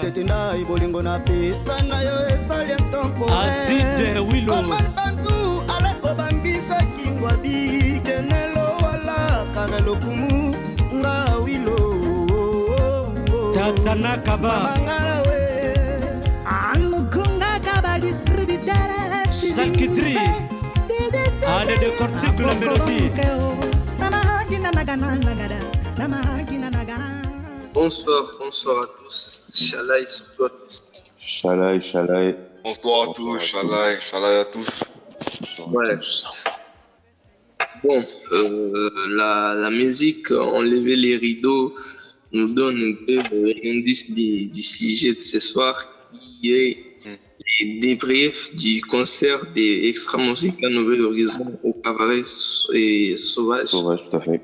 tetindai bolingo napesa na yo esali ntompokomalbantu alako bambiso kingwa bikenelo wala kaka lokumu nga wilo tatanakabamangala we anukungaka badistributere sakidri ale de cortique la mélodie Bonsoir, bonsoir à tous. Shalai sur toi tous. Shalai, Shalai. Bonsoir à tous, Shalai, Shalai à tous. Ouais. Bon, euh, la, la musique, enlever les rideaux, nous donne un peu un indice du, du sujet de ce soir qui est les débriefs du concert des extra musiques à Nouvel Horizon au cabaret et Sauvage Sauvage, tout à fait.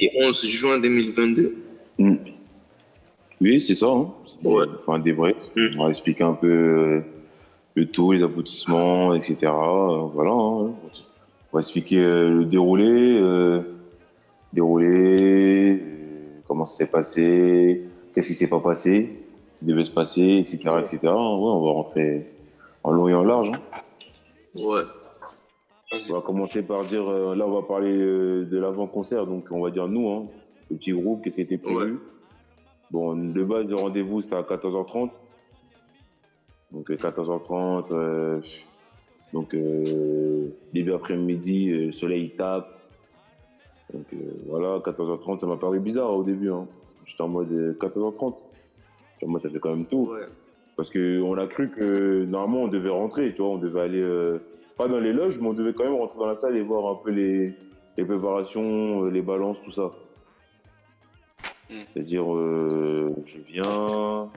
Le 11 juin 2022. Mm. Oui, c'est ça. Hein. Ouais. Enfin, des vrais. Mm. On va expliquer un peu euh, le tout, les aboutissements, etc. Euh, voilà. hein. On va expliquer euh, le déroulé, euh, déroulé, comment ça s'est passé, qu'est-ce qui s'est pas passé, ce qui devait se passer, etc. etc. Ouais, on va rentrer en long et en large. hein. Ouais. On va commencer par dire, euh, là on va parler euh, de l'avant-concert, donc on va dire nous, hein, le petit groupe, qu'est-ce qui était prévu. Ouais. Bon, de base, le rendez-vous c'était à 14h30. Donc euh, 14h30, euh, donc début après-midi, soleil il tape. Donc voilà, 14h30, ça m'a paru bizarre au début. Hein. J'étais en mode euh, 14h30. J'étais en mode, ça fait quand même. Ouais. Parce qu'on a cru que normalement on devait rentrer, tu vois, on devait aller, pas dans les loges, mais on devait quand même rentrer dans la salle et voir un peu les, les préparations, euh, les balances, tout ça. Mm. C'est-à-dire, euh, je viens,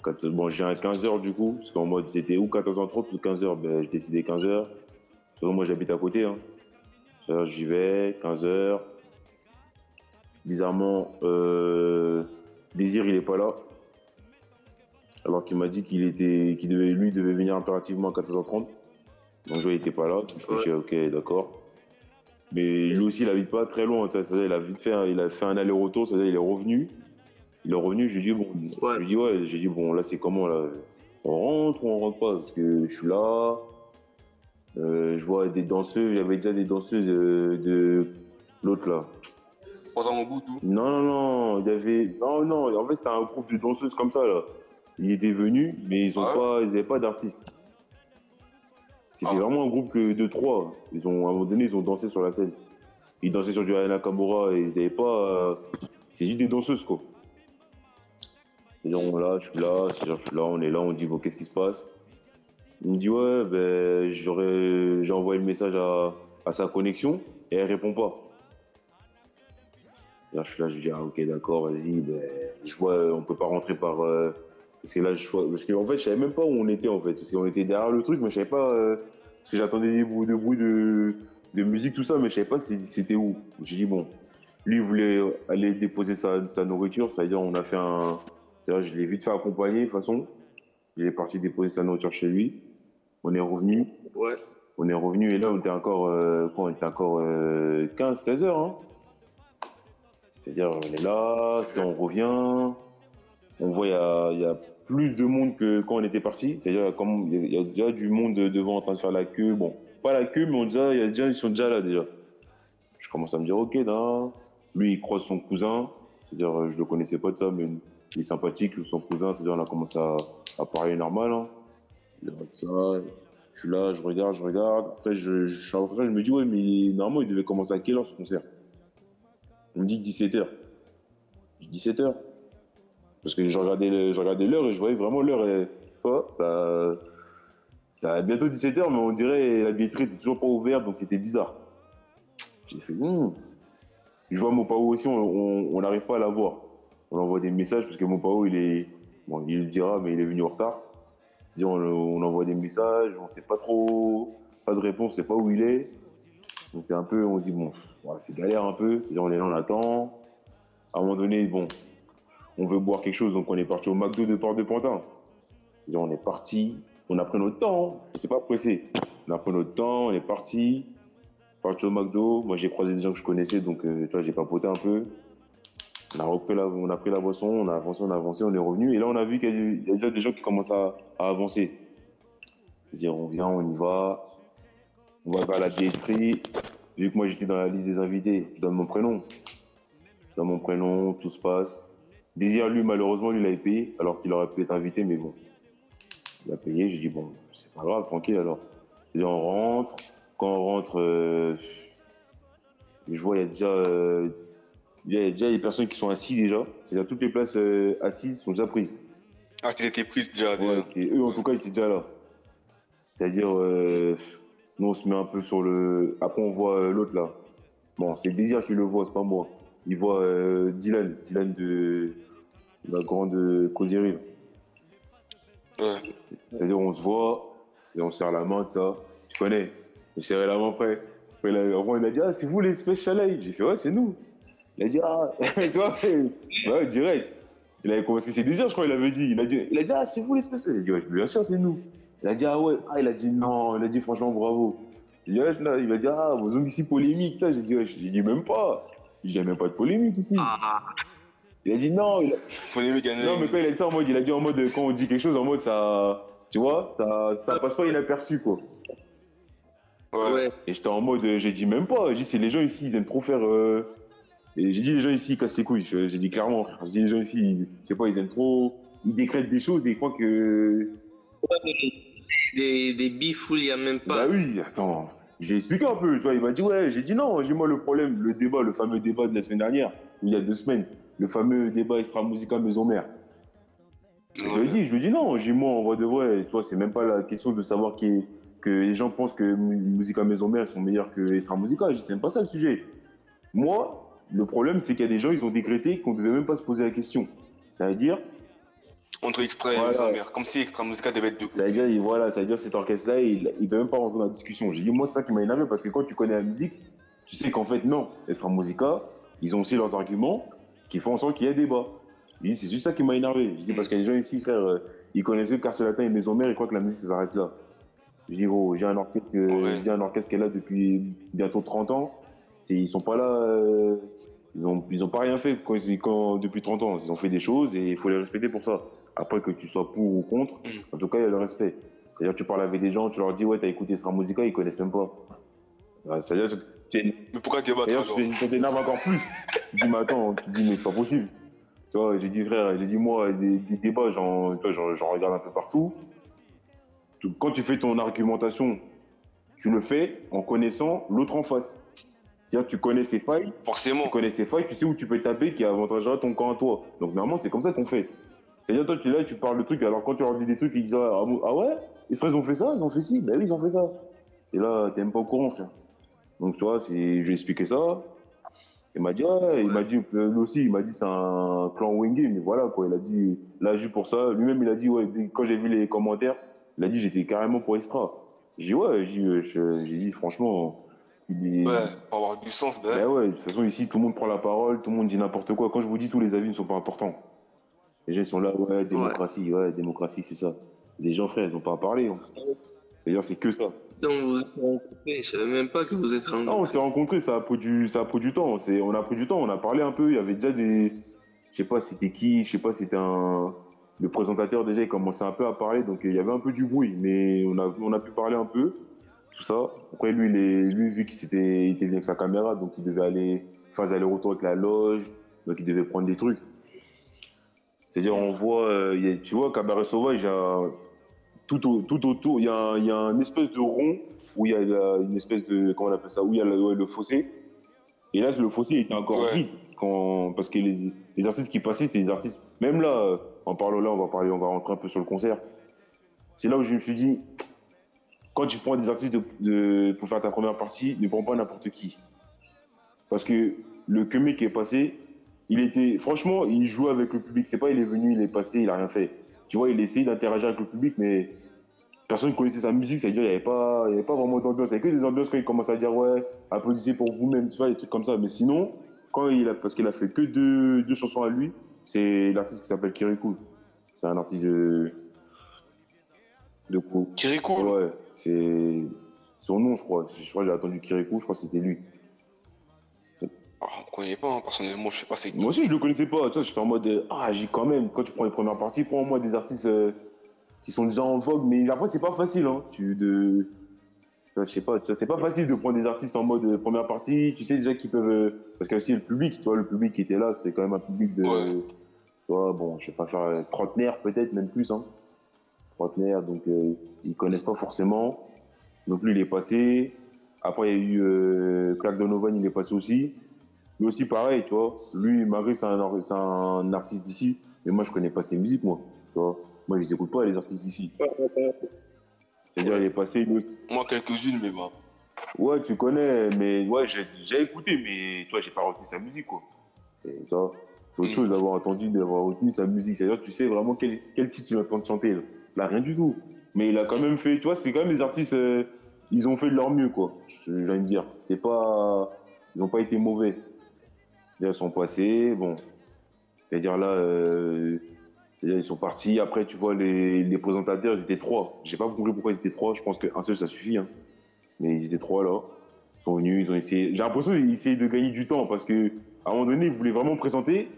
quand, bon, je viens à 15h du coup, parce qu'en mode c'était ou 14h30 ou 15h, ben, j'ai décidé 15h. Parce que moi j'habite à côté, hein. J'y vais, 15h. Bizarrement, euh, Désir il est pas là alors qu'il m'a dit qu'il était, qu'il devait, lui devait venir impérativement à 14h30. Donc je n'étais pas là. Je me suis dit, ok, d'accord. Mais lui aussi, il habite pas très loin. il a vite fait, un- il a fait un aller-retour. C'est-à-dire, il est revenu. Il est revenu. Je lui ai dit bon, Ouais. je lui dit ouais. J'ai dit bon, là c'est comment là? On rentre ou on rentre pas? Parce que je suis là. Euh, je vois des danseuses. Il y avait déjà des danseuses euh, de l'autre là. Pas à mon bout, tout. Non, non, non, il y avait. Non, non, en fait, c'était un groupe de danseuses comme ça, là. Ils étaient venus, mais ils ont Ah ouais? pas, ils n'avaient pas d'artistes. C'était vraiment un groupe de trois. Ils ont, à un moment donné, ils ont dansé sur la scène. Ils dansaient sur du Aya Nakamura et ils n'avaient pas. euh, C'est juste des danseuses, quoi. C'est-à-dire, on est là, je suis là, je suis là, on est là, on dit, bon, qu'est-ce qui se passe? Il me dit, ouais, ben, j'ai le message à, à sa connexion et elle répond pas. Là, je suis là, je dis, ah, ok, d'accord, vas-y, ben, je vois, on peut pas rentrer par. euh, parce que là, je parce qu'en fait, je savais même pas où on était, en fait. Parce qu'on était derrière le truc, mais je savais pas. euh, parce que j'attendais des bruits de, bruits de, de musique, tout ça, mais je savais pas si- c'était où. J'ai dit, bon, lui, il voulait aller déposer sa, sa nourriture, c'est-à-dire, on a fait un. c'est-à-dire, je l'ai vite fait accompagner, de toute façon. Il est parti déposer sa nourriture chez lui. On est revenu. Ouais. On est revenu et là, on était encore, euh, quoi, on était encore 15-16 heures. Hein. C'est-à-dire, on est là, on revient. On voit, il y a, il y a plus de monde que quand on était parti. C'est-à-dire, comme il y a- déjà du monde devant en train de faire la queue. Bon, pas la queue, mais on il y a déjà, ils sont déjà là déjà. Je commence à me dire, ok, non. Lui, il croise son cousin. C'est-à-dire, euh, je le connaissais pas de ça, mais il est sympathique, son cousin. C'est-à-dire, on a commencé à, parler normal. Hein. Il ça, je suis là, je regarde, je regarde. Après, je, je, après, je me dis, ouais, mais normalement, il devait commencer à quelle heure ce concert? On me dit 17h. Je dis 17h. Parce que je regardais le- je regardais l'heure et je voyais vraiment l'heure. ça, ça a bientôt 17h, mais on dirait la billetterie n'était toujours pas ouverte, donc c'était bizarre. J'ai fait, hmm. Je vois Mopao aussi, on- n'arrive pas à la voir. On envoie des messages parce que Mopao, il est. Bon, il le dira, mais il est venu en retard. C'est-à-dire, on, envoie des messages, on sait pas trop, pas de réponse, on sait pas où il est. Donc c'est un peu, on dit bon, c'est galère un peu. C'est-à-dire, on est là, on attend. À un moment donné, bon, on veut boire quelque chose, donc on est parti au McDo de Port de Pantin. C'est-à-dire, on est parti, on a pris notre temps, hein. on s'est pas pressé. On a pris notre temps, on est parti, parti au McDo. Moi, j'ai croisé des gens que je connaissais, donc euh, tu vois, j'ai papoté un peu. On a, repris la, on a pris la boisson, on a avancé, on a avancé, on est revenu. Et là, on a vu qu'il y, a déjà des gens qui commencent à, avancer. On vient, on y va, on va la billetterie. Vu que moi, j'étais dans la liste des invités, je donne mon prénom. Je donne mon prénom, tout se passe. Désir, lui, malheureusement, lui, il avait payé, alors qu'il aurait pu être invité, mais bon. Il a payé, j'ai dit, bon, c'est pas grave, tranquille alors. Et on rentre. Quand on rentre, euh, je vois, il y a déjà, euh, il y a déjà des personnes qui sont assises déjà. C'est-à-dire toutes les places euh, assises sont déjà prises. Ah, tu étais prise déjà. Ouais, déjà. eux, en tout cas, ils étaient déjà là. C'est-à-dire, euh, nous, on se met un peu sur le. Après, on voit euh, l'autre là. Bon, c'est Désir qui le voit, c'est pas moi. Il voit Dylan, Dylan de la grande causerie. Ouais. C'est-à-dire, on se voit et on serre la main, tout ça. Tu connais J'ai serré la main après. Après, il a, après, il a dit Ah, c'est vous les Space Chalet J'ai fait Ouais, c'est nous. Il a dit Ah, tu vois, ouais, direct. Il avait, parce que c'est Désir, je crois, il avait dit. Il a dit, il a dit Ah, c'est vous les Space Chalet J'ai dit Ouais, bien sûr, c'est nous. Il a dit Ah, ouais. Ah, il a dit Non. Il a dit Franchement, bravo. J'ai dit, Ouais, je- il a dit Ah, vos hommes ici polémiques, ça. J'ai dit Ouais, j'ai dit même pas. Il n'y a même pas de polémique ici. Ah, Il a dit Non. Il a- non, mais quand il a dit ça en mode, il a dit en mode, quand on dit quelque chose, en mode, ça, tu vois, ça, ça passe pas inaperçu, quoi. Ouais. ouais. Et j'étais en mode, j'ai dit même pas, j'ai dit, c'est les gens ici, ils aiment trop faire, euh, et j'ai dit, les gens ici, ils cassent les couilles, j'ai dit clairement, j'ai dit, les gens ici, ils, je sais pas, ils aiment trop, ils décrètent des choses et ils croient que, Des, des bifs où il n'y a même pas. bah oui, attends, j'ai expliqué un peu, tu vois, il m'a dit, ouais, j'ai dit non, j'ai moi le problème, le débat, le fameux débat de la semaine dernière, ou il y a deux semaines, le fameux débat extra musical maison mère. Je lui ai dit, je lui ai dit non, j'ai moi en vrai de vrai, tu vois, c'est même pas la question de savoir qui est- que les gens pensent que Mu- Musica Maison Mère sont meilleurs que Estra Musica, dis c'est même pas ça le sujet. Moi, le problème c'est qu'il y a des gens, ils ont décrété qu'on devait même pas se poser la question. Ça veut dire, Entre extra et Voilà. maison mère. Comme si extra musical devait être deux. ça veut dire, il- voilà, ça veut dire cet orchestre-là, il, il peut même pas rentrer dans la discussion. J'ai dit, moi, c'est ça qui m'a énervé parce que quand tu connais la musique, tu sais qu'en fait, non, Estra Musica, ils ont aussi leurs arguments qui font en sorte qu'il y ait débat. J'ai dit, c'est juste ça qui m'a énervé. J'ai dit, parce qu'il y a des gens ici, frère, euh, ils connaissent que Quartier Latin et Maison Mère, ils croient que la musique, ça s'arrête là. Je dis, gros, j'ai un orchestre, Ouais. j'ai un orchestre qui est là depuis bientôt 30 ans. C'est, ils sont pas là, euh, ils ont, ils ont pas rien fait quand, ils- quand- depuis 30 ans. Ils ont fait des choses et il faut les respecter pour ça. Après, que tu sois pour ou contre, en tout cas, il y a le respect. C'est-à-dire, tu parles avec des gens, tu leur dis, ouais, t'as écouté Sra Musica, ils connaissent même pas. C'est-à-dire, Mais pourquoi D'ailleurs, tu t'é- tu t'énerves encore plus. Tu dis, mais attends, tu dis, mais c'est pas possible. Tu vois, j'ai dit, frère, j'ai dit, moi, des, des débats, j'en regarde un peu partout. Quand tu fais ton argumentation, tu le fais en connaissant l'autre en face. C'est-à-dire, tu connais ses failles, Forcément. tu connais ses failles, tu sais où tu peux taper qui avantagera ton camp à toi. Donc, normalement, c'est comme ça qu'on fait. C'est-à-dire, toi, tu es là, tu parles de trucs, alors quand tu leur dis des trucs, ils disent, ah, ah ouais? Ils ils ont fait ça, ils ont fait ci, ben oui, ils ont fait ça. Et là, t'es même pas au courant, frère. Donc, tu vois, c'est- je lui ai expliqué ça. Il m'a dit, ouais, il m'a dit, euh, lui aussi, il m'a dit, c'est un clan wingé, mais voilà, quoi. Il a dit, là, juste pour ça. Lui-même, il a dit, ouais, quand j'ai vu les commentaires, il a dit, j'étais carrément pour extra. J'ai dit, ouais, j'ai dit, euh, dit, franchement, il. Ouais, pour avoir du sens, ben. Ben ouais, de toute façon, ici, tout le monde prend la parole, tout le monde dit n'importe quoi. Quand je vous dis, tous les avis ne sont pas importants. Les gens, ils sont là, ouais, démocratie, ouais, démocratie, c'est ça. Les gens, frère, ils n'ont pas à parler. hein. D'ailleurs, c'est que ça. Donc vous êtes rencontrés, je savais même pas que vous êtes Non, on rencontrés. s'est rencontrés, ça a pris du, ça a pris du temps. C'est, on a pris du temps, on a parlé un peu. Il y avait déjà des, je sais pas, c'était qui, je sais pas, c'était un, le présentateur déjà, il commençait un peu à parler, donc il y avait un peu du bruit, mais on a, on a pu parler un peu, tout ça. Après, lui, lui, vu qu'il s'était, il était venu avec sa caméra, donc il devait aller faire des allers-retours avec la loge, donc il devait prendre des trucs. C'est-à-dire, on voit, euh, tu vois, Cabaret Sauvage, a tout, au- tout autour, il y, a un- il y a un espèce de rond où il y a la- une espèce de, comment on appelle ça, où il y a le, fossé. Et là, le fossé était encore Ouais. vide quand, parce que les, les artistes qui passaient, c'était des artistes, même là, en parlant là, on va parler, on va rentrer un peu sur le concert. C'est là où je me suis dit, quand tu prends des artistes de, de- pour faire ta première partie, ne prends pas n'importe qui. Parce que le Kemé qui est passé, il était, franchement, il jouait avec le public. C'est pas, il est venu, il est passé, il a rien fait. Tu vois, il essayait d'interagir avec le public, mais personne ne connaissait sa musique, c'est-à-dire il n'y avait, pas- il y avait pas vraiment d'ambiance. Il n'y avait que des ambiances quand il commence à dire ouais, applaudissez pour vous-même, tu vois, des trucs comme ça. Mais sinon, quand il a, parce qu'il a fait que deux, deux chansons à lui, c'est l'artiste qui s'appelle Kirikou. C'est un artiste de. de. Kirikou. Ouais, c'est son nom, je crois. Je crois que j'ai attendu Kirikou, je crois que c'était lui. Ah, on connaît pas, hein. personnellement, je sais pas c'est qui. Moi aussi, je le connaissais pas. Tu vois, j'étais en mode, euh, ah, j'ai quand même, quand tu prends les premières parties, prends au moins des artistes euh, qui sont déjà en vogue. Mais après, c'est pas facile, hein. Tu, de, je sais pas, tu vois, c'est pas facile de prendre des artistes en mode euh, première partie. Tu sais déjà qu'ils peuvent, euh, parce que aussi le public, tu vois, le public qui était là, c'est quand même un public de, Ouais. tu vois, bon, je sais pas faire trentenaire peut-être, même plus, hein. Trentenaire, donc ils connaissent pas forcément. Donc lui, il est passé. Après, il y a eu Clark Donovan, il est passé aussi. Lui aussi, pareil, tu vois. Lui, malgré c'est un, artiste d'ici, mais moi, je connais pas ses musiques, moi. Tu vois. Moi, je les écoute pas, les artistes d'ici. C'est-à-dire, il est passé, lui aussi. Moi, quelques-unes, mais bah. Ouais, tu connais, mais ouais, j'ai écouté, mais tu vois, j'ai pas retenu sa musique, quoi. C'est autre Mm. chose d'avoir entendu, d'avoir retenu sa musique. C'est-à-dire, tu sais vraiment quel, quel titre il va entendre chanter. Là. Là, rien du tout. Mais il a quand même fait, tu vois, c'est quand même des artistes, euh, ils ont fait de leur mieux, quoi. J'ai envie de dire. C'est pas, ils ont pas été mauvais. Ils sont passés, bon. C'est-à-dire là, euh, c'est-à-dire ils sont partis. Après, tu vois, les, les présentateurs, ils étaient trois. J'ai pas compris pourquoi ils étaient trois. Je pense qu'un seul, ça suffit. Hein. Mais ils étaient trois là. Ils sont venus, ils ont essayé. J'ai l'impression qu'ils essayaient de gagner du temps parce que à un moment donné, ils voulaient vraiment me présenter.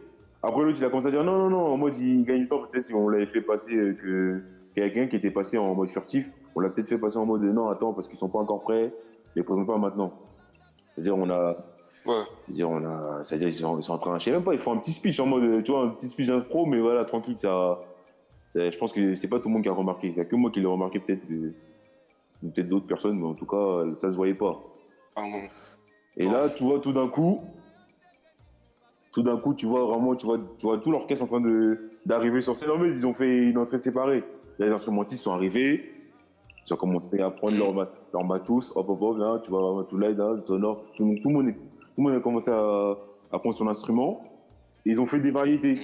Après, l'autre, il a commencé à dire non, non, non, en mode, il gagne du temps. Peut-être qu'on l'avait fait passer euh, que quelqu'un qui était passé en mode furtif. On l'a peut-être fait passer en mode non, attends, parce qu'ils sont pas encore prêts. Ils les présentent pas maintenant. C'est-à-dire, on a. Ouais. C'est-à-dire, on a. C'est-à-dire, ils sont, ils sont en train. Je sais même pas, ils font un petit speech en mode, tu vois, un petit speech d'impro, mais voilà, tranquille, ça. c'est- Je pense que c'est pas tout le monde qui a remarqué. C'est que moi qui l'ai remarqué, peut-être. euh, peut-être d'autres personnes, mais en tout cas, ça se voyait pas. Ah, non. Et là, tu vois, tout d'un coup, tout d'un coup, tu vois vraiment, tu vois, tu vois tout l'orchestre en train de d'arriver sur scène. En ils ont fait une entrée séparée. Les instrumentistes sont arrivés, ils ont commencé à prendre leur, leur matos, hop, hop, hop, là, tu vois tout là, là, sonore. Tout, tout le monde, est- tout le monde a commencé à, prendre son instrument. Et ils ont fait des variétés.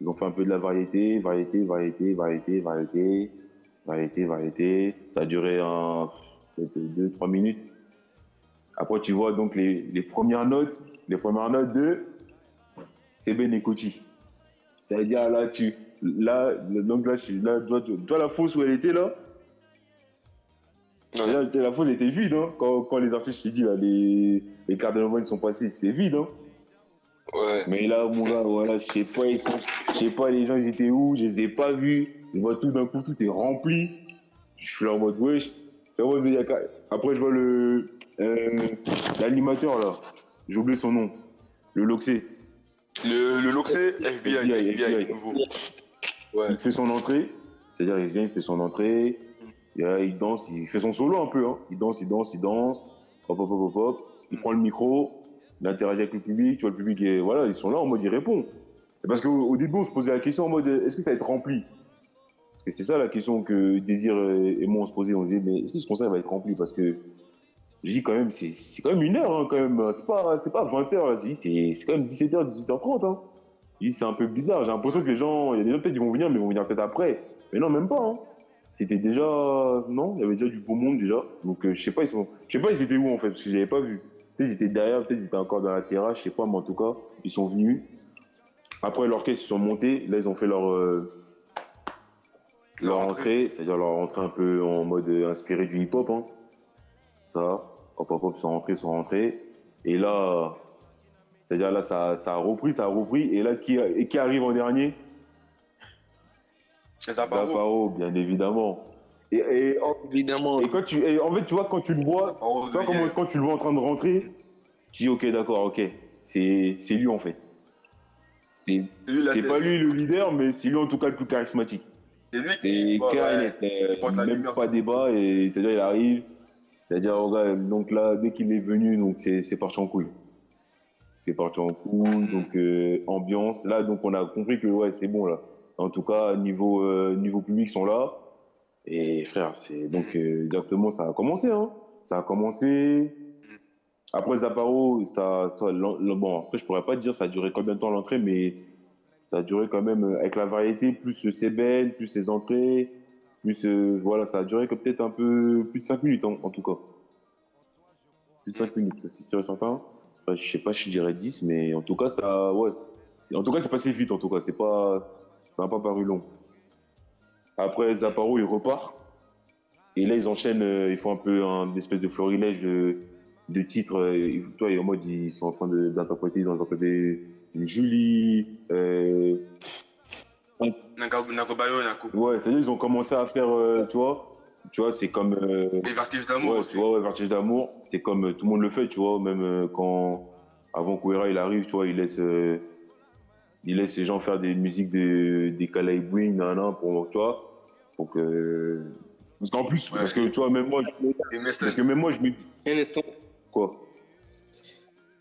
Ils ont fait un peu de la variété, variété, variété, variété, variété, variété, variété. Ça a duré un, peut-être deux, trois minutes. Après, tu vois donc les, premières notes, les premières notes de c'est Ben et Kochi. C'est-à-dire là, tu, là, donc là, là, toi, toi, toi, la fosse où elle était là. Là, la fosse était vide, hein. Quand, quand les artistes, je t'ai dit, là, les, les cartes de Novoine sont passés, c'était vide, hein. Ouais. Mais là, mon gars, voilà, je sais pas, ils sont, je sais pas, les gens, ils étaient où, je les ai pas vus. Je vois tout d'un coup, tout est rempli. Je suis là en mode, wesh. Après, je vois le, euh, l'animateur, là. J'ai oublié son nom. Le Loxé. Le, le Loxé, FBI, FBI, FBI, FBI. nouveau. Ouais. Il fait son entrée. C'est-à-dire, il vient, il fait son entrée. Et il danse, il fait son solo un peu, hein. Il danse, il danse, il danse. Hop, hop, hop, hop, hop. Il prend le micro. Il interagit avec le public. Tu vois, le public, est, voilà, ils sont là en mode, il répond. Et Parce qu'au au début, on se posait la question en mode, est-ce que ça va être rempli? Que c'est ça la question que Désir et moi on se posait. On disait, mais est-ce que ce concert va être rempli? Parce que je dis quand même, c'est quand même une heure, hein, quand même. C'est pas, pas 20 heures, là. Je dis, c'est quand même 17h, 18h30. Hein. C'est un peu bizarre. J'ai l'impression que les gens, il y a des gens peut-être qui vont venir, mais ils vont venir peut-être après. Mais non, même pas. Hein. C'était déjà, non, il y avait déjà du beau monde déjà. Donc euh, je sais pas, ils sont, je sais pas, ils étaient où en fait, parce que j'avais pas vu. Peut-être ils étaient derrière, peut-être ils étaient encore dans la terrasse, je sais pas, mais en tout cas, ils sont venus. Après l'orchestre, ils sont montés. Là, ils ont fait leur euh, leur entrée, c'est-à-dire leur entrée un peu en mode euh, inspiré du hip-hop. Hein. Ça, hop, hop, hop, ils sont rentrés, ils sont rentrés. Et là, c'est-à-dire là, ça, ça a repris, ça a repris. Et là, qui, et qui arrive en dernier? Zaparo, bien évidemment. Et, et, en- Évidemment. et quand tu, et en fait, tu vois, quand tu le vois, quand tu le vois en train de rentrer, tu dis, ok, d'accord, ok, c'est c'est lui en fait. C'est lui la c'est tête. pas lui le leader, mais c'est lui en tout cas le plus charismatique. C'est lui C'est qui. et ouais. euh, même lumière. pas débat, et c'est-à-dire il arrive, c'est-à-dire, oh, donc là, dès qu'il est venu, donc c'est c'est parti en couille. C'est parti en couille, donc euh, ambiance. Là, donc on a compris que ouais, c'est bon là. En tout cas, niveau, euh, niveau public, sont là. Et frère, c'est donc euh, directement, ça a commencé. Hein. Ça a commencé. Après Zaparo, ça, ça- bon, après je pourrais pas dire ça a duré combien de temps l'entrée, mais ça a duré quand même euh, avec la variété, plus ses belles, plus ses entrées, plus euh, voilà, ça a duré que peut-être un peu plus de 5 minutes en, en tout cas. Plus de 5 minutes, ça c'est sûr et certain. Enfin, je sais pas, je dirais 10, mais en tout cas, ça, ouais. En tout cas, c'est passé vite, en tout cas, c'est pas, ça n'a pas paru long. Après, Zaparo, il repart. Et là, ils enchaînent, euh, ils font un peu un espèce de florilège de, de titres. euh, tu vois, et en mode, ils sont en train d'interpréter, d'interpréter Julie. euh, Nako Nakobayo, Nako. ouais, c'est-à-dire ils ont commencé à faire, euh, tu vois, tu vois, c'est comme. euh, Les vertiges d'amour Ouais, aussi. tu vois, ouais, Vertige d'amour, c'est comme euh, tout le monde le fait, tu vois, même euh, quand avant qu'Ouera il arrive, tu vois, il laisse, euh, il laisse les gens faire des musiques de, des Kalaibwing, nanana, pour, tu vois. Donc, euh, parce qu'en plus, Ouais. parce que tu vois, même moi, je, parce que même moi, je me dis, Un instant. quoi?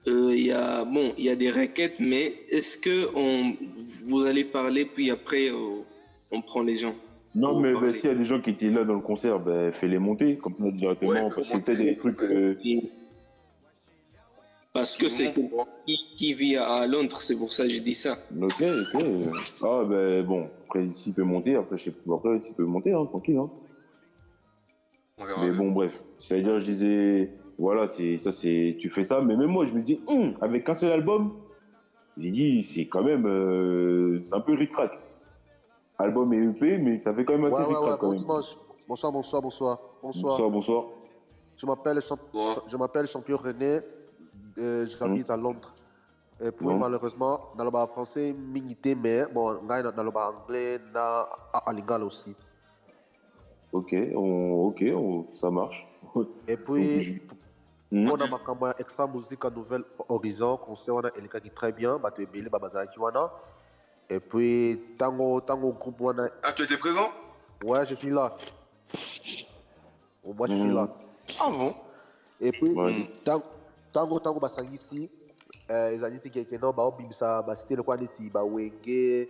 Euh, Il y a bon, il y a des requêtes, mais est-ce que on, vous allez parler puis après euh, on prend les gens? Non, Pour mais bah, s'il y a des gens qui étaient là dans le concert, ben, fais-les monter, comme ça, directement, Ouais, parce que peut-être des trucs. euh, Parce que c'est qui, qui vit à Londres, c'est pour ça que je dis ça. Ok, ok. Ah, ben bon, après, s'il peut monter, après, je sais pas, après, s'il peut monter, hein, tranquille, hein. On verra. Mais bon, bref. C'est-à-dire, je disais, voilà, c'est ça, c'est, tu fais ça. Mais même moi, je me dis, Hum, avec un seul album, j'ai dit, c'est quand même, euh, c'est un peu ric-rac. Album et EP, mais ça fait quand même assez Ouais, ouais, quand bon même. dimanche. Bonsoir, bonsoir, bonsoir. Bonsoir. Bonsoir, bonsoir. Je m'appelle champ... Bon. je m'appelle champion René. Euh, J'habite à Londres. Et puis Mm. malheureusement, dans le bas français, minité, mais bon, dans le bas anglais, na à Lingala aussi. Ok, on, ok, on- ça marche. Et puis, on a ma campagne extra musique à Nouvelle Horizon, concert, on a Elika qui est très bien, bah tu es belé, bah bazar qui wana. Et puis, tango, tango groupe, wana. Ah, tu étais présent? Ouais, je suis là. Moi, je suis là. Ah bon? Et puis, tango, ntango ntango basangisi eh, ezali neti keke no baobimisa basite lokwa neti bawenge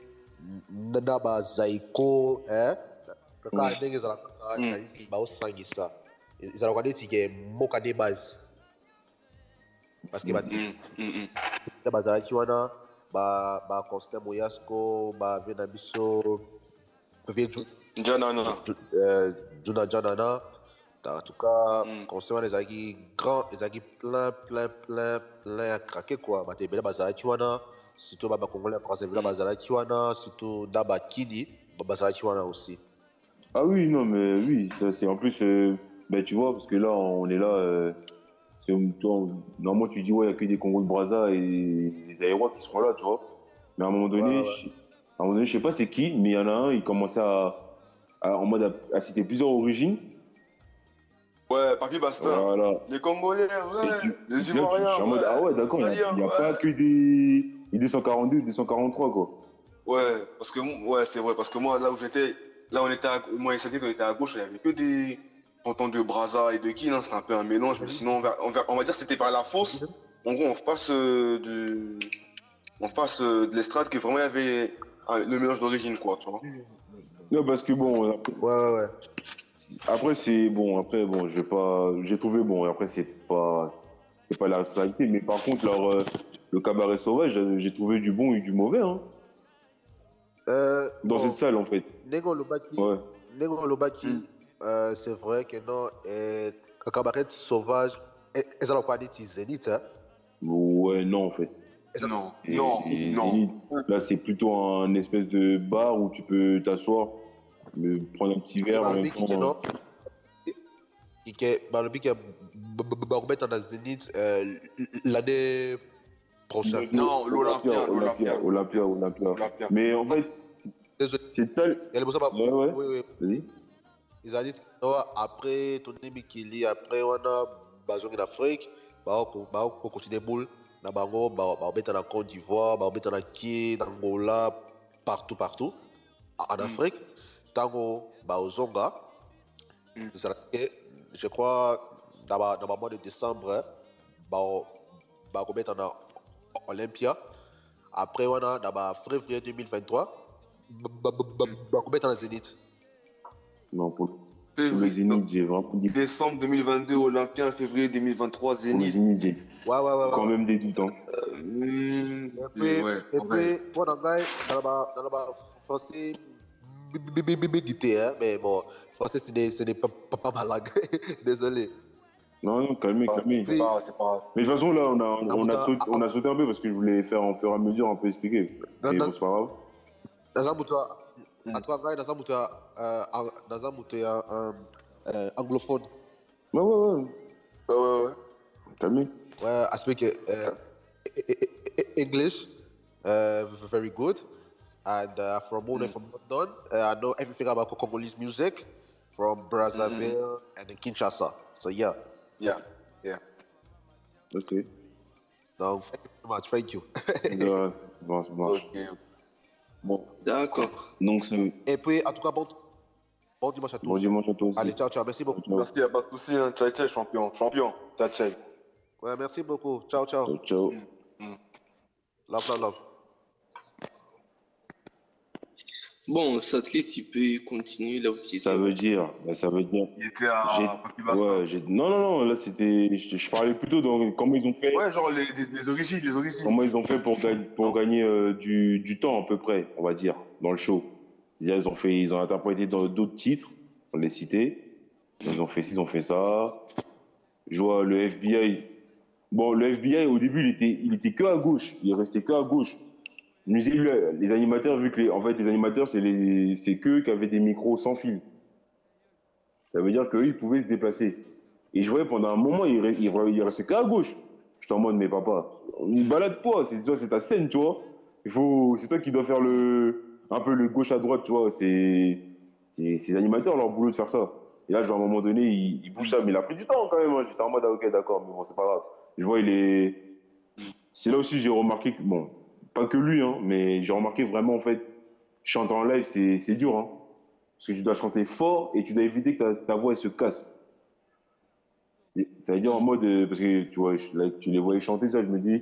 na bazaiko kaka eh, mm. ndenge ezalaka mm. ezali neti baosangisa ezalaka neti ke mboka nde base. Parceke bae mm, bazalaki wana baconstan moyasco bave na biso jona jonana eh, En tout cas, Mm. concert wana ezalaki grand, ezalaki plein, plein, plein, plein à craquer quoi. Bato ebele bazalaki wana, surtout ba Congolais parce ebele bazalaki wana, surtout na bakini ba- bazalaki wana aussi. Ah oui, non, mais oui, ça c'est en plus, euh, ben, tu vois, parce que là, on est là, euh, vois, normalement tu dis, ouais, il n'y a que des Congos de Brazza et des Aérois qui seront là, tu vois. Mais à un moment donné, Ouais, ouais. je- à un moment donné, je sais pas c'est qui, mais il y en a un, il commençait à, à- en mode à, à citer plusieurs origines. Ouais, Papy Basta. Voilà. Les Congolais, ouais. Tu- Les Ivoiriens. en mode, ah ouais, d'accord, il n'y a, il y a ouais. pas que des, des 242, 243, quoi. Ouais, parce que ouais, c'est vrai, parce que moi, là où j'étais, là on était, à, moi et Sadid, on était à gauche, il y avait que des cantons de Brazza et de Kin, hein, c'était un peu un mélange, mais sinon, on va, on va, on va dire que c'était par la fosse. En gros, on passe euh, de, on passe euh, de l'estrade que vraiment il y avait un- le mélange d'origine, quoi, tu vois. Non, parce que bon, Ouais, ouais, ouais. Après, c'est bon. Après, bon, je vais pas. J'ai trouvé bon. et Après, c'est pas. C'est pas la responsabilité. Mais par contre, leur, euh, le cabaret sauvage, j'ai- j'ai trouvé du bon et du mauvais. Hein, Euh, dans bon, cette salle, en fait. Nego Lobaki, Ouais. Nego Lobaki, euh, c'est vrai que non, euh, cabaret sauvage, ezalaka kwa neti Zénith, hein. Ouais, non, en fait. Non, Et- non, et non. Zénith, Là, c'est plutôt un espèce de bar où tu peux t'asseoir, me prendre un petit verre en même temps. balobi ke bakobeta na zénith euh, l'année prochaine Non, l'Olympia, Olympia, l'Olympia. Olympia, Olympia. Olympia. Mais en fait, désolé cette salle. yale bosa ba Ouais, ouais. oui oui Vas-y. ezali ti no après toni mikili après wana bazongi na afrique bakokontinue boule na bango ba- bakobeta na côte d'ivoire na ki na angola partout partout en Mm. afrique ntango baozonga Mm. ezalaki je crois na ba- na bamois de décembre bakobeta na olympia après wana na 2023 ba- ba- ba- bakobeta na zénith Non, pour, pour le Février- Zénith, j'ai vraiment dit. Décembre 2022, Olympien, février 2023, Pour le Zénith. Zénith, j'ai ouais ouais ouais, quand même des doutes. Hein. Mmh, Et puis, ouais, et puis, le bas, dans le français, bébé hein, mais bon, français, ce n'est, ce n'est pas, pas, pas ma langue. Désolé. Non, non, calmez, calmez. C'est pas, c'est pas. Mais de toute façon, là, on a, on, Ah, a putain, sauté, ah, on a sauté un peu parce que je voulais faire en fur et à mesure, un peu expliquer. Mais bon, c'est pas grave. Dans un bouton, en tout cas, dans un bouton, euh, dans un bouton, euh, euh, anglophone. Ouais, ouais, ouais. Ouais, ouais, ouais. Calmez. Well, I speak uh, e- e- e- English uh, very good, and uh, from born from London, uh, I know everything about Congolese music from Brazzaville and in Kinshasa. So yeah, Yeah, yeah. Ok. no, thank you so much. Thank you. Bon. Bon, D'accord. donc c'est Et puis, en tout cas, bon, bon dimanche à tous. bon dimanche à toi aussi. Allez, ciao, ciao. Merci beaucoup. Ciao, Merci, y'a pas de soucis, hein. Tchai, champion. Ouais, merci beaucoup. Ciao, ciao. ciao. ciao. Love, love, love. Bon, satellite, tu peux continuer là étais. Ça veut dire, bah, ça veut dire. Il était à. Ouais, j'ai- non, non, non, là c'était. Je, je parlais plutôt dans comment ils ont fait. Ouais, genre les, les, les origines, les origines. Comment ils ont fait pour, gagner pour gagner euh, du, du temps à peu près, on va dire, dans le show. C'est-à-dire, ils ont fait, ils ont interprété dans d'autres titres, on les cités. Ils ont fait ci, ils ont fait ça. Je vois le FBI. Bon, le FBI au début, il était, il était que à gauche. Il est resté que à gauche. Disais, lui, les animateurs, vu que les, en fait, les animateurs, c'est qu'eux qui avaient des micros sans fil. Ça veut dire qu'eux, ils pouvaient se déplacer. Et je voyais pendant un moment, il, re- il, re- il restait qu'à gauche. J'étais en mode, mais papa, balade-toi, c'est ta scène, tu vois. C'est toi qui dois faire le, un peu le gauche à droite, tu vois. C'est, les animateurs, leur boulot de faire ça. Et là, je vois à un moment donné, il, il bouge ça, mais il a pris du temps quand même. hein. J'étais en mode, ah, ok, d'accord, mais bon, c'est pas grave. Je vois, il est. C'est là aussi, j'ai remarqué que, bon, que lui, hein, mais j'ai remarqué vraiment, en fait, chanter en live, c'est, dur, hein. Parce que tu dois chanter fort et tu dois éviter que ta, voix, se casse. Ça veut dire en mode, euh, parce que tu vois, je- tu les voyais chanter ça, je me dis,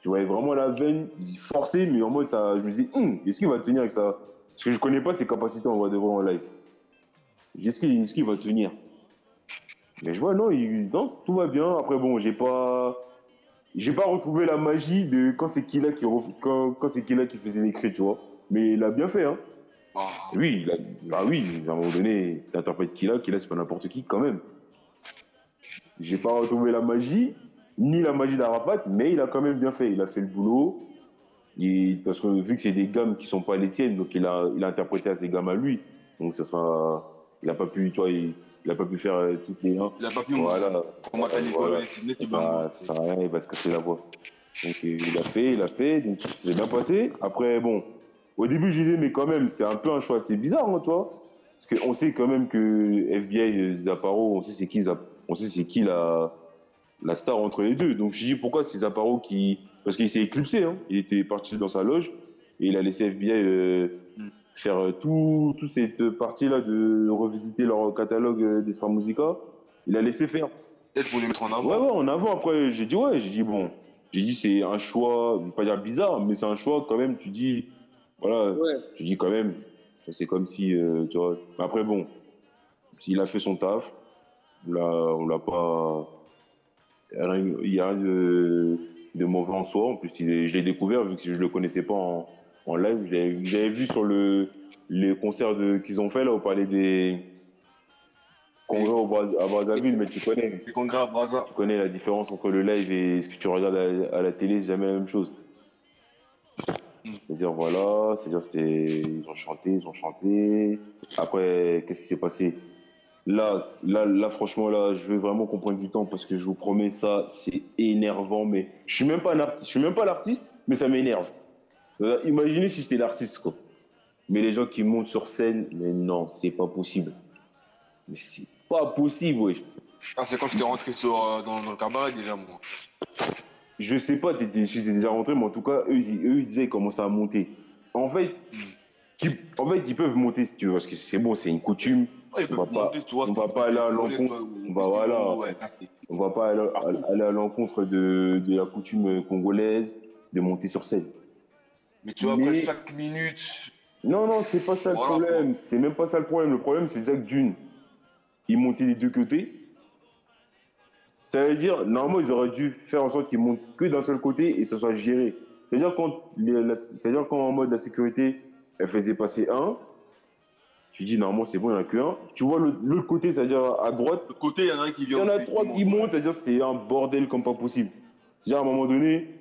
tu voyais vraiment la veine forcée, mais en mode ça, je me dis, Hum, est-ce qu'il va tenir avec ça? Parce que je connais pas ses capacités en voix de voix en live. Est-ce qu'il va tenir? Mais je vois, non, il, non, tout va bien. Après, bon, j'ai pas, j'ai pas retrouvé la magie de quand c'est Killa qui, ref- quand, quand c'est Killa qui faisait les cris, tu vois. Mais il a bien fait, hein. Ah. Oui, il a- bah oui, à un moment donné, t'interprètes Killa, Killa c'est pas n'importe qui quand même. J'ai pas retrouvé la magie, ni la magie d'Arafat, mais il a quand même bien fait. Il a fait le boulot. Et, parce que vu que c'est des gammes qui sont pas les siennes, donc il a, il a interprété à ses gammes à lui. Donc ça sera. Il a pas pu, tu vois, il, il a pas pu faire euh, toutes les. hein. Il a pas pu Voilà. Voilà. Ça, rien, il va se casser la voix. Donc il a fait, il a fait, donc ça s'est bien passé. Après, bon, au début je disais, mais quand même, c'est un peu un choix, c'est bizarre, hein, tu vois. Parce qu'on sait quand même que FBI, Zapparo, on sait c'est qui, on sait c'est qui la, la star entre les deux. Donc je dis pourquoi c'est Zapparo qui. Parce qu'il s'est éclipsé, hein. il était parti dans sa loge et il a laissé FBI euh, faire euh, tout, toute cette partie-là de revisiter leur catalogue euh, d'Extra Musica. Il a laissé faire. Peut-être pour les mettre en avant. Ouais, ouais, en avant. Après, j'ai dit, ouais, j'ai dit, bon, j'ai dit, c'est un choix, je vais pas dire bizarre, mais c'est un choix quand même, tu dis, voilà, Ouais. tu dis quand même, c'est comme si, euh, tu vois. Mais Après, bon, s'il a fait son taf, là, on l'a pas. Il y a rien de, de mauvais en soi. En plus, il est- je l'ai découvert vu que je le connaissais pas en, en live. J'avais vu sur le, les concerts qu'ils ont fait là, au palais des congrès à Brazzaville, mais tu connais. Tu connais la différence entre le live et ce que tu regardes à, à la télé, c'est jamais la même chose. C'est-à-dire, voilà, c'est-à-dire, c'était- ils ont chanté, ils ont chanté. Après, qu'est-ce qui s'est passé? Là, là, là, franchement, là, je veux vraiment qu'on prenne du temps parce que je vous promets, ça, c'est énervant. Mais je suis même pas un artiste, je suis même pas l'artiste, mais ça m'énerve. Euh, imaginez si j'étais l'artiste, quoi. Mais les gens qui montent sur scène, mais non, c'est pas possible. Mais c'est pas possible, wesh. Ah, c'est quand j'étais rentré sur, euh, dans, dans le cabaret déjà, moi. Je sais pas, t'es déjà rentré, mais en tout cas, eux, ils, eux, ils disaient qu'ils commençaient à monter. En fait, qui- en fait, ils peuvent monter si tu veux, parce que c'est bon, c'est une coutume. Ouais, ils On va pas- monter, tu vois, on c'est- va pas aller à l'encontre. ouais, On va, ouais, voilà. ouais, là, c'est- On va pas aller, aller à l'encontre de, de la coutume congolaise de monter sur scène. Mais tu vois, Mais- après chaque minute, Non, non, c'est pas ça le problème. C'est même pas ça le problème. Le problème, c'est déjà que d'une, ils montaient les deux côtés. Ça veut dire, normalement, ils auraient dû faire en sorte qu'ils montent que d'un seul côté et ce soit géré. C'est-à-dire quand, c'est-à-dire quand en mode la sécurité, elle faisait passer un, tu dis normalement c'est bon, il n'y en a qu'un. Tu vois l'autre l'autre côté, c'est-à-dire à droite, de côté, il y en a un qui il vient. y en a trois qui montent, c'est-à-dire c'est un bordel comme pas possible. C'est-à-dire à un moment donné.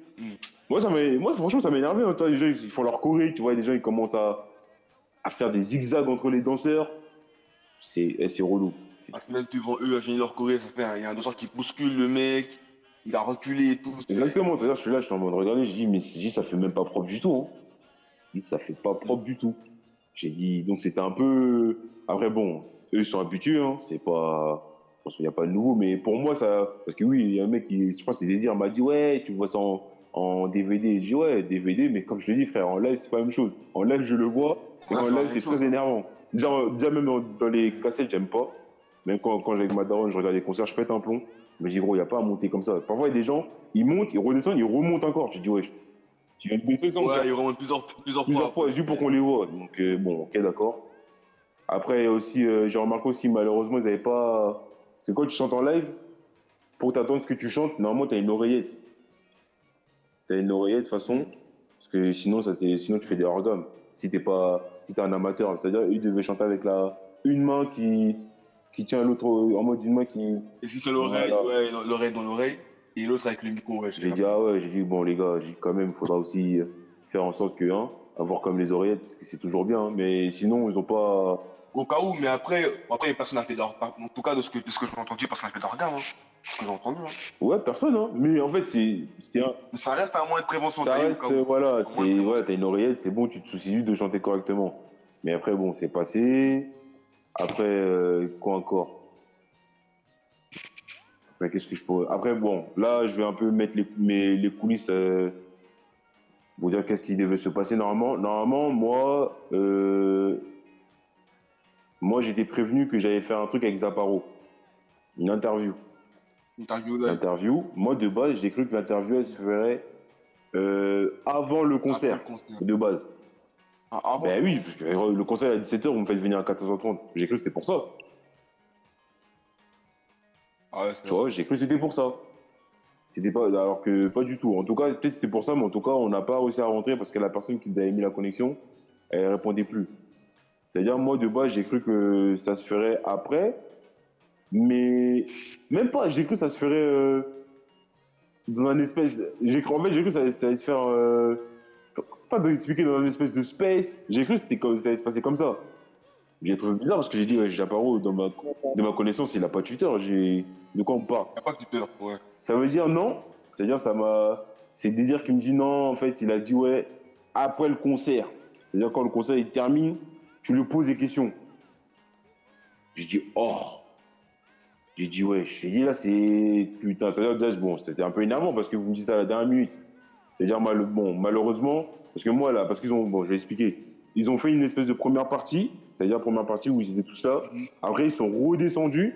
Moi, ça moi franchement ça m'a énervé. hein. Les gens ils font leur choré, tu vois, les gens ils commencent à, à faire des zigzags entre les danseurs. C'est eh, relou. Même devant eux, à génie leur Corée, ça fait, un- il y a un danseur qui bouscule le mec. il a reculé et tout. Exactement, c'est-à-dire, je suis là, je suis en mode regarder, je dis, mais dis, ça fait même pas propre du tout. Hein. Ça fait pas propre du tout. J'ai dit, donc c'était un peu. Après, bon, eux ils sont habitués, hein, c'est pas. Je pense qu'il n'y a pas de nouveau, mais pour moi, ça. Parce que oui, il y a un mec qui, je pense, c'est des dires, m'a dit, ouais, tu vois ça en, en DVD. J'ai dit, ouais, DVD, mais comme je te dis, frère, en live, c'est pas la même chose. En live, je le vois, et Ouais, en live, c'est très énervant. Déjà, déjà même dans, les cassettes, j'aime pas. Même quand, quand j'ai avec ma daronne, je regarde les concerts, je pète un plomb. Mais j'ai dit, gros, il n'y a pas à monter comme ça. Parfois, il y a des gens, ils montent, ils redescendent, ils remontent encore. J'ai dit, ouais, tu viens de baisser ça, Ouais, il remonte plusieurs, plusieurs, plusieurs fois, juste pour qu'on les voit. Donc, euh, bon, ok, d'accord. Après, aussi, euh, j'ai remarqué aussi, malheureusement, ils n'avaient pas. C'est quand tu chantes en live, pour t'attendre ce que tu chantes, normalement, tu as une oreillette. As une oreillette, de toute façon, parce que sinon, ça sinon tu fais des orgames. Si t'es pas, si t'es un amateur, c'est-à-dire, ils devaient chanter avec la une main qui, qui tient l'autre en mode une main qui. Et si l'oreille, ouais, l'oreille dans l'oreille, et l'autre avec le micro, ouais. J'ai dit, ah ouais, j'ai dit, bon, les gars, j'ai quand même, il faudra aussi faire en sorte que, hein, avoir comme les oreillettes, parce que c'est toujours bien, hein, mais sinon, ils ont pas. Au cas où, mais après, après, personne n'a fait d'organe. En tout cas, de ce que, de ce que j'ai entendu, personne n'a fait d'organe. Hein. Ce que j'ai entendu. Hein. Ouais, personne, hein. Mais en fait, c'est, c'était un, ça reste un moyen de prévention. ça reste, euh, voilà, c'est, ouais, t'as une oreillette, c'est bon, tu te soucies de chanter correctement. Mais après, bon, c'est passé. Après, euh, quoi encore? Après, qu'est-ce que je pourrais. Après, bon, là, je vais un peu mettre les, mes, les coulisses euh, pour dire qu'est-ce qui devait se passer normalement. Normalement, moi, euh, moi, j'étais prévenu que j'allais faire un truc avec Zaparo. Une interview. Interview, là. L'interview, moi, de base, j'ai cru que l'interview, elle se ferait euh, avant le concert, Après le concert. de base. Ah, avant. Ben oui, parce que euh, le concert est à 17h, vous me faites venir à 14h30. J'ai cru que c'était pour ça. Ah ouais, Tu vois, j'ai cru que c'était pour ça. C'était pas, alors que pas du tout. En tout cas, peut-être c'était pour ça, mais en tout cas, on n'a pas réussi à rentrer parce que la personne qui nous avait mis la connexion, elle répondait plus. C'est-à-dire, moi, de base, j'ai cru que ça se ferait après, mais même pas. J'ai cru que ça se ferait euh, dans un espèce. J'ai cru, en fait, j'ai cru que ça, allait- ça allait se faire. euh, pas d'expliquer dans un espèce de space. J'ai cru que c'était comme, ça allait se passer comme ça. J'ai trouvé bizarre parce que j'ai dit, ouais, Japaro, dans ma, de ma connaissance, il n'a pas Twitter. J'ai, de quoi on parle? Y a pas que tu peux. Ouais. ça veut dire non? C'est-à-dire, ça m'a. C'est Désir qui me dit non. En fait, il a dit ouais, après le concert. C'est-à-dire, quand le concert il termine, tu lui poses des questions. J'ai dit oh. J'ai dit ouais. J'ai dit là, c'est. Putain, déjà, bon, c'était un peu énervant parce que vous me dites ça à la dernière minute. C'est-à-dire, mal... bon, malheureusement, parce que moi, là, parce qu'ils ont. Bon, je vais expliquer. Ils ont fait une espèce de première partie, c'est-à-dire première partie où ils étaient tous là. Après, ils sont redescendus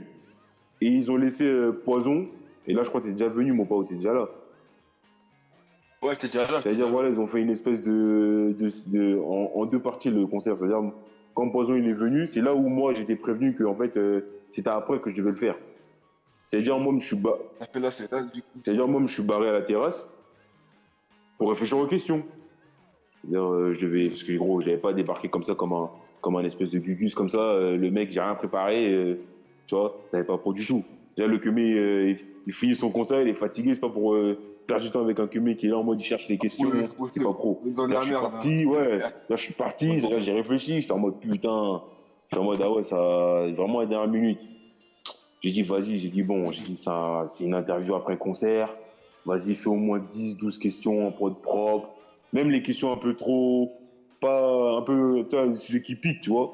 et ils ont laissé euh, Poison. Et là, je crois que t'es déjà venu, mon pote, t'es déjà là. Ouais, j'étais déjà là. C'est-à-dire, voilà, ils ont fait une espèce de. de, de- en, en deux parties le concert. C'est-à-dire, quand Poison il est venu, c'est là où moi j'étais prévenu que en fait, euh, c'était après que je devais le faire. C'est-à-dire, moi, je suis, ba- c'est-à-dire, moi, je suis barré à la terrasse pour réfléchir aux questions. C'est-à-dire, euh, je devais. Parce que, gros, je n'avais pas débarqué comme ça, comme un, comme un espèce de gugus, comme ça. euh, le mec, j'ai rien préparé. tu vois, ça n'avait pas pro du tout. Déjà, le euh, il, il finit son concert, il est fatigué, c'est pas pour du temps avec un Kemé qui est là en mode il cherche les questions. Ouais, c'est pas pro. Là, la je suis merde. hein. parti, ouais. Là, je suis parti, là, j'ai réfléchi, j'étais en mode putain. J'étais en mode, ah ouais, ça, vraiment à la dernière minute. J'ai dit, vas-y, j'ai dit, bon, j'ai dit, ça, c'est une interview après concert. Vas-y, fais au moins 10, 12 questions en prod propre. Même les questions un peu trop, pas, un peu, tu vois, sujet qui pique, tu vois.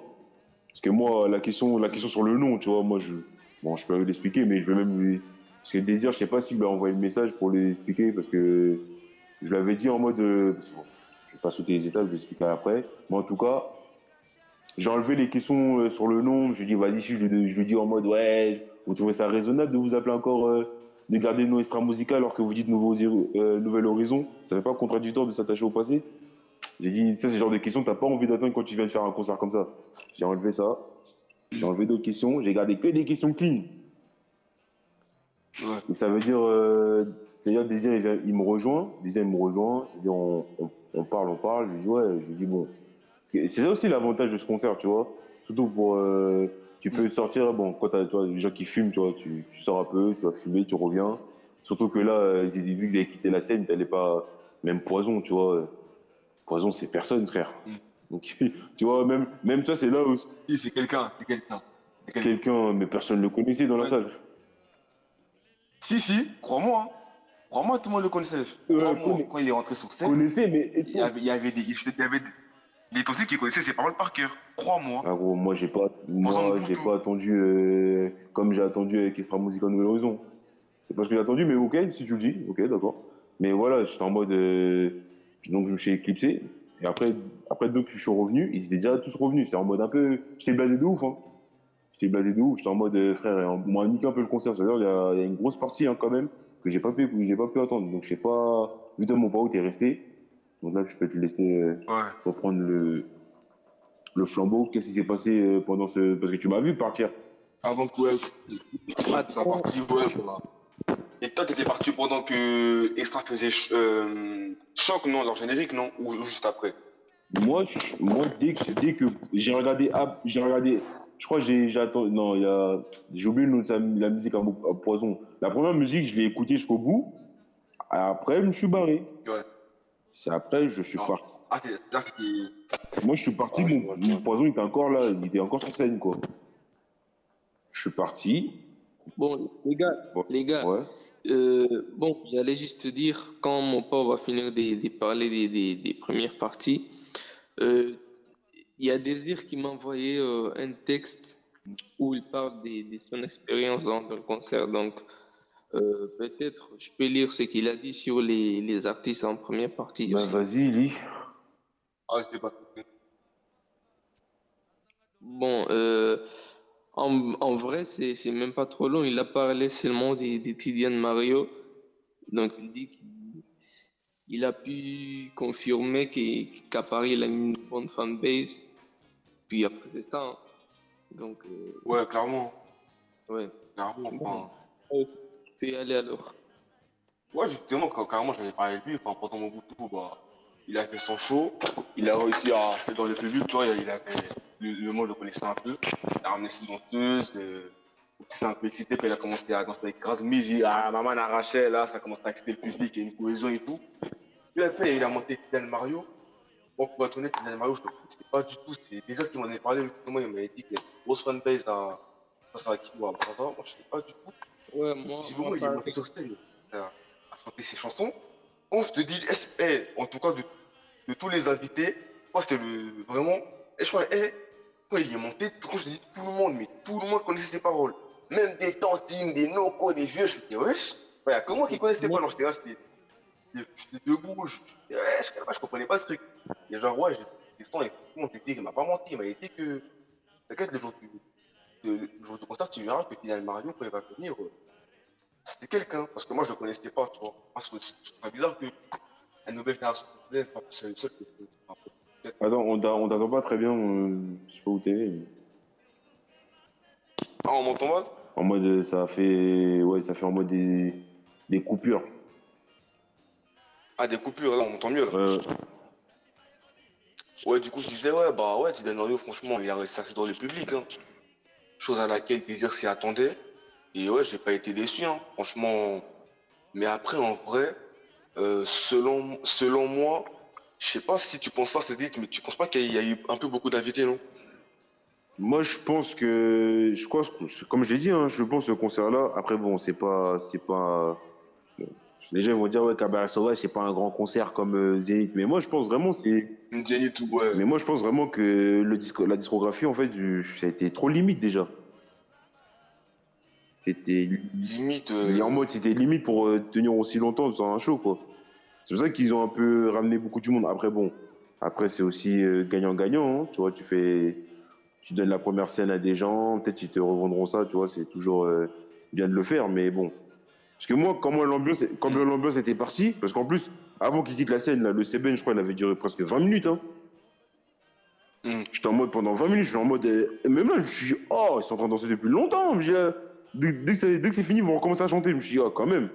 Parce que moi, la question, la question sur le nom, tu vois, moi, je, bon, je peux l'expliquer, mais je vais même lui, parce que Désir, je sais pas s'il lui a envoyé le message pour lui expliquer, parce que je l'avais dit en mode, euh, bon, je vais pas sauter les étapes, je vais expliquer après. Mais en tout cas, j'ai enlevé les questions euh, sur le nom. Je lui ai dit, vas-y, je, je lui dit en mode, ouais, vous trouvez ça raisonnable de vous appeler encore, euh, de garder nom extra musical alors que vous dites euh, Nouvel Horizon? Ça fait pas contradictoire de s'attacher au passé? J'ai dit, ça, c'est le genre de questions que t'as pas envie d'attendre quand tu viens de faire un concert comme ça. J'ai enlevé ça. J'ai enlevé d'autres questions. J'ai gardé que des questions clean. Ouais. Et ça veut dire, euh, c'est-à-dire Désir, il, vient- il me rejoint, Désir, il me rejoint, c'est-à-dire on, on, on parle, on parle, je lui dis ouais, je lui dis bon. C'est ça aussi l'avantage de ce concert, tu vois. Surtout pour, euh, tu peux sortir, bon, quand t'as, tu vois, les gens qui fument, tu vois, tu, tu sors un peu, tu vas fumer, tu reviens. Surtout que là, vu que avez quitté la scène, t'allais pas, même Poison, tu vois. Poison, c'est personne, frère. Mm. Donc, tu vois, même, même ça, c'est là où Si, c'est quelqu'un, c'est quelqu'un. Quelqu'un. mais personne ne le connaissait dans la salle. Si, si, crois-moi. hein. Crois-moi, tout le monde le connaissait. Connais- quand il est rentré sur scène, Connaissez, mais il y avait, il y avait des. Il y avait des. Était qui connaissait ses paroles par cœur. Crois-moi. Ah gros, moi j'ai pas, moi j'ai pas attendu euh, comme j'ai attendu avec Extra Musica Nouvelle Horizon. C'est parce que j'ai attendu, mais ok, si tu le dis, ok, d'accord. Mais voilà, j'étais en mode, euh, puis donc je me suis éclipsé. Et après, après deux que je suis revenu, ils étaient déjà tous revenus. C'est en mode un peu, j'étais blasé de ouf, hein. J'étais blasé de ouf. J'étais en mode euh, frère, on m'a niqué un peu le concert. C'est-à-dire il y, a- il y a une grosse partie hein, quand même que j'ai pas pu, que j'ai pas pu attendre. Donc je sais pas, vu de mon pas où t'es resté. Donc là, je peux te laisser. euh, Ouais. reprendre le, le flambeau. Qu'est-ce qui s'est passé euh, pendant ce. Parce que tu m'as vu partir. Avant que ouais. Ah, t'es parti, ouais. voilà. Et toi, t'étais parti pendant que Extra faisait ch- euh, choc, non, leur générique, non Ou juste après? Moi, moi dès que, dès que j'ai regardé. j'ai regardé. Je crois que j'ai. Non, il y a. J'ai oublié le nom de sa- la musique à, poison. La première musique, je l'ai écoutée jusqu'au bout. Après, je me suis barré. Ouais. C'est après, je suis parti. Ah, t'es là, t'es. Moi, je suis parti. Ah, mon, poison était encore là. Il était encore sur scène, quoi. Je suis parti. Bon, les gars, Ouais. les gars, Ouais. euh, bon, j'allais juste te dire, quand mon père va finir de, de parler des, des, des premières parties, euh, il y a Désir qui m'a envoyé euh, un texte où il parle de, de son expérience dans, dans le concert. Donc, euh, peut-être je peux lire ce qu'il a dit sur les, les artistes en première partie Bah, aussi. vas-y, lis. Ah, je pas. Bon, euh, en, en vrai, c'est même pas trop long. Il a parlé seulement des, des Tidiane Mario. Donc, il dit qu'il a pu confirmer qu'à Paris, il a une bonne fanbase. Puis après, c'est ça. hein. Donc, euh, Ouais, clairement. ouais. Clairement. Enfin, peux y aller alors. ouais, justement, quand carrément j'avais parlé de lui, enfin, pendant mon bout de tout, bah, il a fait son show, il a réussi à. C'est dans le public, tu vois, il a fait. Le, le monde le connaissait un peu. Il a ramené ses danseuses. Euh, il s'est un peu excité quand il a commencé à danser avec Graz Mizi. Ah, maman arrachait, là, ça commence à exciter le public, il y a une cohésion et tout. Puis après, il a monté Kylian Mario. Bon, pour être honnête, Kylian Mario, je ne sais pas du tout. C'est déjà qui m'en avait parlé, justement, il m'avait dit qu'il y a une grosse fanbase à. À Kilo, à Braza. Moi, je ne sais pas du tout. Ouais, moi, Si moi, il est monté sur scène à, à chanter ses chansons, on se dit, est-ce- eh, en tout cas de, de tous les invités, moi c'était le vraiment, et je crois, eh, quand il est monté, quand je dis tout le monde, mais tout le monde connaissait ses paroles. Même des tantines, des nocos, des vieux, je me dis, wesh, il y a que moi qui connaissais pas, alors j'étais là, j'étais j'étais debout, je, je, wesh, je, je comprenais pas ce truc. Et genre, ouais, j'ai des sons, je te dis, il m'a pas menti, il m'a dit que, t'inquiète, le jour du, le, le jour du concert, tu verras que Kylian Mario, quand il va venir, euh, c'était quelqu'un, parce que moi je le connaissais pas, tu vois. Parce que c'est bizarre que la nouvelle génération, c'est le seul que je pas. Attends, on t'a- on t'entend pas très bien. euh, je sais pas où t'es. mais- Ah, on m'entend mal? En mode, ça fait, ouais, ça fait en mode des, des coupures. Ah, des coupures, là, on m'entend mieux. Là. Euh, Ouais, du coup, je disais, ouais, bah ouais, Tidan Mario, franchement, il a réussi à dans le public. Hein. Chose à laquelle Désir s'y attendait. Et ouais, j'ai pas été déçu, hein. franchement. Mais après, en vrai, euh, selon, selon moi, je sais pas si tu penses ça, c'est dit, mais tu penses pas qu'il y a eu un peu beaucoup d'invités, non? Moi, je pense que, je crois, comme je l'ai dit, hein, je pense que ce concert-là, après, bon, c'est pas, c'est pas, les gens vont dire, ouais, Cabaret Sauvage, c'est pas un grand concert comme euh, Zénith. Mais moi, je pense vraiment, c'est, ouais. mais moi, je pense vraiment que le disco, la discographie, en fait, du- ça a été trop limite déjà. C'était Limite. Et euh, en mode, c'était limite pour euh, tenir aussi longtemps sur un show, quoi. C'est pour ça qu'ils ont un peu ramené beaucoup du monde. Après, bon, après, c'est aussi euh, gagnant-gagnant, hein. Tu vois, tu fais, tu donnes la première scène à des gens, peut-être ils te revendront ça, tu vois, c'est toujours bien de le faire, mais bon. Parce que moi, quand moi, l'ambiance, était partie, parce qu'en plus, avant qu'ils quittent la scène, là, le Seben, je crois, il avait duré presque 20 minutes, hein. Hmm. J'étais en mode, pendant 20 minutes, je suis en mode, euh, même là, je me suis dit, oh, ils sont en train de danser depuis longtemps. Je me suis dit, euh, dès, que c'est, fini, ils vont recommencer à chanter. Je me suis dit, oh, quand même.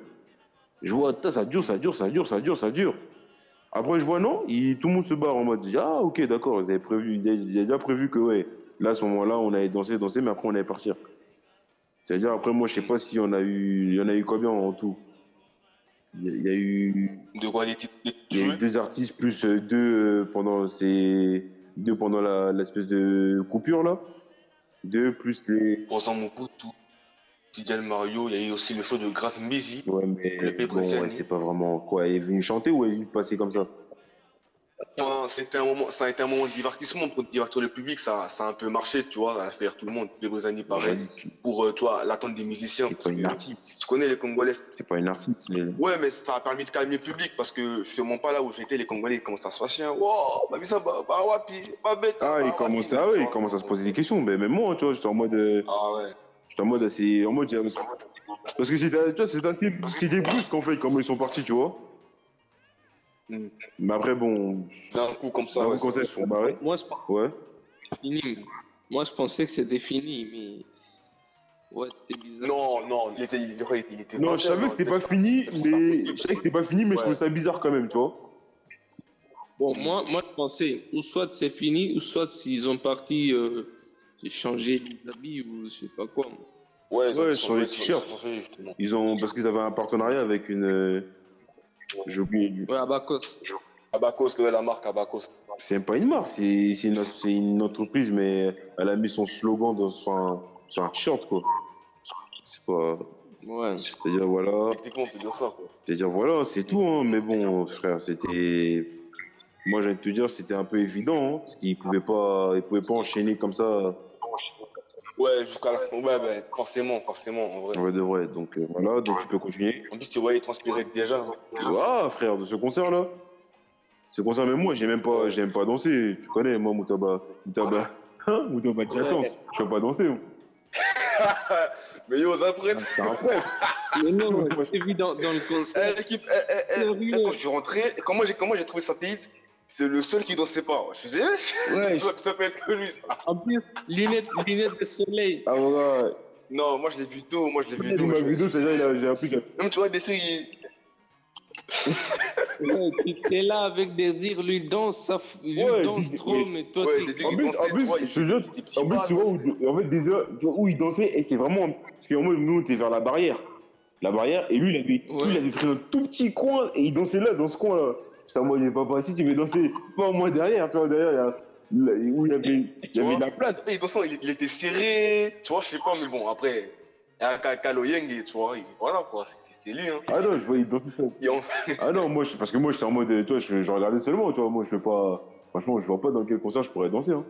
Je vois, ça dure, ça dure, ça dure, ça dure, ça dure. Après, je vois, non, il- tout le monde se barre en mode, ah, ok, d'accord, ils avaient prévu, avaient, ils avaient déjà prévu que, ouais, là, à ce moment-là, on allait danser, danser, mais après, on allait partir. C'est-à-dire, après, moi, je sais pas si on a eu, il y en a eu combien en tout? Il y a- eu, De quoi les titres les il y a eu jouer deux artistes plus euh, deux euh, pendant ces deux pendant la l'espèce de coupure là. Deux plus les Posant mon tout. DJ Mario, il y a eu aussi le show de Grace Mbisi. Ouais, mais bon, ouais, c'est pas vraiment quoi. Il est venu chanter ou il est venu passer comme ça? Enfin, c'était un moment, ça a été un moment de divertissement pour divertir le public, ça, ça a un peu marché, tu vois, fait rire tout le monde, les Brésiliens pareil, pour, euh, toi, l'attente des musiciens. C'est pas une artiste. Tu connais les Congolais? C'est pas une artiste. mais- Ouais, mais ça a permis de calmer le public parce que justement pas là où j'étais, les Congolais ils commencent à se fâcher. hein. Wow, bah, mais ça, bah, bah, wapi, bah, bête. Ah, bah, il commence wapi, à, ouais, il vois. commence à se poser des questions. Mais même moi, tu vois, j'étais en mode, euh, Ah ouais. j'étais en mode, c'est, en mode, parce que c'était, tu vois, c'était assez, c'était brusque en fait, comment ils sont partis, tu vois. Mm. Mais après, bon, D'un coup comme ça. se barrés. Moi, je pensais Ouais. que c'était fini. Moi, je pensais que c'était fini, mais. Ouais, c'était bizarre. Non, non, il était, il était, Non, je savais que c'était non, pas fini, mais je savais que c'était pas fini, mais je trouvais ça bizarre quand même, tu vois. Bon, moi, moi, je pensais, ou soit c'est fini, ou soit s'ils ont parti euh, changer les habits, ou je sais pas quoi. Ouais, ils ont- Ouais, sur les t-shirts. ils ont. Ils parce qu'ils avaient un partenariat avec une, j'ai oublié, Ouais, Abacos. Abacos, ouais, la marque Abacos. c'est pas une marque, c'est, une, une entreprise, mais elle a mis son slogan dans, sur un, sur un t-shirt, quoi. C'est pas, Ouais. c'est-à-dire, voilà. C'est-à-dire, voilà, c'est tout, hein. mais bon, frère, c'était. Moi, j'ai envie de te dire, c'était un peu évident, hein, parce qu'ils pouvaient pas, ils pouvaient pas enchaîner comme ça, Ouais, jusqu'à la fin. Ouais, ben, forcément, forcément, en vrai. vrai de vrai. Donc, euh, voilà, donc tu peux continuer. En plus, tu voyais transpirer déjà. Ah, frère, de ce concert-là. Ce concert, même moi, j'ai même pas, j'ai même pas dansé. Tu connais, moi, Moutaba. Moutaba. Hein Moutaba, tu attends. Je peux pas danser. Mais yo, après, C'est un frère. Mais non, je t'ai vu dans, dans le Eh, concert. l'équipe, eh, eh, eh, eh, quand je suis rentré, comment j'ai comment j'ai trouvé satellite C'est le seul qui dansait pas. Je disais, Ouais. ça, ça peut être que lui. ça. En plus, lunettes, lunettes de soleil. Ah, voilà. Non, moi je l'ai vu tôt, moi je l'ai vu tôt. vu j'ai appris que. Même tu vois, des trucs, il- Ouais, tu es là avec désir, lui danse, ça, lui Ouais, danse trop, mais toi, Ouais, trucs, En plus, en tu plus, je te jure, En plus, tu vois, où, en fait, des heures, tu vois, où il dansait, et c'était vraiment. Parce qu'en mode, nous, on était vers la barrière. La barrière, et lui, il avait, Ouais. lui, il avait pris un tout petit coin, et il dansait là, dans ce coin-là. J'étais en mode, papa, si tu veux danser, pas moi derrière, tu vois, derrière, il y a, où il y avait, il y Tu avait vois de la place. Et dansant, il, il était serré, tu vois, je sais pas, mais bon, après, il y a Ka- Kalo Yeng, tu vois, il- voilà quoi, c'est lui. Hein. Ah non, je voyais on- Ah non, moi, je- parce que moi, j'étais en mode, tu vois, je, je regardais seulement, tu vois, moi, je fais pas. Franchement, je vois pas dans quel concert je pourrais danser, hein.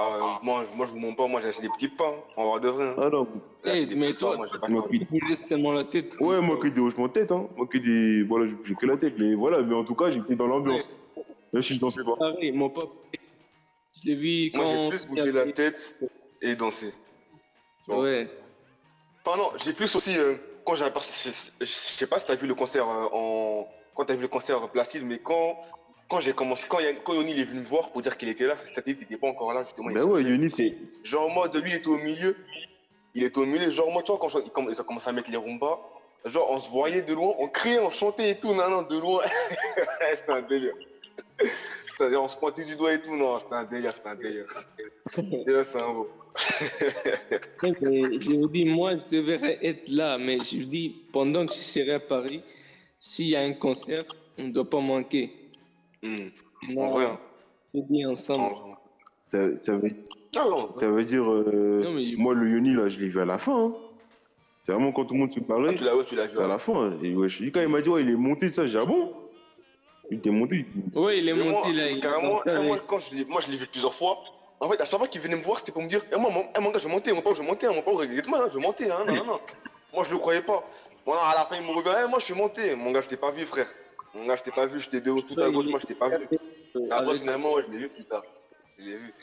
Ah, moi, moi, je vous mens pas, moi j'ai acheté des petits hein, on va de vrai. hein. Ah non. Eh, des mais petits toi, pas, moi, j'ai pas moi, tu bougeais seulement la tête. Ouais, moi, que des hochements de tête, hein. Moi, que des. Voilà, j'ai que la tête, mais voilà, mais en tout cas, j'étais dans l'ambiance. Là, je dansais pas. Pareil, mon papa, je l'ai vu quand... Moi, j'ai plus bougé la tête et dansé. Ouais. Enfin, non, j'ai plus aussi, euh, quand j'ai je sais pas si t'as vu le concert euh, en. Quand t'as vu le concert Placide, mais quand. Quand j'ai commencé, quand, Yoni il est venu me voir pour dire qu'il était là, c'est-à-dire qu'il n'était pas encore là, justement. Ben ouais. Yoni, c'est. Genre, en mode, lui, il était au milieu. Il était au milieu, genre, moi, tu vois, quand ils ont commencé à mettre les rumbas, genre, on se voyait de loin, on criait, on chantait et tout, non, non, de loin. c'était un délire. C'est-à-dire, on se pointait du doigt et tout, non, c'était un délire, c'était un délire. Là, c'est un beau. Je vous dis, moi, je devrais être là, mais je vous dis, pendant que je serai à Paris, s'il y a un concert, on ne doit pas manquer. On En vrai, hein. on ensemble. En. Ça, ça veut, Ah non, ça veut dire. euh, Non, mais- Moi, le Yoni, là, je l'ai vu à la fin. hein. C'est vraiment quand tout le monde se Ah, parlait. tu l'as ouais, tu l'as vu. C'est à la fin. Et ouais, je dis, quand il m'a dit, ouais, il est monté de ça, j'ai ah bon? Il était monté. il Oui, il est moi, monté là. il est carrément, ça, moi, quand je l'ai, moi, je l'ai vu plusieurs fois. En fait, à chaque fois qu'il venait me voir, c'était pour me dire, eh, moi, mon, eh, mon gars, je vais monter, mon pote, je vais monter, hein, mon pote, regarde-moi, hein, je vais monter, hein, non, non, non. Moi, je le croyais pas. Voilà, à la fin, il me regarde, eh, moi, je suis monté. Mon gars, je t'ai pas vu, frère. Gars, je t'ai pas vu, j'étais de haut tout à gauche, moi, je t'ai pas vu. Après, finalement, ouais, je l'ai vu plus tard. Je l'ai vu.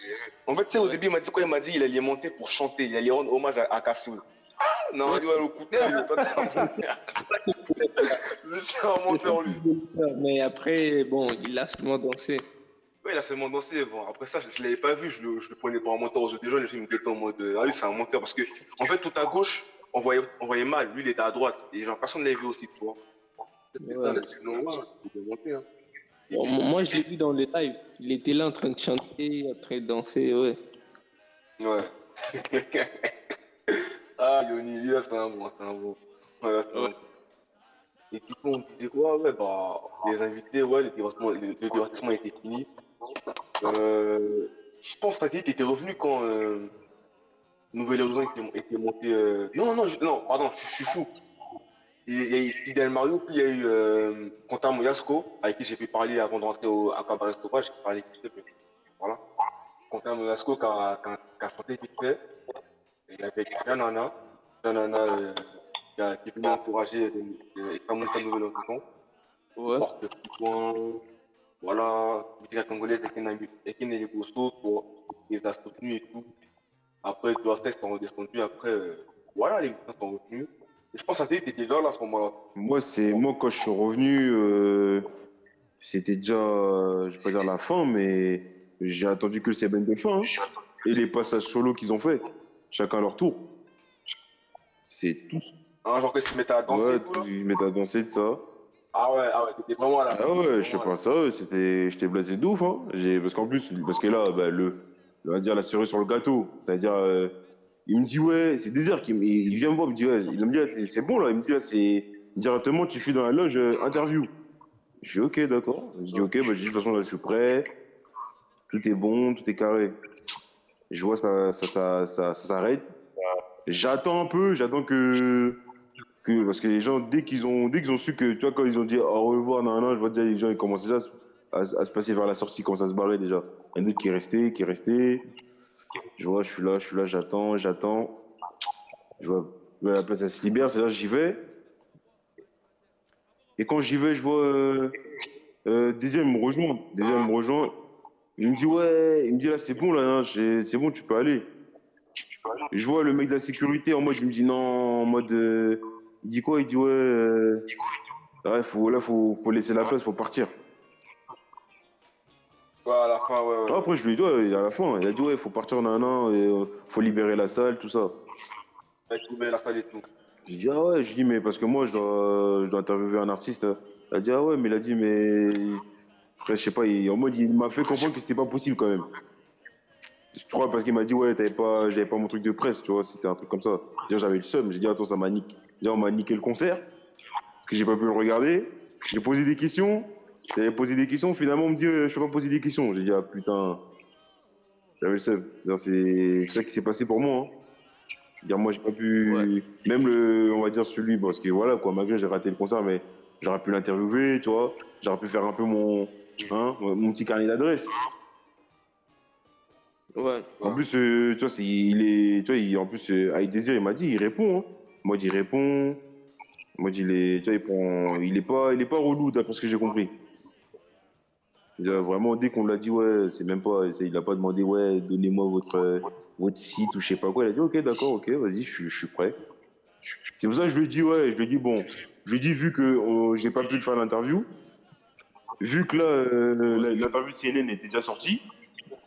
En fait, tu sais, au début, il m'a dit quoi? Il m'a dit il allait monter pour chanter, il allait rendre hommage à, à Kassoul. Ah, non, il va le couteau, il veut pas Je suis un menteur, lui. Mais après, bon, il a seulement dansé. Ouais, il a seulement dansé. Bon, après ça, je, je l'avais pas vu, je le, je le prenais pour un menteur aux des gens, les gens me en mode euh, Ah, lui, c'est un menteur. Parce que, en fait, tout à gauche, on voyait, on voyait mal, lui, il était à droite. Et genre, personne ne l'avait vu aussi, tu vois. Ouais. Hein. Bon, moi, je l'ai vu dans le live. Il était là en train de chanter, en train de danser, ouais. Ouais. ah, Yoni, là, c'est un bon, c'est un bon. Ouais, c'est. Et du coup, on disait quoi Ouais, bah, les invités, ouais, le divertissement, le, divertissement était fini. Euh, je pense que tu étais revenu quand. Euh, Nouvelle Horizon était, était monté. euh, Non, non, je- non, pardon, je, je suis fou. Il y a eu Fidel Mario, puis il y a eu euh, Quentin Moyasco, avec qui j'ai pu parler avant de rentrer au, à Cabaret Sauvage. J'ai parlé lui, mais Voilà. Quentin Moyasco qui a, qui a, qui a chanté vite fait. Et avec Yanana. Yanana euh, qui, a, qui est venu encourager euh, Kamouka Nouvelle Horizon. Ouais. Porte petit point. Voilà. Musique congolaise, Eken et les Bosso, pour les a soutenus et tout. Après, textes sont redescendus. Après, euh, voilà, les gars sont revenus. Je pense que tu étais là à ce moment-là. Moi, c'est moi quand je suis revenu, euh, c'était déjà, euh, je vais pas dire la fin, mais j'ai attendu que le Seben de fin hein. et les passages solo qu'ils ont fait, chacun à leur tour. C'est tout. Hein, genre que tu mettais à danser Ouais, tout, ils mettaient à danser de ça. Ah ouais, ah ouais, t'étais vraiment là. Ah ouais, je sais pas ça, c'était, j'étais blasé de ouf, hein. J'ai, parce qu'en plus, parce que là, bah, le, on va dire la cerise sur le gâteau, c'est-à-dire, euh, il me dit ouais, c'est désert me- il vient me voir, il me dit ouais, il me dit c'est bon là, il me dit là, c'est directement tu fais dans la loge euh, interview. Je dis ok, d'accord. Je dis ok, bah, je dis de toute façon là, je suis prêt, tout est bon, tout est carré. Je vois ça, ça, ça, ça, ça s'arrête. J'attends un peu, j'attends que parce que les gens dès qu'ils ont dès qu'ils ont su que tu vois quand ils ont dit au revoir nan, nan, je vois déjà les gens ils commencent déjà à, se- passer vers la sortie commencent à se barrer déjà il y en a qui est resté qui est resté je vois je suis là je suis là j'attends j'attends je vois la place elle se libère c'est là j'y vais et quand j'y vais je vois euh, euh, Désir me rejoint Désir me rejoint il me dit ouais il me dit là c'est bon là hein, c'est bon tu peux aller je vois le mec de la sécurité en mode, je me dis non, en mode. euh, il dit quoi? Il dit ouais. euh, ouais, faut, là, faut, faut laisser la place, faut partir. Ouais, à la fin, ouais, ouais. Après, je lui ai dit, ouais, à la fin, il a dit ouais, faut partir, nan, nan, et, euh, faut libérer la salle, tout ça. Avec trouvé la salle et tout. J'ai dit ah ouais, je dis mais parce que moi, je dois, je dois interviewer un artiste. Il a dit ah ouais, mais il a dit mais. Après, je sais pas, il, en mode, il m'a fait comprendre que c'était pas possible quand même. Je crois parce qu'il m'a dit ouais, t'avais pas, j'avais pas mon truc de presse, tu vois, c'était un truc comme ça. Déjà, j'avais le seum, j'ai dit attends, ça m'a niqué. Déjà, on m'a niqué le concert, parce que j'ai pas pu le regarder. J'ai posé des questions, j'avais posé des questions, finalement, on me dit euh, je peux pas poser des questions. J'ai dit ah putain, j'avais le seum. C'est ça qui s'est passé pour moi. hein. Dire moi j'ai pas pu même le on va dire celui parce que voilà quoi malgré j'ai raté le concert mais j'aurais pu l'interviewer tu vois j'aurais pu faire un peu mon hein, mon petit carnet d'adresse Ouais. en plus euh, tu vois il est tu vois il, en plus euh, avec désir il m'a dit il répond hein. moi il répond moi il est tu vois il prend il est pas il est pas relou d'après ce que j'ai compris vraiment dès qu'on l'a dit ouais c'est même pas c'est- il a pas demandé ouais donnez-moi votre votre site ou je sais pas quoi il a dit ok d'accord ok vas-y je suis- prêt c'est pour ça que je lui ai dit, ouais, je lui ai dit, bon, je lui ai dit, vu que euh, j'ai pas pu faire l'interview, vu que là, euh, l'interview de CNN était déjà sortie,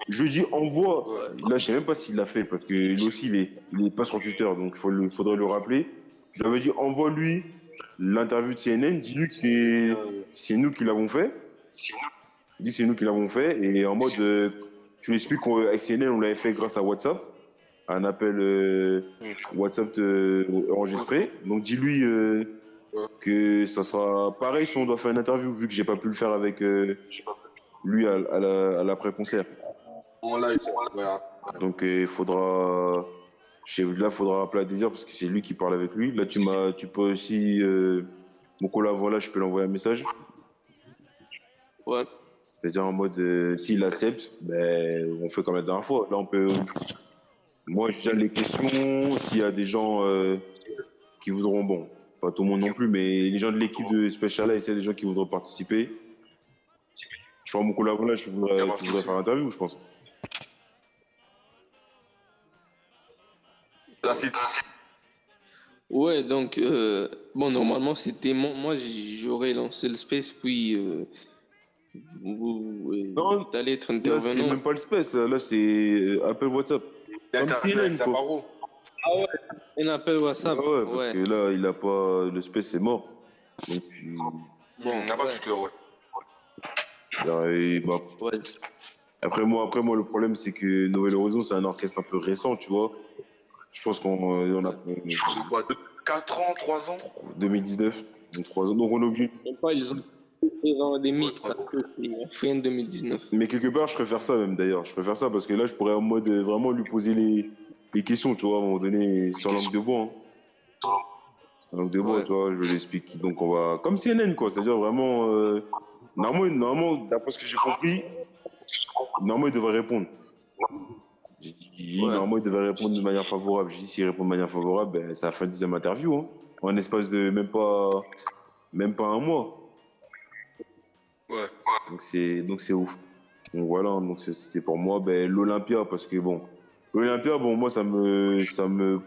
je lui ai dit, envoie, là, je sais même pas s'il l'a fait, parce que lui aussi, il est, pas sur Twitter, donc il faudrait le rappeler. Je lui avais dit, envoie-lui l'interview de CNN, dis-lui que c'est, c'est nous qui l'avons fait. Dis, c'est nous qui l'avons fait, et en mode, euh, tu lui expliques qu'avec CNN, on l'avait fait grâce à WhatsApp, un appel euh, WhatsApp euh, enregistré. Donc dis-lui euh, que ça sera pareil si on doit faire une interview, vu que j'ai pas pu le faire avec lui à, à la- à l'après-concert. Donc il faudra. Là, il faudra appeler à Désir parce que c'est lui qui parle avec lui. Là, tu m'as, tu peux aussi. mon collab, là, je peux l'envoyer un message. Ouais. C'est-à-dire en mode, euh, s'il accepte, ben, on fait comme la dernière fois. Là, on peut. Moi, j'ai déjà les questions. S'il y a des gens euh, qui voudront, bon, pas tout le monde non plus, mais les gens de l'équipe de Special s'il y a des gens qui voudront participer, je crois mon collab, là, je voudrais, je voudrais faire l'interview, je pense. Ouais, donc, euh, bon, normalement, c'était moi, j'aurais lancé le space, puis euh, vous, Non, allez être Là, c'est intervenant. même pas le space, là, là c'est euh, appel WhatsApp. Comme CNN, quoi. Paro. Un appel WhatsApp. Ah ouais, parce ouais. que là, il a pas. Le space est mort. Donc, euh, Bon, Il n'a pas ouais, Twitter, ouais. et, bah, ouais. Après moi, après moi, le problème c'est que Nouvelle Horizon c'est un orchestre un peu récent, tu vois. Je pense qu'on euh, on a Quoi, 4 ans, 3 ans 2019, donc 3 ans, donc on est obligé. Même pas, ils ont ils ont des mythes, fin 2019. Mais quelque part, je préfère ça même d'ailleurs. Je préfère ça parce que là, je pourrais en mode euh, vraiment lui poser les les questions, tu vois, à un moment donné, sans langue de bois. Hein. Sans langue de bois, Ouais. tu vois, je l'explique. Donc, on va. Comme CNN, quoi. C'est-à-dire vraiment. euh, Normalement, normalement d'après ce que j'ai compris, normalement, il devrait répondre. J'ai dit, Ouais. normalement, il devrait répondre de manière favorable. J'ai dit, s'il répond de manière favorable, ben, c'est la fin de deuxième interview. Hein. En espace de même pas, même pas un mois. Ouais. Donc c'est donc c'est ouf. Donc voilà, donc c'est- c'était pour moi ben, l'Olympia parce que bon, l'Olympia bon moi ça me ça me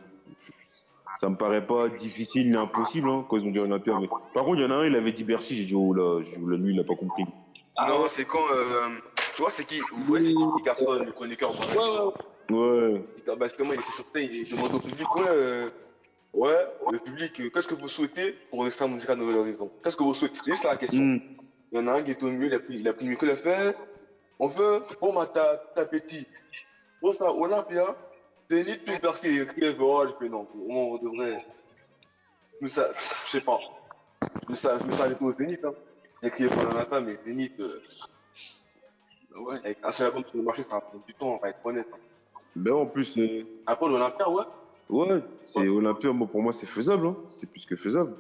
ça me paraît pas difficile ni impossible hein, quand ils ont dit Olympia. Mais par contre il y en a un il avait dit Bercy, j'ai dit oh là, j'ai dit, oh il a pas compris. non, c'est quand. euh, tu vois, c'est qui Vous voyez, c'est qui Carson, le chroniqueur Ouais, ouais. Ouais. Bah, justement, il était sur scène, il demande au public Ouais, euh, ouais le public, euh, qu'est-ce que vous souhaitez pour l'extra musical Nouvelle Horizon? Qu'est-ce que vous souhaitez? C'est juste la question. Hmm. Il y en a un qui est au milieu, il a pris, il a pris le micro, fait On veut, bon, ma ta, ta petit. Pour ça, Olympia, c'est ni plus Bercy, il écrit Oh, je fais non, on devrait. Mais ça, je sais pas. Mais ça, mais ça, j'étais au Zénith, hein. Il écrit pas mais Zénith, euh, ouais, avec un seul album sur le marché, ça va prendre du temps, on va être honnête. hein. Ben en plus euh, Après, l'Olympia, ouais. ouais, c'est Olympia moi pour moi c'est faisable hein. C'est plus que faisable.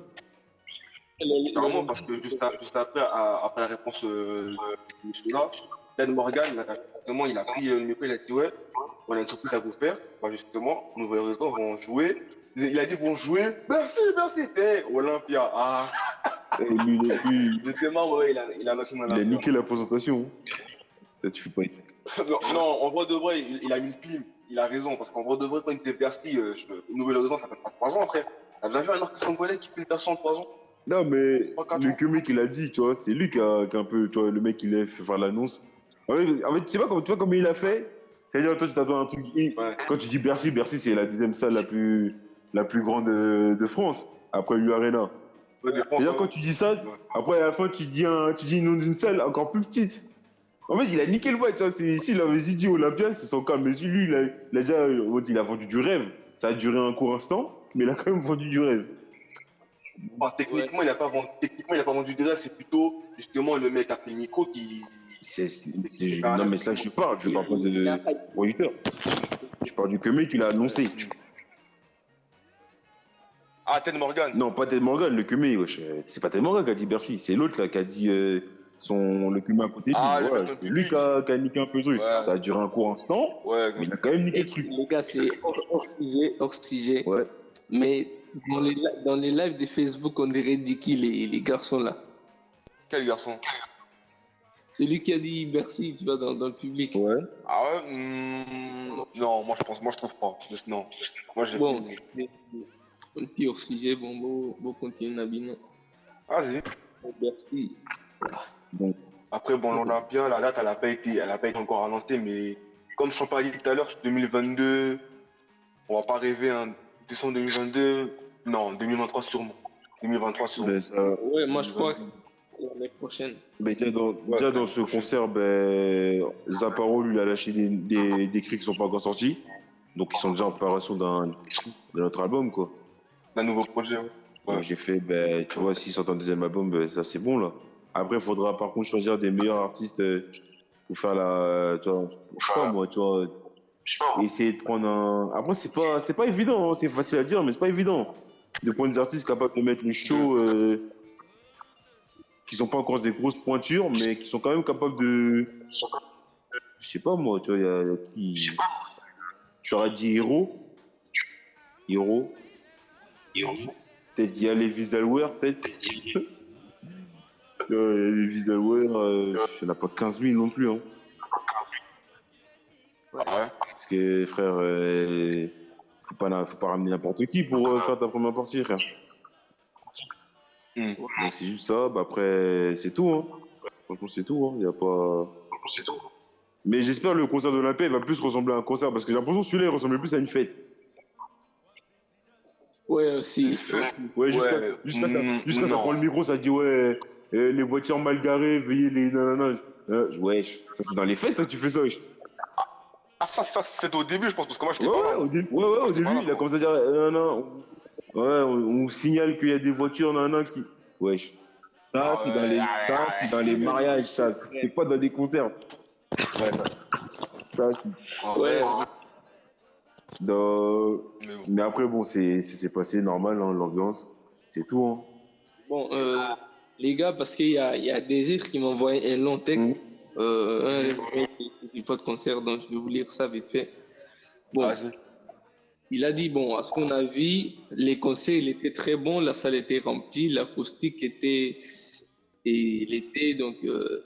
Carrément, parce que juste, à- juste après, à- après la réponse euh, de monsieur là, Dan Morgan, il a, justement, il a pris euh, le micro, il a dit Ouais, on a une surprise à vous faire. Bah, justement, Nouvelle Horizon vont jouer. Il a dit vont jouer. Merci, merci. Eh, Olympia. Ah, lui, lui, justement, ouais, il a, il a lancé il a niqué la présentation. Là, tu fais pas les trucs. non, non, en vrai de vrai, il, il a mis une clim. Il a raison, parce qu'en vrai de vrai, quand il était Bercy, euh, je- Nouvelle Horizon, ça fait pas 3 ans après. T'as déjà vu un artiste congolais qui fait le Bercy en 3 ans? Non, mais quatre le ans. que mec il a dit, tu vois, c'est lui qui a, qui a un peu, tu vois, le mec il a fait faire l'annonce. En fait, en fait, tu sais pas comment, tu vois comment il a fait? C'est-à-dire, toi, tu t'attends à un truc. Ouais. Quand tu dis Bercy, Bercy, c'est la deuxième salle la plus, la plus grande de, de France, après l'U-Arena. Ouais, C'est-à-dire, quand tu dis ça, Ouais. après, à la fin, tu dis, un, tu dis nom d'une salle encore plus petite. En fait, il a niqué le bois, tu vois. S'il avait dit Olympia, c'est son cas. Mais lui, il a, il a déjà euh, il a vendu du rêve. Ça a duré un court instant, mais il a quand même vendu du rêve. Bah, techniquement, il a pas vendu, techniquement, il a pas vendu de c'est plutôt justement le mec le micro qui. C'est, non, mais ça, je parle. Je parle pas de producteur. Je parle du que mec, il a annoncé. Ah, Ted Morgan. Non, pas Ted Morgan, le wesh. C'est pas Ted Morgan qui a dit Bercy, c'est l'autre là qui a dit euh, son, le Kumé à côté de. Ah, c'est lui qui a, qui a niqué un peu le truc. Ouais. Ça a duré un court instant, Ouais, mais il a quand même niqué le truc. les gars, c'est hors, hors sujet, hors sujet. Ouais. Mais dans les, dans les lives de Facebook, on dirait Dicky, les, les garçons là. quel garçon? Celui qui a dit merci, tu vois, dans, dans le public. Ouais. Ah ouais? Hmm, Non, moi je pense, moi je trouve pas. Non. Moi j'ai. Bon, un petit hors sujet. Bon, bon, bon, continue, Nabino. Vas-y. Merci. Après, bon, l'Olympia, la date, elle a pas été, elle a pas été encore annoncée, mais comme je t'en parlais tout à l'heure, c'est 2022. On va pas rêver, hein. Décembre 2022. Non, 2023 sûrement. 2023 sûrement. Ben, ça, Ouais, moi je crois que l'année prochaine. ben, déjà, dans, déjà, dans ce concert, ben, Zaparo, lui, a lâché des, des, des cris qui sont pas encore sortis. Donc, ils sont déjà en préparation d'un, notre album, quoi. Un nouveau projet. ouais. Ouais. Donc, j'ai fait, ben, tu vois, s'ils sortent un deuxième album, ben, ça, c'est bon, là. Après, il faudra, par contre, choisir des meilleurs artistes euh, pour faire la, tu vois, je sais pas, moi, tu vois, essayer de prendre un. Après, c'est pas, c'est pas évident, hein, c'est facile à dire, mais c'est pas évident de prendre des artistes capables de mettre une show euh, qui sont pas encore des grosses pointures, mais qui sont quand même capables de. Je sais pas moi, tu vois, il y a, il y a qui. J'aurais dit Hero. Hero. Peut-être il y a les Visalware, peut-être. Il y a les Visalware, euh, il n'y en a pas 15 000 non plus. Hein. Ah ouais. Parce que, frère, euh, faut, pas, faut pas ramener n'importe qui pour euh, faire ta première partie, frère. Hmm. Donc c'est juste ça, bah après, c'est tout. Hein. Franchement, c'est tout. Hein. Il y a pas... Mais j'espère le concert de l'Olympia il va plus ressembler à un concert parce que j'ai l'impression que celui-là il ressemble plus à une fête. Ouais, aussi. Ouais, jusqu'à Ouais, jusqu'à ça, jusqu'à ça non. prend le micro, ça dit ouais, euh, les voitures mal garées, veuillez les nanana. Euh, wesh, ça c'est dans les fêtes, ça, tu fais ça, wesh. Ah, ça, ça c'était au début, je pense, parce que moi j'étais Ouais, pas là. au début, ouais, ouais, au début là, il a commencé à dire, euh, non, non, ouais, on, on signale qu'il y a des voitures, nanana, qui. Wesh. Ça, Ah c'est dans ouais, les, ah ça, c'est dans les mariages, ça, c'est pas dans des concerts. Ouais, ça, c'est. Ah Ouais. dans- Mais bon. Mais après, bon, c'est c'est- c'est passé normal, hein, l'ambiance. C'est tout. Hein. Bon, euh, les gars, parce qu'il y a, il y a Désir qui m'a envoyé un long texte, euh, ce pas de concert, donc je vais vous lire ça vite fait. Bon, il a dit, bon, à ce qu'on a vu, les concerts, était très bon, la salle était remplie, l'acoustique était, et il était, donc, euh,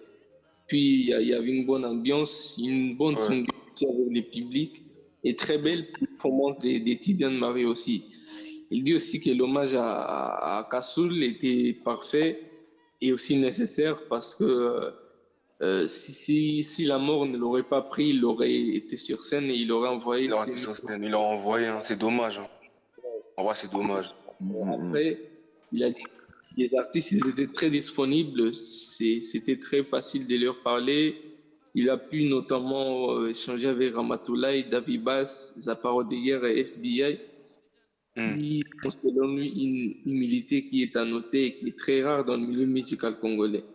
puis il y, avait une bonne ambiance, une bonne Ouais. symbiose avec le public, et très belle performance des, des Tidiane Marie aussi. Il dit aussi que l'hommage à, à, à Kassoul était parfait et aussi nécessaire parce que euh, si, si, si la mort ne l'aurait pas pris, il aurait été sur scène et il aurait envoyé Il a ses- été sur scène, il l'a envoyé, hein. c'est dommage. hein. En vrai, c'est dommage. Après, il a dit que les artistes ils étaient très disponibles, c'était très facile de leur parler. Il a pu notamment euh, échanger avec Ramatoulaye, David Bass, Zaparo de Guerre et FBI. Hmm. qui selon lui une humilité qui est à noter et qui est très rare dans le milieu musical congolais.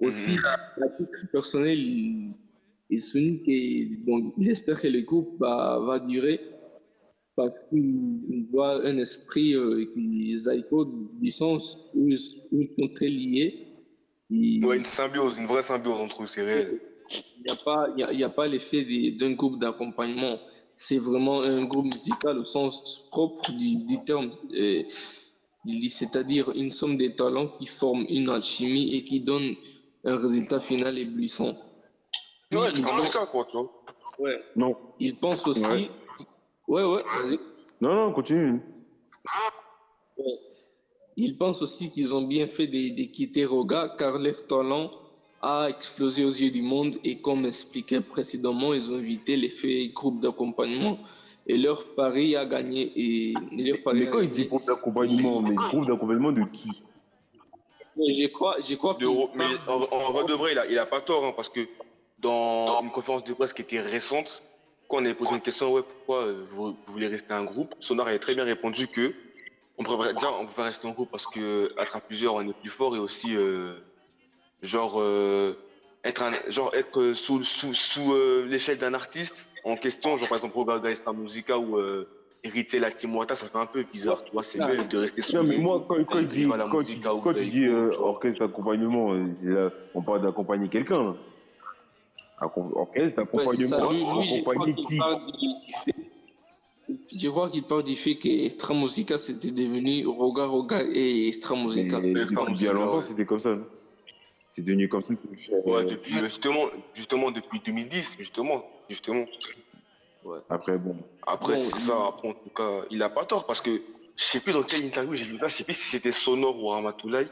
Aussi, Mhm. à titre personnel, il, il souligne qu'il il espère que le groupe va, va durer parce qu'il voit un esprit euh, qui Zaiko du sens où ils, sont très liés. Il Ouais, une symbiose, une vraie symbiose entre eux, c'est réel. n'y a pas, il y a, il y a pas l'effet d'un groupe d'accompagnement. C'est vraiment un groupe musical au sens propre du, du terme. Euh, il C'est-à-dire une somme de talents qui forment une alchimie et qui donnent un résultat final éblouissant. Puis, Ouais, il, pense, cas, quoi, tu vois. ouais, Non. il pense aussi. Ouais. Ouais, ouais, vas-y. Non, non, continue. Ouais. Ils pensent aussi qu'ils ont bien fait de, de quitter Roga car leur talent a explosé aux yeux du monde et comme expliqué précédemment, ils ont évité l'effet groupe d'accompagnement et leur pari a gagné. Et, et leur pari Mais quand il dit groupe d'accompagnement, mais groupe d'accompagnement de qui? Mais Je crois, je crois De mais en, en vrai de vrai, il a, il a pas tort, hein, parce que dans une conférence de presse qui était récente, quand on avait posé une question, ouais, pourquoi euh, vous, vous voulez rester un groupe, Sonar avait très bien répondu que on pourrait déjà on peut rester en groupe parce que être à plusieurs on est plus fort et aussi euh, genre euh, être un, genre être sous sous, sous euh, l'échelle d'un artiste en question, genre par exemple Rogaga Extra Musica ou Héritier la Timouata, ça fait un peu bizarre, tu vois, c'est Ah. mieux de rester Non, mais moi, quand, quand il dit, Viva la quand, tu, quand dis euh, vois. orchestre d'accompagnement, euh, on parle d'accompagner quelqu'un. Orchestre d'accompagnement, Lui, lui, je crois accompagner qu'il qui? parle du du fait. Je crois qu'il parle du fait que Extra Musica c'était devenu Roga Roga et Extra Musica. Depuis Musica, bien longtemps, c'était comme ça. C'est devenu comme ça. Ouais, Euh, depuis, justement, justement, depuis 2010, justement, justement. Après, bon. Après, Bon, c'est il- ça, après, en tout cas, il a pas tort, parce que, je sais plus dans quelle interview j'ai vu ça, je sais plus si c'était Sonore ou Ramatoulaye,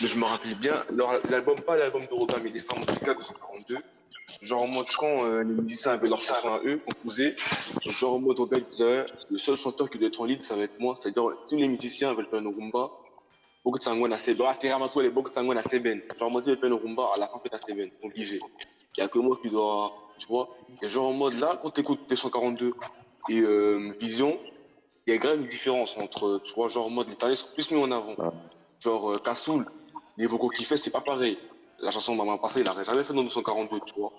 mais je me rappelle bien, leur- l'album, pas l'album de Roga, mais l'Extra Musica 242, genre en mode quand euh, les musiciens avaient leur chanson à eux, composée, genre en mode Roga, il disait, le seul chanteur qui doit être en lead, ça va être moi, c'est-à-dire, tous les musiciens veulent faire une rumba, beaucoup de sangouin à Seben. Ah, c'était Ramatoulaye, beaucoup de sangouin à Seben. Genre en mode, ils veulent faire une rumba, à la fin, fait à Seben, obligé. Il y a que moi qui dois, tu vois. Et genre en mode là, quand t'écoutes T142 et euh, Vision, il y a même une différence entre, tu vois, genre en mode, les talents sont plus mis en avant. Genre, euh, Kassoul, les vocaux qu'il fait, c'est pas pareil. La chanson Maman Passée, il n'aurait jamais fait dans 242, tu vois.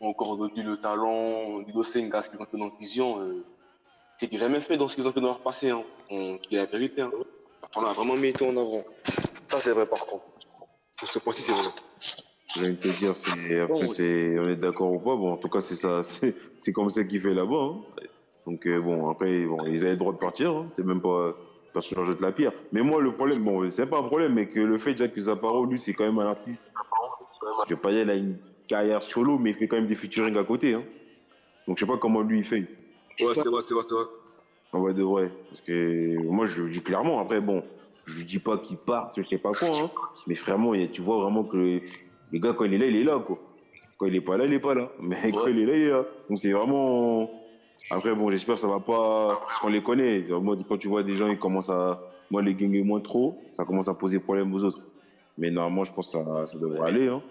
Encore, on dit le talent, Dido Senga, ce qu'ils ont fait dans Vision, euh, c'est jamais fait dans ce qu'ils ont fait dans leur passé, hein. On dit la vérité, hein. On a vraiment mis été en avant. Ça, c'est vrai, par contre. Sur ce point-ci, c'est vrai. Je vais te dire, c'est, après, Bon, c'est, on est d'accord ou pas. Bon, en tout cas, c'est ça, c'est, c'est comme ça qu'il fait là-bas. hein. Donc, euh, bon, après, bon, ils avaient le droit de partir. hein. C'est même pas, personne ne jette la pierre. Mais moi, le problème, bon, c'est pas un problème, mais que le fait déjà que Zaparo, lui, c'est quand même un artiste. Je vais pas dire, il a une carrière solo, mais il fait quand même des featuring à côté. Hein. Donc, je sais pas comment lui, il fait. Ouais, c'est vrai, c'est vrai, c'est vrai. En vrai de vrai. Parce que moi, je le dis clairement. Après, bon, je dis pas qu'il parte, je sais pas quoi. Hein. Mais vraiment, tu vois vraiment que le, gars, quand il est là, il est là, quoi. Quand il est pas là, il est pas là. Mais quand il est là, il est là. Donc c'est vraiment. Après, bon, j'espère que ça va pas. Parce qu'on les connaît. Moi, quand tu vois des gens, ils commencent à. Moi, les gangs moins trop, ça commence à poser problème aux autres. Mais normalement, je pense que ça, ça devrait aller. Hein.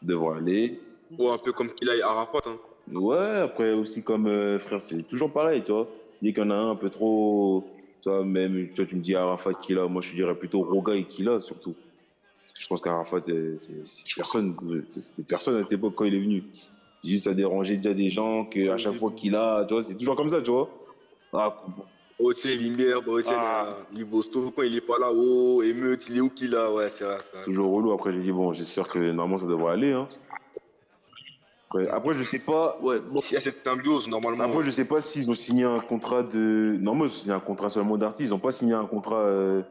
Ça devrait aller. Ouais, un peu comme qu'il a Arafat, hein. Ouais, après aussi comme euh, frère, c'est toujours pareil, tu vois. Dès qu'il y en a un un peu trop, tu vois, même, tu vois, tu me dis Arafat qui là, moi je dirais plutôt Roga et là surtout. Je pense qu'Arafat, personne, euh, c'était personne à cette époque quand il est venu. Juste ça dérangeait déjà des gens qu'à chaque fois qu'il a, tu vois, c'est toujours comme ça, tu vois. Ah. Oh, tu sais, bah, Ah. là, Libosto, quand il est pas là, oh, émeute, il est où qu'il a, ouais, c'est vrai, toujours relou. Après, j'ai dit, bon, j'espère que normalement ça devrait aller. Hein. Après, après, je sais pas. Ouais, bon, S'il y a cette symbiose, normalement. Après, je sais pas s'ils ont signé un contrat de. Normalement, ils ont signé un contrat seulement d'artiste. Ils n'ont pas signé un contrat euh,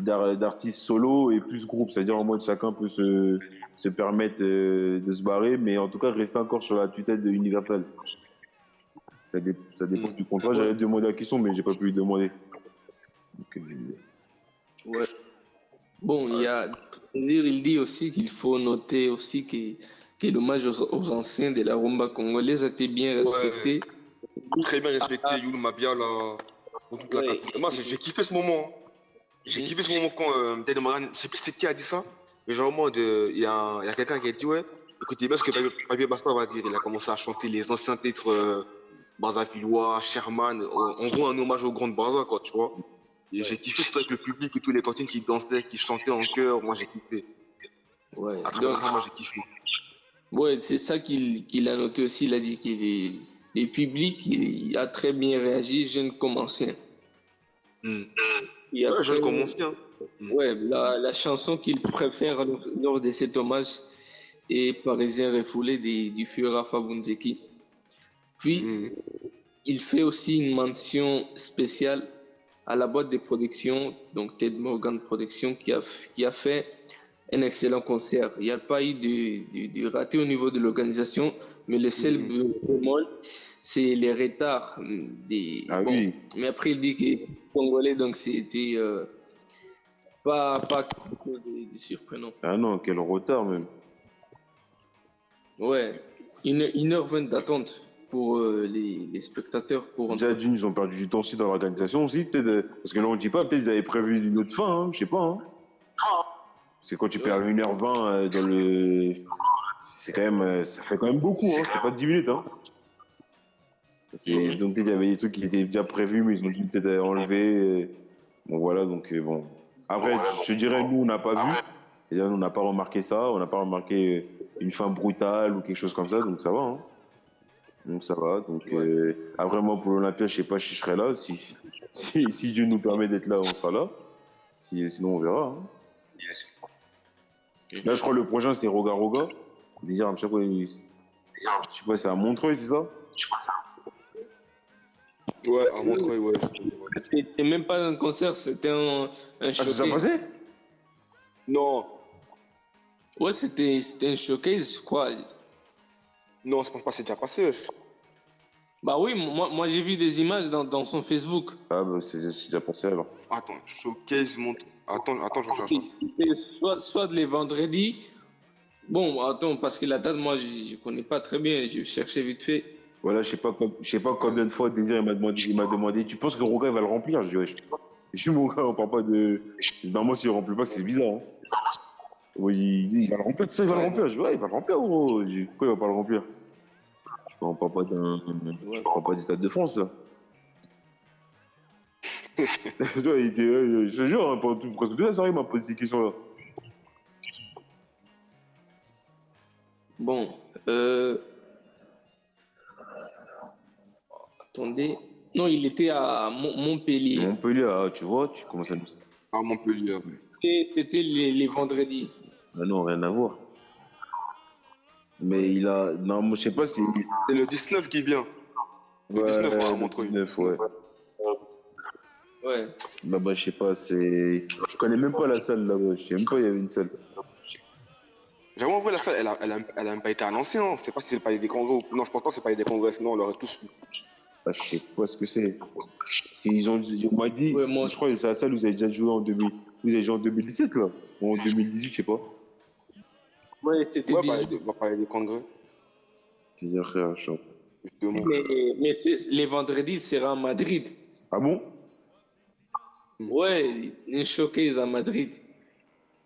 d'ar- d'artiste solo et plus groupe. C'est-à-dire en mode chacun peut se, se permettre euh, de se barrer, mais en tout cas rester encore sur la tutelle de Universal. Ça, dé- ça dépend du contrat. J'avais demandé la question, mais j'ai pas pu lui demander. Donc, euh, ouais. Bon, il y a. Dire, il dit aussi qu'il faut noter aussi que, que l'hommage aux, aux anciens de la rumba congolaise a été bien respecté. Très bien respecté, Youlou Mabia, là. pour toute la Ouais. Moi, j'ai j'ai kiffé ce moment. J'ai kiffé ce moment quand euh, Ted Moran, je sais plus c'était qui a dit ça, mais genre, en mode, euh, il y a, quelqu'un qui a dit, ouais, écoutez bien ce que Fabien Basta va dire. Il a commencé à chanter les anciens titres euh, Sherman, en gros, un hommage aux grandes Brazza, quoi, tu vois. Et j'ai kiffé tout avec le public et tous les cantines qui dansaient, qui chantaient en chœur. Moi, j'ai kiffé. Ouais. À Donc, moi, j'ai kiffé. Ouais, c'est ça qu'il a noté aussi. Il a dit que les, les publics, il, il a très bien réagi, jeunes comme anciens. Hmm. Et Ouais, après, je commence bien. ouais, la, la chanson qu'il préfère lors, de cet hommage est Parisien refoulé de- du feu Rafa Bunzeki. Puis, Hmm. il fait aussi une mention spéciale à la boîte de production, donc Ted Morgan Production, qui a, qui a fait un excellent concert. Il n'y a pas eu de, de- de raté au niveau de l'organisation, mais le seul Mhm. bémol, c'est les retards. Des, Ah bon, oui. Mais après, il dit que Congolais, donc c'était euh, pas, pas de, de surprenant. Ah non, quel retard même. Ouais, une, une heure vingt d'attente pour euh, les, les spectateurs pour Déjà, d'une, ils ont perdu du temps aussi dans l'organisation aussi, peut-être. euh, Parce que là, on dit pas, peut-être ils avaient prévu une autre fin, hein, je sais pas. Hein. C'est quand tu perds 1h20 euh, dans le. C'est quand même. euh, Ça fait quand même beaucoup, hein. C'est pas 10 minutes, hein. Donc, peut-être il y avait des trucs qui étaient déjà prévus, mais ils ont dû peut-être euh, enlever. Bon, voilà, donc bon. Après, je te dirais, nous, on n'a pas vu. On n'a pas remarqué ça, on n'a pas remarqué une fin brutale ou quelque chose comme ça, donc ça va, hein. Donc ça va. Donc euh, après moi pour l'Olympia, je sais pas si je serai là. Si, si, si Dieu nous permet d'être là, on sera là. Si, sinon on verra. hein. Là je crois que le prochain c'est Roga Roga. Déjà je sais pas, il- je sais pas c'est à Montreuil c'est ça? Ouais, à Montreuil, ouais. C'était même pas un concert, c'était un, un Ah c'est déjà showcase. passé? Non, Ouais, c'était c'était un showcase, je crois. non, je pense pas que c'est déjà passé. Bah oui, moi, moi j'ai vu des images dans, dans son Facebook. Ah bah c'est c'est déjà passé alors. Attends, showcase montre. Attends, attends, je recherche. Et soit, soit les vendredis. Bon, attends, parce que la date, moi, je, je connais pas très bien. Je cherchais vite fait. Voilà, je sais pas, com- je sais pas combien de fois Désir m'a demandé, il m'a demandé, tu penses que Roga il va le remplir? Je dis ouais. Je je dis mon gars, on parle pas de. Normalement s'il remplit pas, c'est bizarre. Hein. Oui, il dit il va le remplir, tu sais, il va le remplir? Je dis ouais, il va le remplir, gros. Je pourquoi il va pas le remplir? Je on parle pas d'un. On parle pas du Stade de France là. Il était, euh, je te jure, hein, pendant tout, presque toute la soirée, il m'a posé ces questions-là. Bon, euh... Attendez. Non, il était à Mon- Montpellier. Montpellier, ah, tu vois, tu commences à nous. À Montpellier. Et c'était les, les vendredis. Ah non, rien à voir. Mais il a. Non, je sais pas si. C'est le 19 qui vient. Le Ouais, 19, à le Montreuil. 19, ouais. Ouais. Là-bas, je sais pas, c'est. Je connais même pas la salle là-bas, je sais même pas il y avait une salle. J'avoue, en vrai, la salle, elle a, elle a, elle a même pas été annoncée. Hein. Je sais pas si c'est le palais des congrès ou. Non, je pense pas que c'est le palais des congrès, sinon on l'aurait tous vu. Ah, je sais pas ce que c'est. Parce qu'ils ont dit, on m'a dit, Ouais, moi- je crois que c'est la salle où vous avez déjà joué en 2000. Vous avez joué en 2017 là? Ou en 2018, je sais pas. Ouais, c'était Ouais, 18. palais des, bah, palais des congrès. Je veux dire, frère, je suis en- Justement. Mais, mais c'est- les vendredis, c'est à Madrid. Ah bon? Ouais, une showcase à Madrid.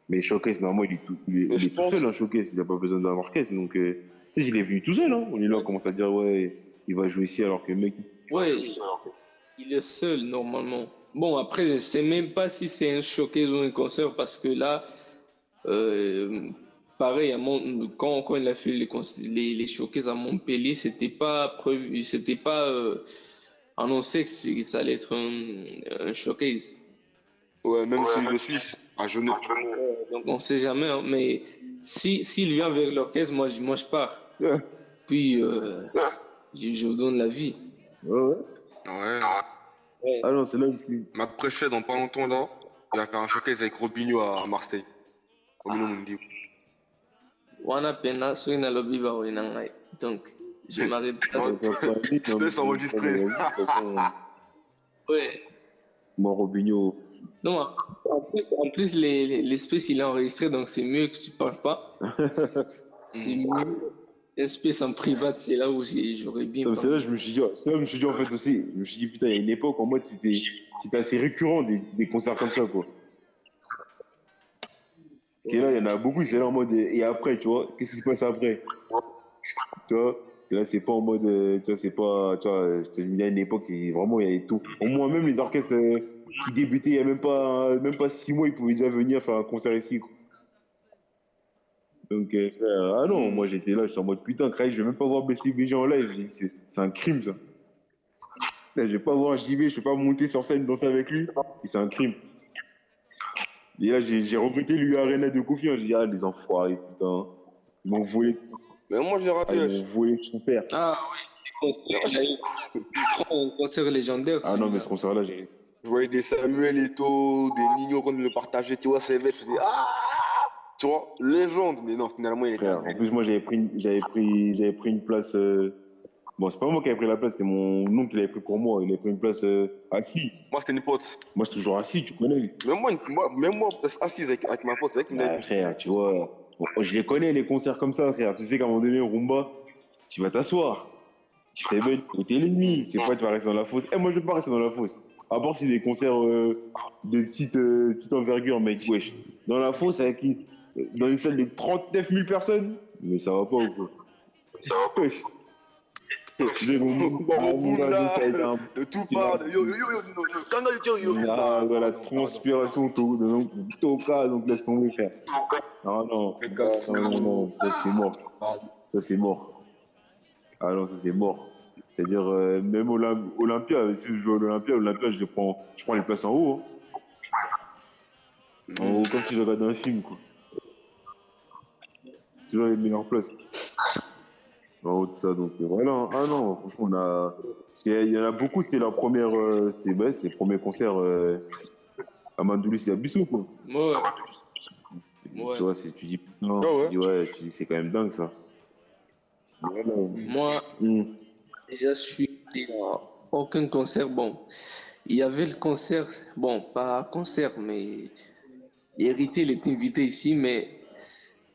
Mais Showcase, normalement, il est tout, il est, il est seul, hein, Showcase. Il n'a pas besoin d'un orchestre. Donc, euh, tu sais, je l'ai vu tout seul. Hein. On est là, on commence à dire, ouais, il va jouer ici alors que le mec. Ouais, il est seul normalement. Bon, après, je sais même pas si c'est un showcase ou un concert parce que là, euh, pareil, à Mont- quand, quand il a fait les, les, les showcases à Montpellier, c'était pas prévu, c'était pas euh, annoncé que ça allait être un, un showcase. Ouais, même si le Suisse, à genoux. Donc on sait jamais, hein, mais si s'il vient avec l'orchestre, moi, je- moi je pars. Ouais. Puis euh, je, je vous donne la vie. Ouais, ouais. Ouais. Ah non, c'est là où je suis. Ma préchée dans pas longtemps là, il va faire un showcase avec Robinho à Marseille. Robinho Mundi. Wana pena soki nalobi baoye na ngai. Donc je m'arrête là. Je te laisse enregistrer. Ouais. Moi, Robinho. Non, en plus, en plus les- les- l'espèce il est enregistré, donc c'est mieux que tu parles pas. c'est mieux. Espèce en privat, c'est là où j'aurais bien C'est là je me suis dit, c'est là je me suis dit en fait aussi, je me suis dit putain, il y a une époque en mode c'était c'était assez récurrent des, des concerts comme ça quoi. Et là, il y en a beaucoup, c'est là en mode et après, tu vois, qu'est-ce qui se passe après? Tu vois Et là, c'est pas en mode, euh, tu vois, c'est pas, tu vois, je te dis, il y a une époque, c'est vraiment, il y avait tout. Au moins, même les orchestres euh, qui débutaient il y a même pas, même pas six mois, ils pouvaient déjà venir faire un concert ici. Quoi. Donc, euh, ah non, moi j'étais là, j'étais en mode putain, Craig, je vais même pas voir BCBG en live. C'est un crime ça. Là, je vais pas voir JB, je vais pas monter sur scène danser avec lui. C'est un crime. Et là, j'ai recruté lui Arena de Kofi. hein. J'ai dit, ah, les enfoirés, putain. Ils m'ont volé, Mais moi j'ai ah, raté. ils wesh. m'ont volé ce concert. Ah oui, il un concert légendaire. Ah non, mais ce concert-là, j'ai. Je voyais des Samuel Eto'o, des Nino quand ils le partageaient, tu vois, c'est je faisais Ah Tu vois, légende. Mais non, finalement, il était. Frère, en plus, moi, j'avais pris, j'avais pris, j'avais pris une place. euh, Bon, c'est pas moi qui avais pris la place, c'était mon oncle qui l'avait pris pour moi. Il avait pris une place euh, assis. Moi, c'était une pote. Moi, je suis toujours assis, tu connais. Même moi, même moi assise avec, avec ma pote, c'est vrai Ah, frère, tu vois, bon, je les connais les concerts comme ça, frère. Tu sais qu'à un moment donné, Rumba, tu vas t'asseoir. Tu sais bien où t'es l'ennemi. C'est pas tu vas rester dans la fosse? Eh, moi, je vais pas rester dans la fosse. À part si des concerts euh, de petite, euh, petite envergure, mec, wesh. Dans la fosse, avec une, dans une salle de 39 000 personnes, mais ça va pas ou quoi? Ça va pas. sais, mon ça a été un De tout part, de yo, yo, yo, yo, yo, yo, quand yo, yo, yo. ah, voilà, transpiration, donc, toka, donc laisse tomber, frère. Ah non, non, non, non, ça c'est mort. ça. Ça c'est mort. Ah non, ça c'est mort. C'est-à-dire, euh, même Olymp- Olympia, si je joue à l'Olympia, Olympia, je, les prends, je prends les places en haut. hein. En haut, comme si je regardais un film, quoi. Toujours les meilleures places. En haut de ça, donc euh, voilà. hein. Ah non, franchement, on a. Parce qu'il y en a beaucoup, c'était leur première. euh, c'était bah, c'était le premier concert euh, à Mandoulis et à Bissou, quoi. Ouais. Ouais. Tu vois, tu dis, putain, Ah ouais. tu dis, ouais, tu dis, c'est quand même dingue ça. Voilà. Moi, Hmm. Déjà, je suis allé à aucun concert. Bon, il y avait le concert, bon, pas concert, mais Hérité, il était invité ici, mais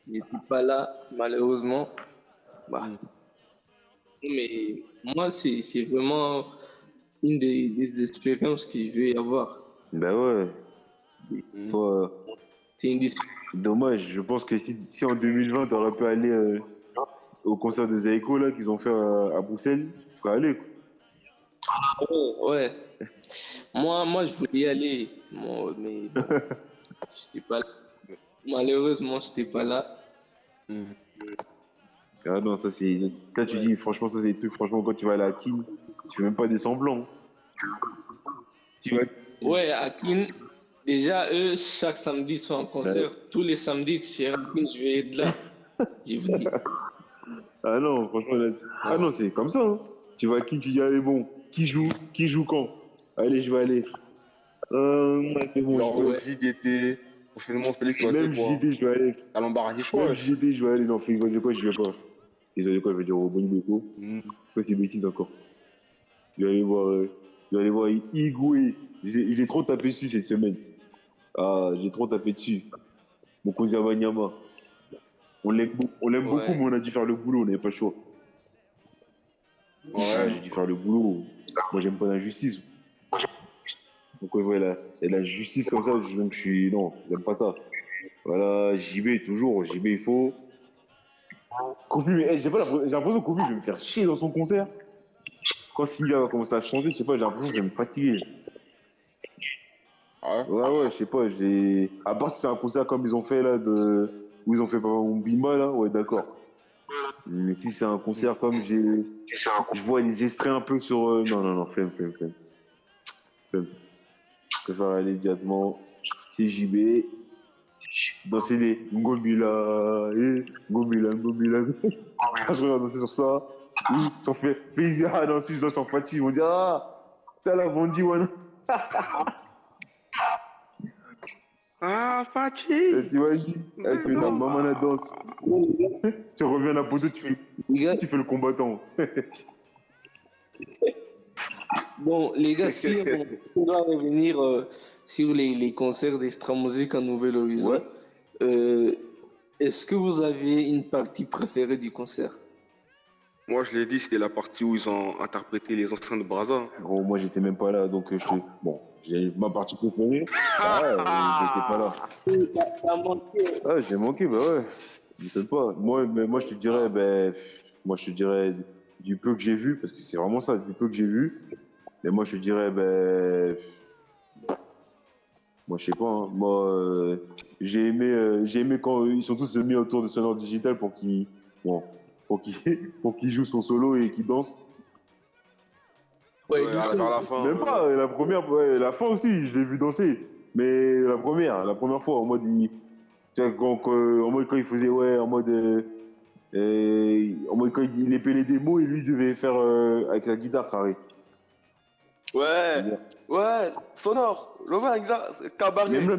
il n'était pas là, malheureusement. Bah. Mais moi, c'est vraiment une des, des expériences que je vais avoir. Bah ouais. Mm. Euh, C'est une dommage, je pense que si, si en 2020, t'aurais pu aller euh, au concert des Aiko là qu'ils ont fait à, à Bruxelles, tu serais allé. Quoi. Oh, ouais. Moi, moi, je voulais y aller, Moi, mais bon, j'étais pas là. Malheureusement, j'étais pas là. Ah non, ça c'est. Là, tu dis, franchement, ça c'est des trucs, franchement, quand tu vas aller à Kin, tu fais même pas des semblants. Tu vas. Ouais, à Kin, déjà, eux, chaque samedi, ils sont en concert. Tous les samedis que je suis à Kin, je vais être là. Je vous dis. Ah non, franchement, là, c'est- ah non, c'est comme ça. Hein. Tu à Kin, tu dis, allez, bon, qui joue Qui joue quand? Allez, je vais aller. Euh, c'est bon. Genre, je le JDT, finalement, Félix, tu Même quoi JD, je vais aller. À l'embarras choix, Même. JD, je vais aller. Non, Félix, vas-y, quoi, je vais pas. Désolé, quoi, je vais dire au bon Beko. Mm. C'est pas ces bêtises encore? Je vais aller voir, euh, je vais aller voir. J'ai j'ai trop tapé dessus cette semaine. Ah, j'ai trop tapé dessus. Mon cousin Wanyama. On l'aime on l'aime Ouais. beaucoup, mais on a dû faire le boulot, on n'avait pas le choix. Ouais, j'ai dû faire le boulot. Moi, j'aime pas l'injustice. Donc, ouais, voilà. Et la justice comme ça, je, donc, je suis. Non, j'aime pas ça. Voilà, JB, toujours. JB, il faut. Kofi, eh, j'ai pas l'impression j'ai l'impression que Kofi, je vais me faire chier dans son concert. Quand Sylvia va commencer à chanter, je sais pas, j'ai l'impression que je vais me fatiguer. Ouais Ouais, ouais, je sais pas, j'ai. À part si c'est un concert comme ils ont fait là, de... où ils ont fait Papa Bimba là, ouais, d'accord. Mais si c'est un concert comme j'ai. Je vois les extraits un peu sur. euh, Non, non, non, flemme, flemme, flemme. Flemme. Ça va aller directement chez JB. Danser les Ngomila, eh, Ngomila, Ngomila. Quand je regarde danser sur ça, ont fait, fais ah non, si je danse en Fatih, ils vont dire, ah, t'as la vendu, ouais. Ah, Fatih Tu vois, avec le maman la danse. tu reviens à la poteau, tu fais, Les gars, tu fais le combattant. bon, les gars, si on, doit revenir euh, sur les, les concerts d'Extra Musique en Nouvel Horizon, Ouais. euh, est-ce que vous avez une partie préférée du concert? Moi, je l'ai dit, c'était la partie où ils ont interprété les anciens de Braza. Gros, moi, j'étais même pas là, donc euh, je te... Bon, j'ai ma partie préférée. Ah ouais, j'étais pas là. T'as manqué. Ah, j'ai manqué, bah ouais. M'étonne pas. Moi, mais moi, je te dirais, ben, moi, je te dirais du peu que j'ai vu, parce que c'est vraiment ça, du peu que j'ai vu. Mais moi, je te dirais, ben, moi, je sais pas. hein. Moi, euh, j'ai aimé, euh, j'ai aimé quand ils sont tous mis autour de Sonore Digital pour qu'ils, bon, pour pour qu'ils jouent son solo et qu'ils dansent. Ouais, Ouais, vers la fin. Même pas, euh, la première, ouais, la fin aussi, je l'ai vu danser. Mais la première, la première fois, en mode, il, tu vois, quand, quand- en mode quand il faisait, ouais, en mode, euh, euh, en mode quand il, il épelait des mots et lui il devait faire euh, avec la guitare carré. Ouais, ouais, sonore, exact, cabaret. Même là,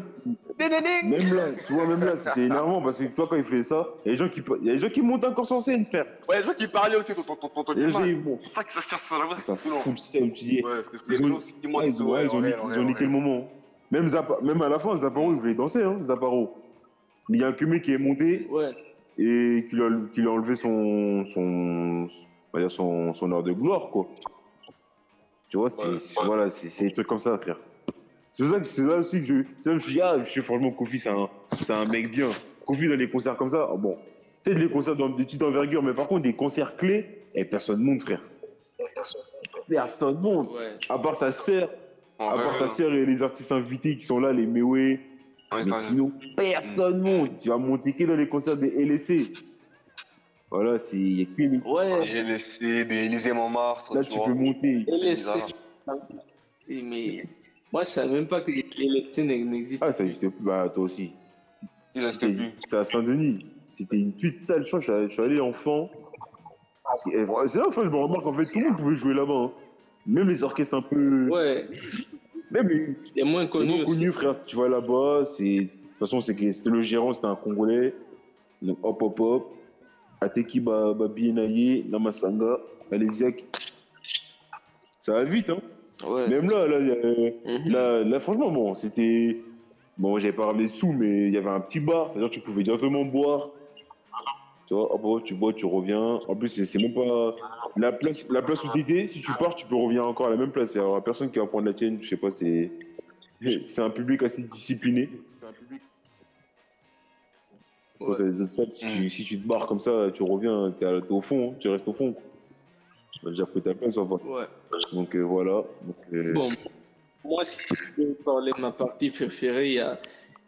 même là, tu vois, même là, c'était énervant parce que tu vois, quand il faisait ça, il y a des gens qui, il y a des gens qui montent encore sur scène, frère. Ouais, les gens qui parlaient aussi, ton, ton, ton, ton, ton Il y a des gens, image. ils- bon, C'est ça que ça sert, ça, ça, ça dis, Ouais, Ils ont- niqué- le moment. Même, même à la fin, Zapparo, il voulait danser, hein, Zapparo. Mais il y a un cumé qui est monté Ouais. et qui lui a, qui enlevé son, son, son, son heure de gloire, quoi. Tu vois, c'est, Ouais, c'est- ouais. voilà, c'est, c'est des trucs comme ça, frère. C'est pour ça que c'est là aussi que je, c'est là que je me suis dit, ah, je suis franchement, Kofi, c'est un, c'est un mec bien. Kofi, dans les concerts comme ça, ah, bon, peut-être les concerts dans- de petite envergure, mais par contre, des concerts clés, et personne monte, frère. Personne monte. Ouais. À part sa sœur, à part sa sœur et les artistes invités qui sont là, les Mewé, Ouais, mais sinon, personne monte. Tu vas monter que dans les concerts des LSC. Voilà, c'est il y a que les- Ouais. Des LSC, des Élysée Montmartre, Là, tu tu vois. peux monter. Et les. Et Mais moi, je savais même pas que les LSC n'existent Ah, ça n'existe plus. Bah, toi aussi. Plus. c'était à Saint-Denis. C'était une petite salle. Je crois que je suis- allé enfant. C'est eh, c'est là, enfin, je me remarque en fait, tout le monde pouvait jouer là-bas. hein. Même les orchestres un peu. Ouais. Même les, Et moins les connu moins aussi. connus, frère. Tu vois là-bas, c'est. De toute façon, c'est que c'était le gérant, c'était un Congolais. Donc, hop, hop, hop. Ateki ba, ba Bienaye, Namasanga, Alésiak. Ça va vite, hein. Ouais. Même là, là, a- Mhm. là, là, franchement, bon, c'était. Bon, j'avais pas ramené de sous, mais il y avait un petit bar, c'est-à-dire que tu pouvais directement boire. Tu vois, hop, hop, tu bois, tu reviens. En plus, c'est même pas. La place, la place où tu étais, si tu pars, tu peux revenir encore à la même place. Il y aura personne qui va prendre la tienne, je sais pas, c'est. C'est un public assez discipliné. Si, tu, si tu te barres comme ça, tu reviens, t'es au fond, hein, tu restes au fond. Tu as déjà pris ta place, va. Ouais. Donc euh, voilà. Donc, euh, Bon, moi, si je peux parler de ma partie préférée, il y a,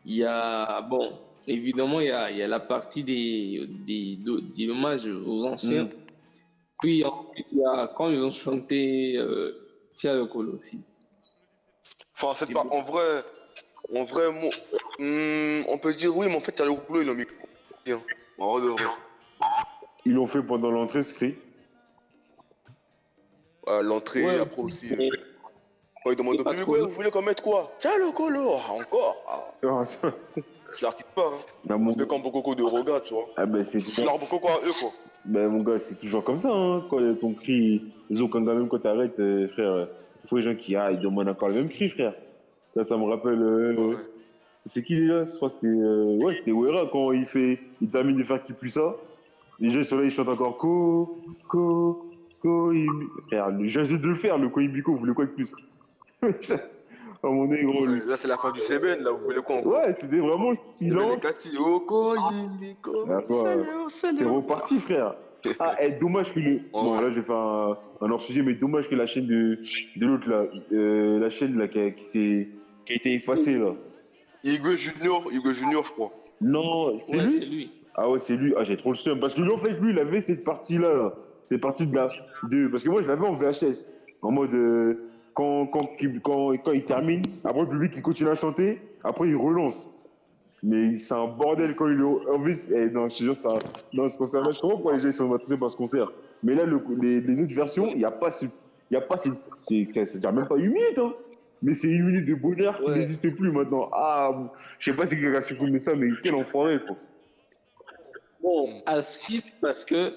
il y a bon, évidemment, il y a, il y a la partie des, des, de- des hommages aux anciens. Mm. Puis, il y a quand ils ont chanté euh, Tia le Colo aussi. Enfin, c'est pas. En vrai. En vrai, moi, hum, on peut dire oui, mais en fait, t'as le boulot, ils ont mis. Ils l'ont fait pendant l'entrée, ce cri. Ouais, L'entrée, Ouais. après aussi. Quand ils demandent C'est au public, vous voulez qu'on mette quoi? Tiens, le colo Ah, Encore ah, Je leur quitte pas. Hein. mon... Fait comme beaucoup de regards, tu vois. ah, bah, c'est Je leur beaucoup quoi, eux, quoi. bah, mon gars, c'est toujours comme ça. Hein. Quand ton cri, les autres, quand même, quand t'arrêtes, euh, frère, euh, il faut les gens qui ah, ils demandent encore le même cri, frère. Ça, ça me rappelle. euh, Ouais. C'est qui déjà? Je crois que c'était. euh, Ouais, c'était Wera quand il fait. Il termine de faire qui plus ça. Les là, ils chantent encore Ko, Ko, Ko, Frère, j'ai de le faire, le Ko Ibiko, vous voulez quoi de plus À mon nez, gros. Là, c'est la fin du CBN, là, vous voulez quoi encore Ouais, c'était vraiment le silence. Yimiko, Ah, C'est reparti, frère. Ah, eh, dommage que le. Bon, Ouais. là, je vais faire un, un hors-sujet, mais dommage que la chaîne de, de l'autre, là, euh, la chaîne là, qui, a, qui, s'est- qui a été effacée, là. Hugo Junior, Hugo Junior, je crois. Non, c'est Ouais, lui. Ah ouais, c'est lui. Ah, j'ai trop le seum. Parce que lui, en fait, lui, il avait cette partie-là. Là. Cette partie de la. De... Parce que moi, je l'avais en VHS. En mode. euh, quand, quand, quand, quand il termine, après le public, il continue à chanter. Après, il relance. Mais c'est un bordel quand il est. au- En plus, eh, non, je te jure, ça. Non, ce concert-là, je comprends pourquoi les gens ils sont intéressés par ce concert. Mais là, le- les, les autres versions, il n'y a pas ce. Il y a pas cette. c'est- c'est- Ça dure même pas une minute, hein. Mais c'est une minute de bonheur qui Ouais. n'existe plus maintenant. Ah, je sais pas si quelqu'un a supprimé ça, mais quel enfoiré, quoi. Bon, à skip, parce que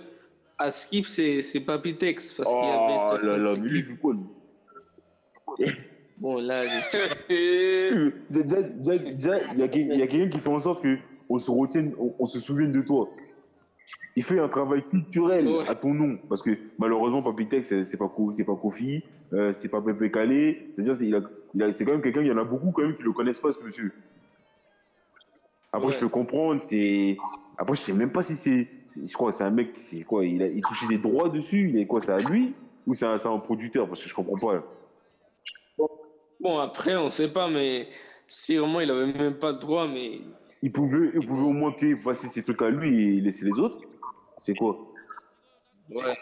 à skip, c'est c'est Papitex. Parce qu'il y avait Oh là là, mais lui, quoi, lui? Bon, là, Déjà, il y a, quelqu'un qui fait en sorte que on se retienne, on, on se souvienne de toi. Il fait un travail culturel Ouais. à ton nom, parce que malheureusement, Papitex, c'est c'est pas c'est pas Kofi, euh, c'est pas Pepe Calé. C'est-à-dire, c'est il a- il a- c'est quand même quelqu'un. Il y en a beaucoup quand même qui le connaissent pas, ce monsieur. Après, Ouais. je peux comprendre. C'est après, je sais même pas si c'est. Je crois c'est un mec. C'est quoi Il a il touchait des droits dessus. Il est quoi C'est à lui ou c'est un, c'est un producteur Parce que je comprends pas. Bon, après, on sait pas, mais sûrement, il avait même pas de droit, mais Il pouvait, il pouvait au moins qu'il fasse ses trucs à lui et laisser les autres. C'est quoi? Ouais.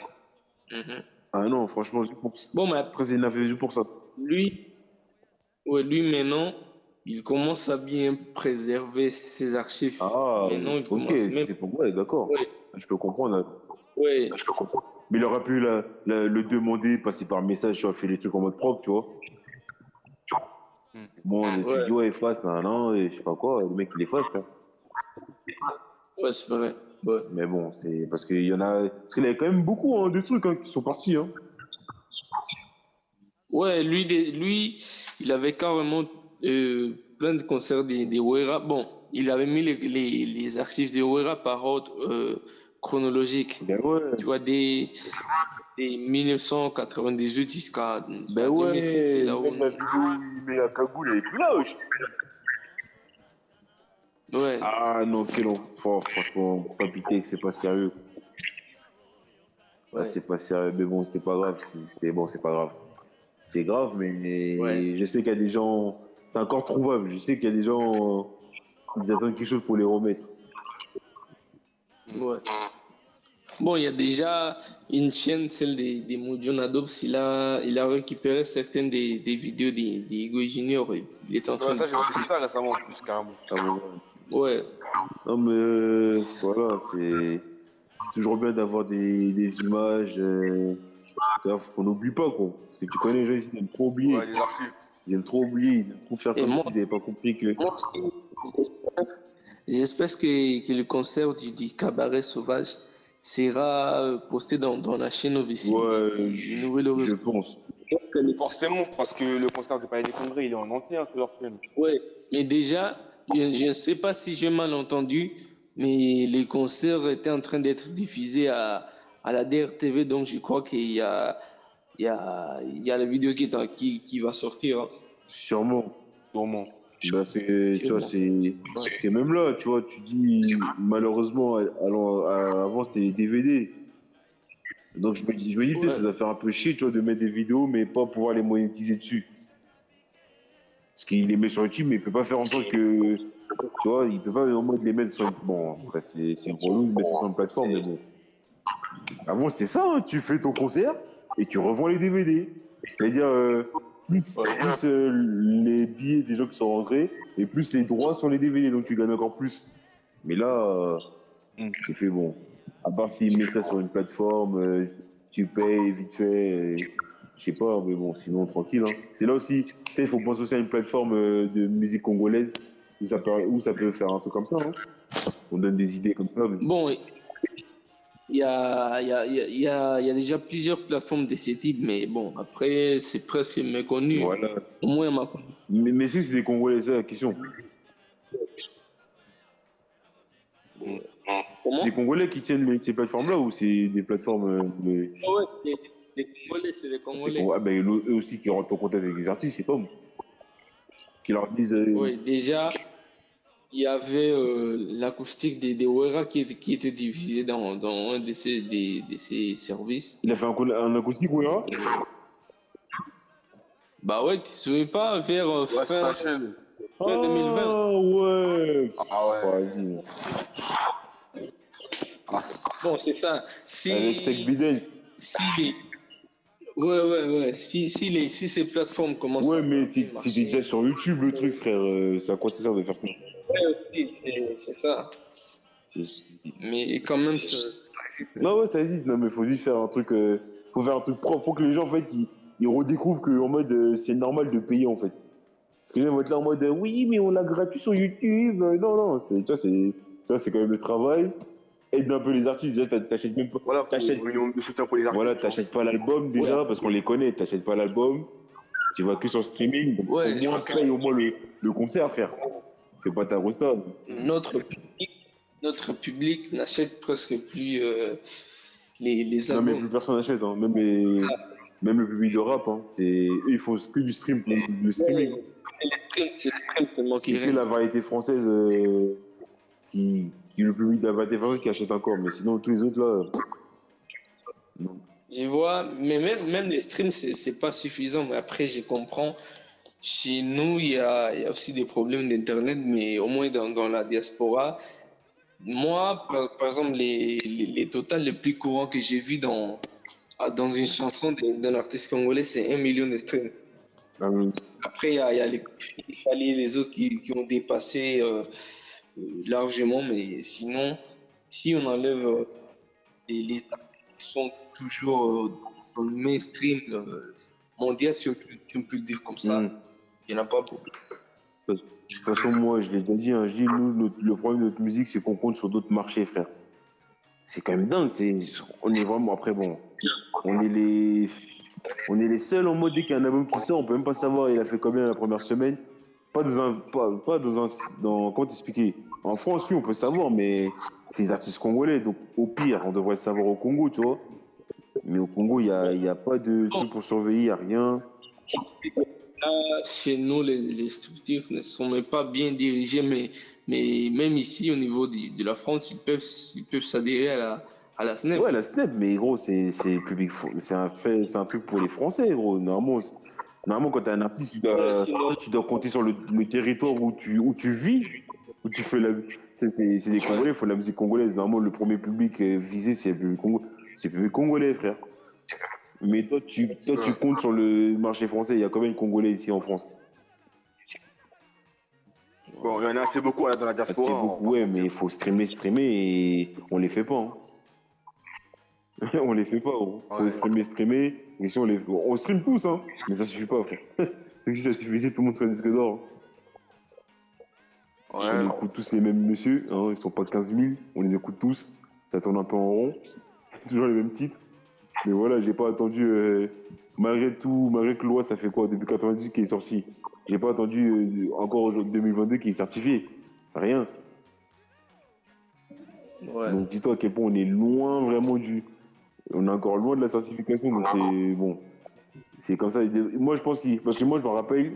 Mhm. Ah non, franchement, pour... Bon, mais après, une affaire juste pour ça. lui, ouais, lui maintenant, il commence à bien préserver ses archives. Ah, Maintenant, il ok, même. c'est pour moi, d'accord. Ouais. Je peux comprendre. Ouais. Je peux comprendre. Mais il aurait pu la- la- le demander, passer par message, tu vois, faire les trucs en mode propre, tu vois. Bon, le Ouais. ouais, efface, nan, nan, et je sais pas quoi, le mec, il efface, là. Ouais, c'est vrai. Ouais. Mais bon, c'est parce qu'il y en a. Parce qu'il y avait quand même beaucoup hein, de trucs hein, qui sont partis. Hein. Ouais, lui, lui, il avait carrément euh, plein de concerts des, des Wera. Bon, il avait mis les, les, les archives des Wera par ordre euh, chronologique. Ben ouais. Tu vois, des, des 1998 jusqu'à Ben jusqu'à ouais, 2006, c'est là où. même la cagoule, elle est plus là. Ouais. Ah non, quel enfant, franchement, Papitex, c'est pas sérieux. Ouais. C'est pas sérieux, mais bon, c'est pas grave. C'est bon, c'est pas grave. C'est grave, mais Ouais. je sais qu'il y a des gens. C'est encore trouvable. Je sais qu'il y a des gens. Ils attendent quelque chose pour les remettre. Ouais. Bon, il y a déjà une chaîne, celle des, des Adobs. Il a, il a récupéré certaines des, des vidéos des, des Ego Junior. et Il est en train Ouais, ça, j'ai de. aussi ça récemment, en plus, carrément. Ouais. Non, mais euh, voilà, c'est c'est toujours bien d'avoir des, des images. Euh, faut qu'on n'oublie pas, quoi. Parce que tu connais les gens, ils aiment trop oublier. Ouais, les archives. Ils aiment trop oublier, ils aiment trop faire Et comme s'ils n'avaient pas compris que. J'espère que, que le concert du, du Cabaret Sauvage sera euh, posté dans, dans la chaîne officielle Ouais, du Nouvel je pense. Forcément, parce que le concert de Palais des Congrès, il est en entier hein, sur leur chaîne. Ouais, mais déjà, je je ne sais pas si j'ai mal entendu, mais les concerts étaient en train d'être diffusés à, à la DRTV, donc je crois qu'il y a, il y, a, il y a la vidéo qui, est en- qui, qui va sortir. hein. Sûrement. Sûrement. Bah, c'est, tu vois, c'est. Parce que même là, tu vois, tu dis, malheureusement, alors, avant, c'était les DVD. Donc, je me dis, je me dis Ouais. ça doit faire un peu chier, tu vois, de mettre des vidéos, mais pas pouvoir les monétiser dessus. Parce qu'il les met sur YouTube, mais il peut pas faire en sorte que. Tu vois, il peut pas en mode les mettre sur. Bon, après, c'est, c'est relou de mettre ça sur une plateforme, mais bon. Avant, c'était ça, hein, tu fais ton concert et tu revends les DVD. C'est-à-dire, euh, plus, plus euh, les billets des gens qui sont rentrés et plus les droits sur les DVD, donc tu gagnes encore plus. Mais là, euh, j'ai fait bon. À part s'ils mettent ça sur une plateforme, euh, tu payes vite fait, je sais pas, mais bon, sinon tranquille. Hein. C'est là aussi, peut-être il faut penser aussi à une plateforme euh, de musique congolaise où ça, peut, où ça peut faire un truc comme ça. hein. On donne des idées comme ça. mais- Bon, il y, a, y, a, y a- y a déjà plusieurs plateformes de ce type, mais bon, après, c'est presque méconnu. Voilà. Au moins, ma. Mais, mais si c'est des Congolais, c'est la question. C'est des Congolais qui tiennent ces plateformes-là ou c'est des plateformes. euh, de- Ah ouais, c'est des Congolais, c'est des Congolais. Congo- ah, ben, eux aussi qui rentrent en contact avec les artistes, je sais pas. Qui leur disent. euh, Oui, déjà, il y avait euh, l'acoustique des, des qui, était- qui était divisée dans, dans un de ces, des, de ces services. Il a fait un, acoustique, ouais, hein? Bah ouais, tu te souviens pas, vers euh, Ouais, fin, fin 2020. Ah ouais Ah ouais. Bon, c'est ça. Si, Avec si Ouais, ouais, ouais. Si, si, les, si ces plateformes commencent Ouais, à mais c'est déjà sur YouTube le truc, frère. Euh, C'est à quoi ça sert de faire ça? Aussi, c'est- ça. Mais quand même, ça- Non, ouais, ça existe. Non, mais faut juste faire un truc. euh, faut faire un truc propre. Faut que les gens, en fait, ils, ils redécouvrent que en mode euh, c'est normal de payer, en fait. Parce que les gens vont être là en mode euh, oui, mais on l'a gratuit sur YouTube. Euh, non, non, c'est, tu vois, c'est, ça, c'est quand même le travail. Aide un peu les artistes. Déjà, t'a- t'achètes même pas. Voilà, faut T'achètes- pour les artistes. Voilà, tu vois. t'achètes pas l'album déjà parce qu'on les connaît. T'achètes pas l'album. Tu vas que sur le streaming. Donc Ouais, au moins, ça. paye au moins le, le concert, frère. Pas ta notre public, notre public n'achète presque plus euh, les, les Non, mais albums. plus personne n'achète. Hein. Même, les- même le public de rap, hein. c'est... eux, ils font que du stream pour le streaming. C'est le stream, seulement qui C'est la variété française euh, qui, qui est le public de la variété française qui achète encore. Mais sinon, tous les autres là. euh. Je vois, mais même, même les streams, c'est pas suffisant. Mais après, je comprends. Chez nous, il y a, il y a aussi des problèmes d'Internet, mais au moins dans, dans la diaspora. Moi, par, par exemple, les, les, les totals les plus courants que j'ai vus dans, dans une chanson d'un artiste congolais, c'est un million de streams. Ah, Après, il y a, il y a les, autres qui, qui ont dépassé euh, euh, largement, mais sinon, si on enlève euh, les, les sont toujours euh, dans le mainstream mondial, si on peut, si on peut le dire comme ça, Mm. Il n'y en a pas beaucoup. De toute façon, moi, je l'ai déjà dit, hein, je dis, nous, notre- le problème de notre musique, c'est qu'on compte sur d'autres marchés, frère. C'est quand même dingue. On est vraiment, après, bon, on est les, on est les seuls en mode, dès qu'il y a un album qui sort, on peut même pas savoir il a fait combien la première semaine. Pas dans un, pas, pas dans un, dans, comment t'expliquer? En France, oui, on peut savoir, mais c'est les artistes congolais, donc au pire, on devrait le savoir au Congo, tu vois. Mais au Congo, il n'y a, il y a pas de truc pour surveiller, il n'y a rien. Là, chez nous, les, les structures ne sont même pas bien dirigées, mais, mais même ici, au niveau de, de la France, ils peuvent ils peuvent s'adhérer à la, à la SNEP. Ouais, la SNEP, mais gros, c'est c'est public, c'est un fait, c'est un truc pour les Français, gros. Normalement, normalement quand t'es un artiste, tu dois, Ouais, sinon- tu dois compter sur le, le territoire où tu, où tu vis, où tu fais la. C'est des Congolais, il faut la musique congolaise. Normalement, le premier public euh, visé, c'est le public, congo- c'est le public congolais, frère. Mais toi, tu, toi, tu comptes sur le marché français. Il y a combien de Congolais ici en France? Bon, il y en a assez beaucoup là, dans la diaspora. beaucoup, Ouais, mais il faut streamer, streamer et on les fait pas. hein. on les fait pas, gros. Faut Ouais. streamer, streamer. Et si on les on stream tous, hein. Mais ça suffit pas, frère. si ça suffisait, tout le monde serait disque d'or. On Ouais, écoute tous les mêmes messieurs, hein. Ils sont pas 15 000. On les écoute tous. Ça tourne un peu en rond. Toujours les mêmes titres. Mais voilà, j'ai pas attendu. euh, Malgré tout, malgré que loi, ça fait quoi depuis 98 qui est sorti? J'ai pas attendu euh, encore aujourd'hui, 2022 qui est certifié. Rien. Ouais. Donc dis-toi à quel point on est loin vraiment du. On est encore loin de la certification, donc c'est bon. C'est comme ça. Moi je pense qu'il. Parce que moi je me rappelle,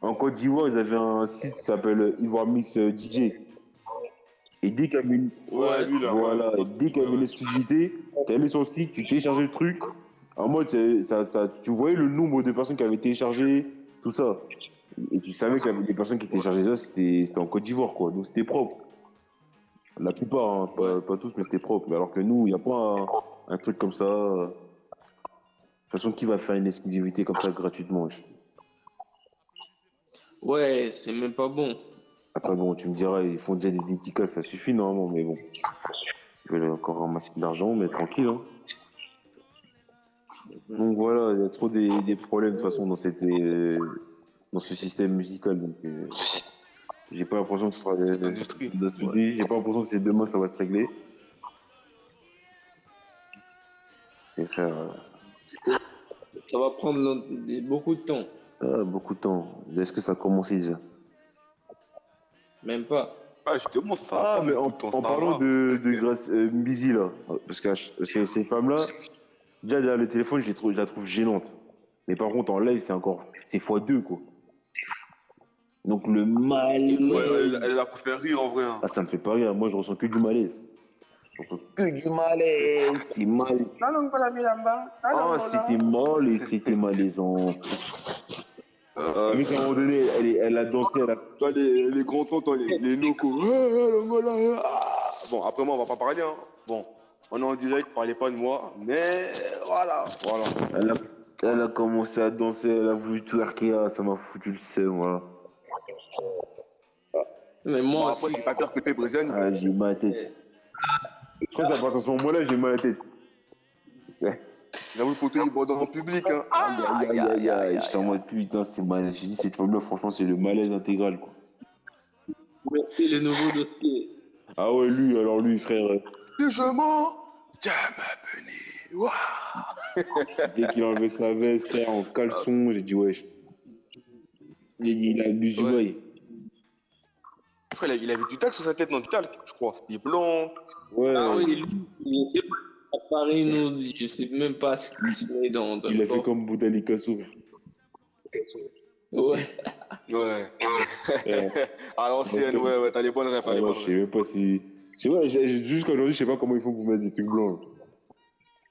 en Côte d'Ivoire, ils avaient un site qui s'appelle Ivoire Mix euh, DJ. Et dès qu'il y avait une. ouais, lui là. Voilà, ouais. dès qu'il y avait une exclusivité, tu allais sur le site, tu téléchargeais le truc. En mode, ça, ça, tu voyais le nombre de personnes qui avaient téléchargé, tout ça. Et tu savais qu'il y avait des personnes qui téléchargeaient ça, c'était en Côte d'Ivoire, quoi. Donc c'était propre. La plupart, hein, pas, pas tous, mais c'était propre. Mais alors que nous, il n'y a pas un, un truc comme ça. De toute façon, qui va faire une exclusivité comme ça gratuitement Ouais, c'est même pas bon. Après, bon, tu me diras, ils font déjà des dédicaces, ça suffit normalement, mais bon. Ils veulent encore ramasser de l'argent, mais tranquille. Hein. Donc voilà, il y a trop des, des problèmes de toute façon dans, cette, euh, dans ce système musical. Donc, euh, j'ai pas l'impression que ce sera de, de, Industrie. de se dire, j'ai pas l'impression que c'est demain ça va se régler. Et frère, euh, Ça va prendre beaucoup de temps. ah, beaucoup de temps. Est-ce que ça a commencé déjà? Même pas. Ah, justement, ça. Ah, ça, mais en, parlant de, de Grace euh, Mbizi, là, parce que ces, ces femmes-là, déjà derrière le téléphone, je, les trouve- je la trouve gênante. Mais par contre, en live, c'est encore. C'est x2, quoi. Donc le mal. Ouais, elle, elle a faire rire en vrai. hein. Ah, ça me fait pas rire. Moi, je ressens que du malaise. Je ressens que du malaise. C'est mal. Ah, c'était mal et c'était malaisant. Euh, Mais à un moment donné, elle, est- elle a dansé, elle a toi, les, les grands sons, toi, les, les. Ah, ah, ah. Bon, après, moi, on va pas parler. Hein. Bon, on est en direct, parlez pas de moi, mais voilà, voilà. Elle a, elle a commencé à danser, elle a voulu twerker, ah, ça m'a foutu le seum, voilà. Mais Bon, moi après, aussi. j'ai pas peur que t'es Brésilien. Ah, j'ai mal à la tête. Je crois que c'est à partir de ce moment-là, j'ai mal à la tête. J'avoue, le poteau, il boit dans le public. Hein. Aïe, aïe, aïe, aïe, aïe. J'étais en mode putain, c'est mal. J'ai dit, cette femme-là, franchement, c'est le malaise intégral, quoi. Voici le nouveau dossier. Ah ouais, lui, alors lui, frère, euh, Et je mens. Waouh. dès qu'il a enlevé sa veste, frère, en caleçon, j'ai dit, wesh. Dit, il abuse du Ouais. bail. Après, il avait- il avait du talc sur sa tête, non, du talc, je crois. C'était blanc. Ouais, Ah oui, lui, je sais pas. À Paris, nous dit, je sais même pas ce qu'il se met dans, dans il le a fait comme Boutali Kassou. Ouais. Ouais. À l'ancienne, ouais, ouais, t'as les bonnes rêves, Ah je sais même pas si. Je sais pas, jusqu'à aujourd'hui, je sais pas comment ils font pour mettre des trucs blancs.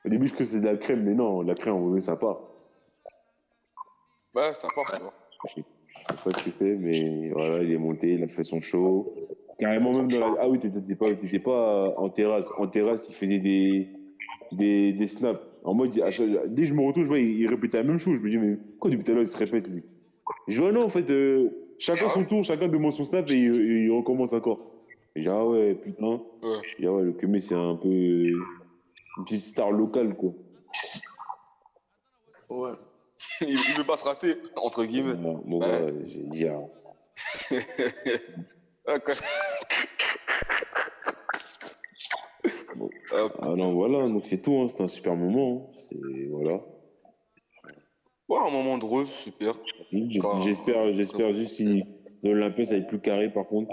Au début, je croyais que c'est de la crème, mais non, la crème, on veut ça part. Ouais, ça part, tu vois. Je sais, pas ce que c'est, mais voilà, il est monté, il a fait son show. Carrément, même dans la. Ah oui, t'étais pas, t'étais pas en terrasse. En terrasse, il faisait des, des, des snaps. En mode, dès que je me retourne, je vois, il, il répétait la même chose. Je me dis, mais pourquoi depuis tout à l'heure, il se répète, lui? Je vois, non, en fait, euh, chacun son tour, chacun demande son snap et, il- il recommence encore. Et j'ai ah ouais, putain. Ouais. Dit, ah ouais, le Kemé, c'est un peu. euh, une petite star locale, quoi. Ouais. il, il veut pas se rater, entre guillemets. Bon, bon, Ouais. j'ai dit, ah. Ah. Bon. Ah non, voilà, donc c'est tout, hein, c'était un super moment. hein. Voilà. Ouais, un moment drôle, super. J'es-. J'espère, j'espère juste si dans l'Olympia ça va être plus carré par contre.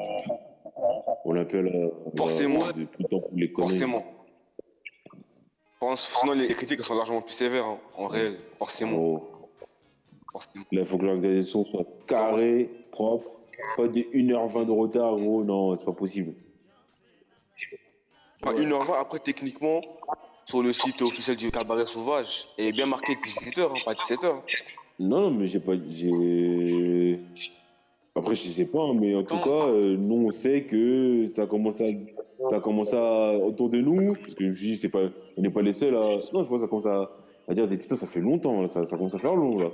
Olympia là, on va- Forcément. tout le temps pour les. Forcément. Sinon, les les critiques sont largement plus sévères, hein, en réel. Forcément. Oh. forcément. Là, il faut que l'organisation soit carrée, propre. Pas des 1h20 de retard, gros, non, c'est pas possible. Enfin, 1h20, après, techniquement, sur le site officiel du Cabaret Sauvage, il est bien marqué depuis 18h, hein, pas 17h. Non, non, mais j'ai pas. J'ai. Après, je sais pas, hein, mais en tout cas, euh, nous, on sait que ça commence à. Ça commence à. autour de nous, parce que je me suis dit, c'est pas... on n'est pas les seuls à. Non, je pense que ça commence à, à dire, des putain, ça fait longtemps, là, ça, ça commence à faire long, là.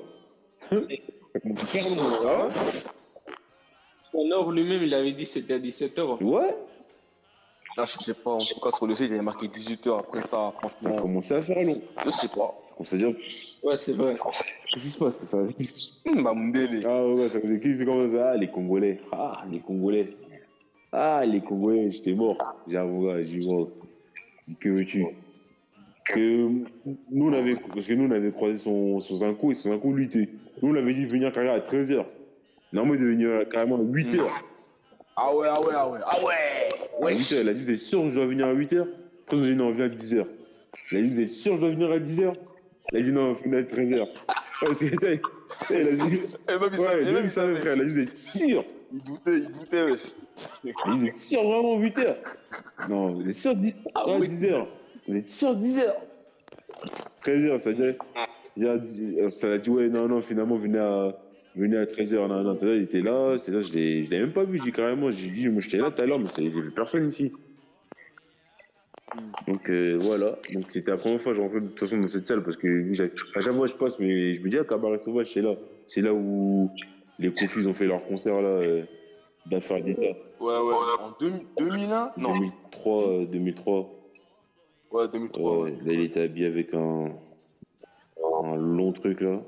ça commence à faire long, là. Sonor lui-même, il avait dit que c'était à 17h. Ouais, Là, je sais pas, en tout cas, sur le site, il est marqué 18h. Après ça, ça franchement, commence à faire long. je sais pas. Ça commence à dire, Ouais, c'est vrai. qu'est-ce qui se passe ça Mundele. Ah ouais, ça faisait qui c'est comme ça Ah, les Congolais. Ah, les Congolais. Ah, les Congolais, j'étais mort. J'avoue, gars, j'ai mort. Que veux-tu? Parce que nous, on avait, parce que nous, on avait croisé son, son Zinco et son Zinco, lui, était- nous, on avait dit de venir carrément à 13h. Normalement, il devait venir carrément à 8h. Ah ouais, ah ouais, ah ouais, ah ouais. À 8h, elle a dit, vous êtes sûr que je dois venir à 8h Après, on a dit, non, viens à 10h. Elle a dit, vous êtes sûr que je dois venir à 10h Elle a dit, non, venez à 13h. Parce que, tu sais, elle a dit, Et même, il ouais, savait, même même, il savait, frère. Elle a dit, vous êtes sûr Il doutait, il doutait, wesh. Mais vous êtes sûr vraiment 8 heures Non, vous êtes sûr 10, Ah ouais, oui. 10 heures Vous êtes sûr 10 heures 13 heures, ça dit, ça dit- ça a dit ouais, non, non, finalement, venez à, venez à 13 heures. Non, non, c'est là, il était là, c'est là, je l'ai je l'ai même pas vu, j'ai dit carrément, j'ai dit, moi j'étais là tout à l'heure, mais j'ai vu personne ici. Donc euh, voilà, donc c'était la première fois que je rentrais de toute façon dans cette salle parce que à chaque fois je passe, mais je me dis, ah, Cabaret Sauvage, c'est là. C'est là où les confus ont fait leur concert là, euh, d'affaires d'État. Ouais, ouais. En 2000 2001 Non. 2003, euh, 2003. Ouais, 2003, Ouais, ouais. Là, il était habillé avec un, un long truc là.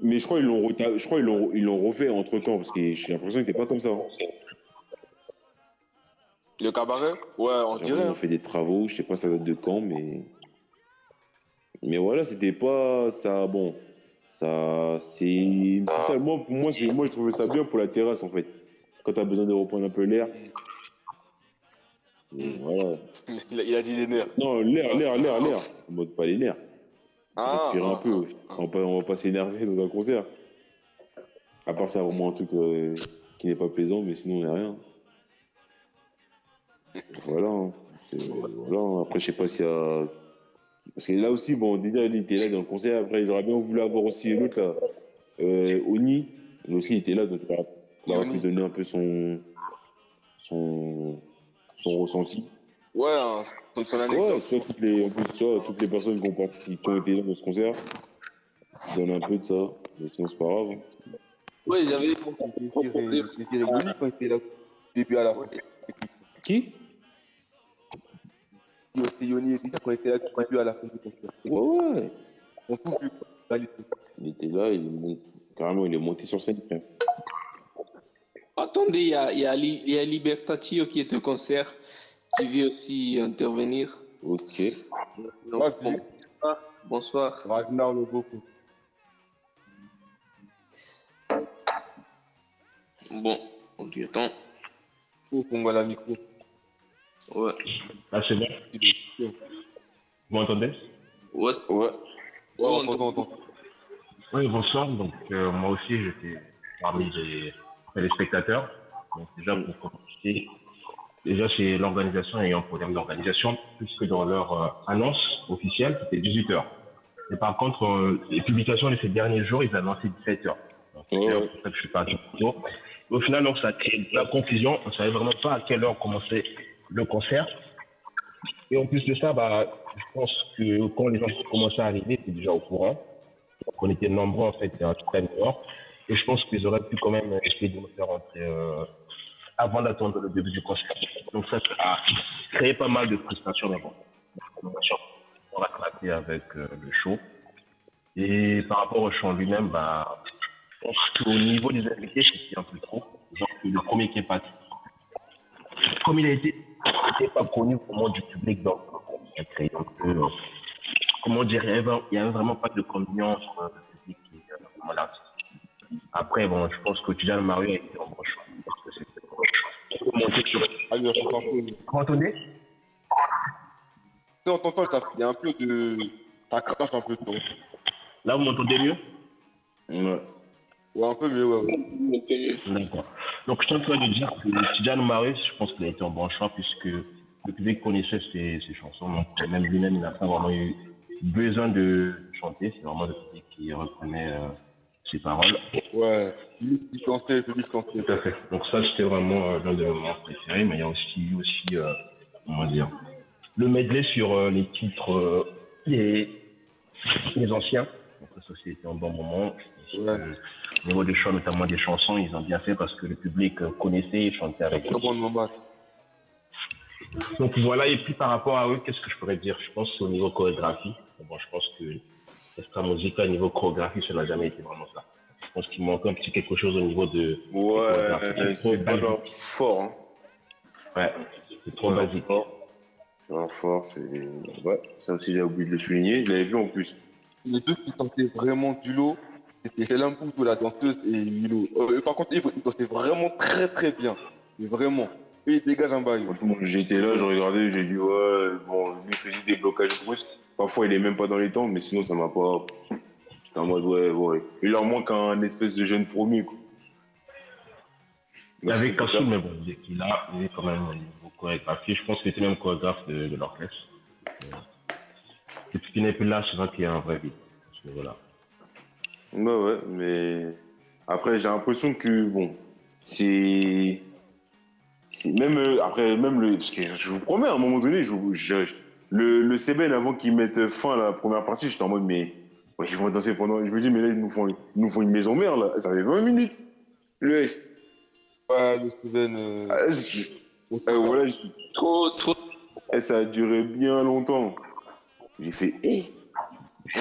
Mais je crois qu'ils l'ont je crois qu'ils l'ont ils l'ont refait entre temps parce que j'ai l'impression qu'il était pas comme ça. hein. Le cabaret? Ouais, on dirait. Ils hein. ont fait des travaux, je sais pas ça date de quand, mais mais voilà, c'était pas ça. Bon, ça c'est. Moi, moi, c'est- moi, je trouvais ça bien pour la terrasse en fait. Quand t'as besoin de reprendre un peu l'air. Et Mm. Voilà. Il a, il a dit les nerfs. Non, l'air, l'air, l'air, l'air. En mode pas les nerfs. Respirer un peu. ah, On va pas, va pas s'énerver dans un concert. À part ça, vraiment un truc euh, qui n'est pas plaisant, mais sinon, on n'est rien. Voilà. hein. Hein. Après, je sais pas s'il y a. Parce que là aussi, bon, déjà, il était là dans le concert. Après, il aurait bien voulu avoir aussi l'autre, là. Euh, Oni. Lui aussi, il était là, donc il aurait- il donner un peu son. son ressenti. Ouais, hein, son, son anecdote. Ouais, tu vois, toutes les, en plus, tu vois, toutes les personnes qui ont, parti- qui ont été là dans ce concert, donnent un peu de ça. Mais sinon, c'est pas grave. hein. Ouais, j'avais C'était c'était rigolo quand il était là, début à la fin. Qui? C'était Yoni et ça quand il était là, du début à la fin du concert. Ouais, ouais. On fout plus. Il était là, il est mon- carrément, il est monté sur scène. Attendez, il y a, y, a y a Libertatio qui est au concert, qui veut aussi intervenir. Ok. Donc, bonsoir. Bonsoir. Ragnar. Bon, on lui attend. Faut qu'on voit la micro. Ouais. Ah, c'est bon Vous m'entendez? Ouais, Ouais. Ouais, on t'entend. Oui, bonsoir. Donc, euh, moi aussi, j'étais parmi les téléspectateurs. Donc, déjà, pour commencer, déjà, c'est l'organisation et un problème d'organisation, puisque dans leur euh, annonce officielle, c'était 18h. Et par contre, euh, les publications de ces derniers jours, ils annonçaient 17h. Donc, c'est pour ça que je suis parti. Au final, donc, ça a créé de la confusion. On savait vraiment pas à quelle heure commençait le concert. Et en plus de ça, bah, je pense que quand les gens commençaient à arriver, ils étaient déjà au courant. Donc, on était nombreux, en fait, à tout à l'heure. Et je pense qu'ils auraient pu quand même essayer de nous faire rentrer euh, avant d'attendre le début du concert. Donc, ça, a créé pas mal de frustration, mais bon. On va traiter avec euh, le show. Et par rapport au chant lui-même, bah, je pense qu'au niveau des invités, c'était un peu trop. Genre, le premier qui est parti, comme il a été, n'était pas connu vraiment du public, donc il a créé un euh, comment dire, il n'y avait vraiment pas de communion entre le public et euh, l'artiste. Après, bon, je pense que Tijan Mario a été un bon choix. Ah, je t'entends un peu. Vous m'entendez? On t'entend, il y a un peu de. Ça crache un peu de ton. Là, vous m'entendez mieux? Ouais. Ouais, un peu mieux, ouais. ouais. D'accord. Donc, je suis en train de dire que Tidjane Marais, je pense qu'il a été un bon choix puisque le public connaissait ses, ses chansons. Donc, même lui-même, il n'a pas vraiment eu besoin de chanter. C'est vraiment le public qui reprenait euh, ses paroles. Ouais. Tout à fait. Donc, ça, c'était vraiment euh, l'un de mes moments préférés. Mais il y a aussi, aussi euh, comment dire, le medley sur euh, les titres, les, les anciens. Donc, ça, aussi, c'était un bon moment. Ouais. Au niveau des choix, notamment des chansons, ils ont bien fait parce que le public connaissait et chantait avec eux. Donc voilà, et puis par rapport à eux, qu'est-ce que je pourrais dire? Je pense au niveau chorégraphie. Bon, je pense que Extra Musica, au niveau chorégraphie, ça n'a jamais été vraiment ça. Je pense qu'il manque un petit quelque chose au niveau de. Ouais, c'est pas leur fort. Hein. Ouais, c'est trop basique. fort. C'est leur fort, c'est. Ouais, ça aussi, j'ai oublié de le souligner. Je l'avais vu en plus. Les deux qui sortaient vraiment du lot, c'était Hélène Poutou, la danseuse, et Milo. Euh, par contre, ils dansaient vraiment très très bien. Vraiment. Eux, ils dégagent un bail. Franchement, j'étais là, je regardais, j'ai dit, ouais, bon, lui faisait des blocages brusques. Parfois, il est même pas dans les temps, mais sinon, ça m'a pas. En mode, ouais, ouais. Il leur manque un espèce de jeune promu, quoi. Il y avait Kassou, mais bon, dès qu'il a, il est quand même au niveau chorégraphie. Je pense qu'il était même chorégraphe de, de l'orchestre. Euh, Depuis qu'il n'est plus là, c'est vrai qu'il y a un vrai vide. Voilà. Ouais, ouais, mais après, j'ai l'impression que, bon, c'est. Même euh, après, même le. Parce que je vous promets, à un moment donné, je, vous- je- le, le CBN, avant qu'ils mettent fin à la première partie, j'étais en mode, mais. Ouais, ils vont danser pendant. Je me dis, mais là, ils nous font, ils nous font une maison mère, là. Ça fait 20 minutes. Le. Ouais, le Steven. Euh... Ah, je- euh, voilà, je- Trop, trop. et ça a duré bien longtemps. J'ai fait, eh.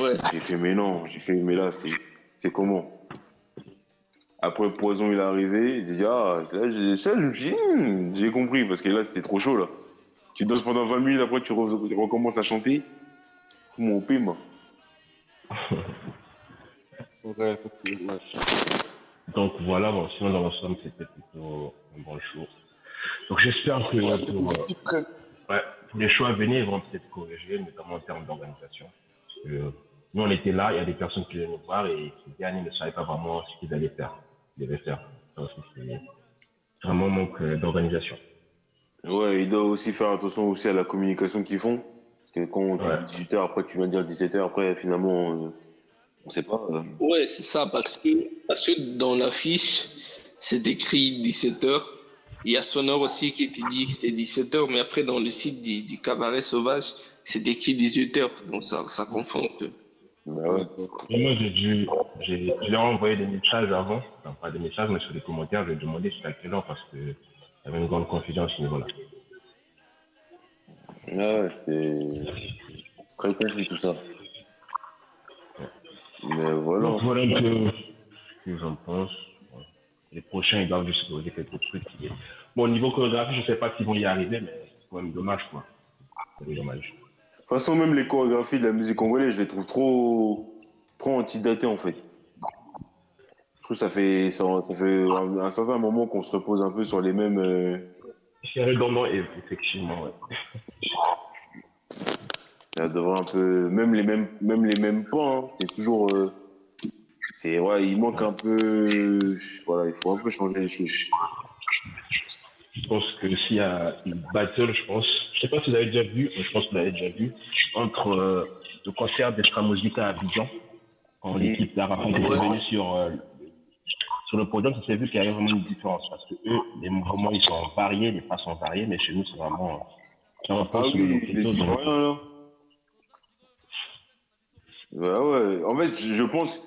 Ouais. J'ai fait, mais non. J'ai fait, mais là, c'est c'est comment? Après, Poison, il est arrivé. Il dit, ah, là, j'ai- ça, je me suis dit, hmm, j'ai compris, parce que là, c'était trop chaud, là. Tu danses pendant 20 minutes, après, tu re- recommences à chanter. Mon moi. Ouais. Donc voilà, bon, sinon dans l'ensemble, c'était plutôt un bon show. Donc j'espère que pour, euh, Très- ouais, pour les shows à venir, ils vont peut-être corriger, notamment en termes d'organisation. Euh, nous, on était là, il y a des personnes qui venaient nous voir et qui derniers ne savaient pas vraiment ce qu'ils allaient faire. Ils devaient faire. C'est vraiment un manque euh, d'organisation. Ouais, il doit aussi faire attention aussi à la communication qu'ils font. Parce que quand tu Ouais. dis 18h, après, tu vas dire 17h, après, finalement, euh, on sait pas. euh. Ouais, c'est ça, parce que, parce que dans l'affiche, c'est écrit 17h. Il y a Sonore aussi qui était dit que c'était 17h, mais après, dans le site du, du cabaret sauvage, c'est écrit 18h, donc ça, ça confond un peu. Bah ouais. Et moi, j'ai dû, j'ai, je leur ai envoyé des messages avant, enfin, pas des messages, mais sur les commentaires, je lui ai demandé c'était à quelle heure parce qu'il y avait une grande confusion à ce niveau-là. Ouais, c'était très confus tout ça. Mais voilà. Donc voilà ce que j'en pense. Les prochains, ils doivent juste poser quelques trucs. Bon, au niveau chorégraphie, je ne sais pas s'ils vont y arriver, mais c'est quand même dommage, quoi. C'est dommage. De toute façon, même les chorégraphies de la musique congolaise, je les trouve trop, trop antidatées en fait. Je trouve que ça fait, ça, ça fait un, un certain moment qu'on se repose un peu sur les mêmes. euh, C'est redondant, effectivement, ouais. ça devrait un peu, même les mêmes, même les mêmes pas. hein, c'est toujours, euh, c'est ouais, il manque un peu, voilà, il faut un peu changer les choses. Je pense que s'il y a une battle, je pense, je sais pas si vous avez déjà vu, mais je pense que vous l'avez déjà vu, entre euh, le concert d'Extra Musica à Abidjan, quand l'équipe d'Arafat est venue sur, euh, sur le podium, ça s'est vu qu'il y avait vraiment une différence, parce que eux, les mouvements, ils sont variés, les pas sont variés, mais chez nous, c'est vraiment, Ah oui, les Ivoiriens là. Bah ouais, en fait, je, je pense,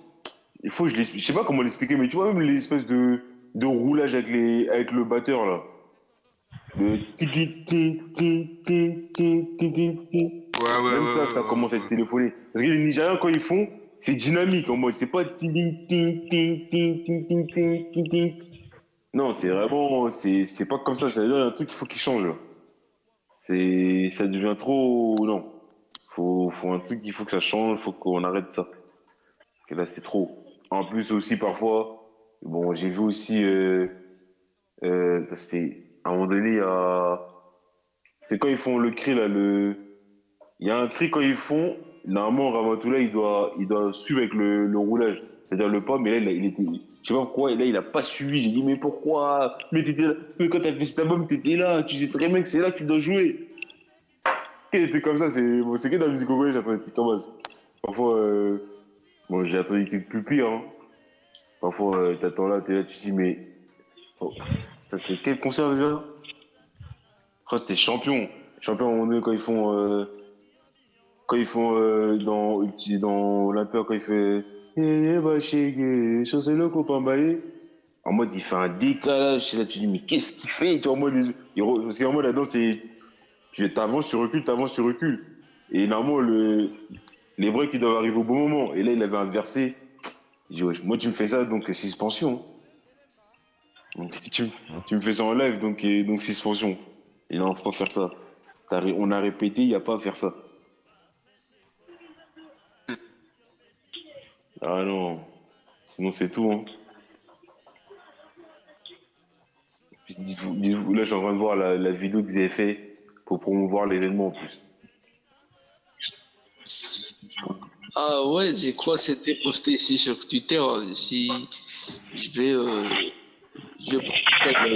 il faut que je l'explique, je sais pas comment l'expliquer, mais tu vois, même l'espèce de, de roulage avec, les, avec le batteur là. Le tiki ti ti ti ti ti ti ti. Ouais, ouais, Même ouais, ça, ouais, ça ouais, commence à être téléphoné. Parce que les Nigériens, quand ils font, c'est dynamique en mode, c'est pas. Non, c'est vraiment, c'est pas comme ça, ça veut un truc qu'il faut qu'il change. C'est, ça devient trop, non. Faut, faut un truc, il faut que ça change, faut qu'on arrête ça. Là, c'est trop. En plus aussi, parfois, bon, j'ai vu aussi, euh, euh, c'était, à un moment donné, a, c'est quand ils font le cri, là, le, il y a un cri quand ils font, normalement, Ramatoula, il doit, il doit suivre avec le, le roulage. C'est-à-dire le pas, mais là, il, était, je sais pas pourquoi, et là, il a pas suivi. J'ai dit, mais pourquoi? Mais t'étais là, mais quand t'as fait cet album, t'étais là, tu sais très bien que c'est là que tu dois jouer. Qu'elle était comme ça, c'est, bon, que dans la musique congolaise, j'ai entendu des trucs comme ça. Parfois, euh, bon, j'ai entendu des trucs plus pires, hein. Parfois, euh, t'attends là, t'es là, tu te dis, mais, oh, ça c'était quel concert déjà? Je crois que c'était champion. Champion, à un quand ils font, euh, quand ils font euh, dans, dans Olympia, quand il fait chassez le copain balai. En mode, il fait un décalage. Là, tu dis, mais qu'est-ce qu'il fait? En Parce qu'en mode, là-dedans, c'est. Tu avances, tu recules, tu avances, tu recules. Et normalement, le, les breaks, ils doivent arriver au bon moment. Et là, il avait inversé. Dit, moi, tu me fais ça, donc suspension. Tu, me fais ça en live, donc, donc suspension. Et non, faut pas faire ça. On a répété, il n'y a pas à faire ça. Ah non. Sinon, c'est tout. Hein. Dites-vous- dites-vous- là, suis en train de voir la, la vidéo que vous avez fait pour promouvoir l'événement en plus. Ah ouais, je crois que c'était posté ici sur Twitter. Si je vais. euh, je vais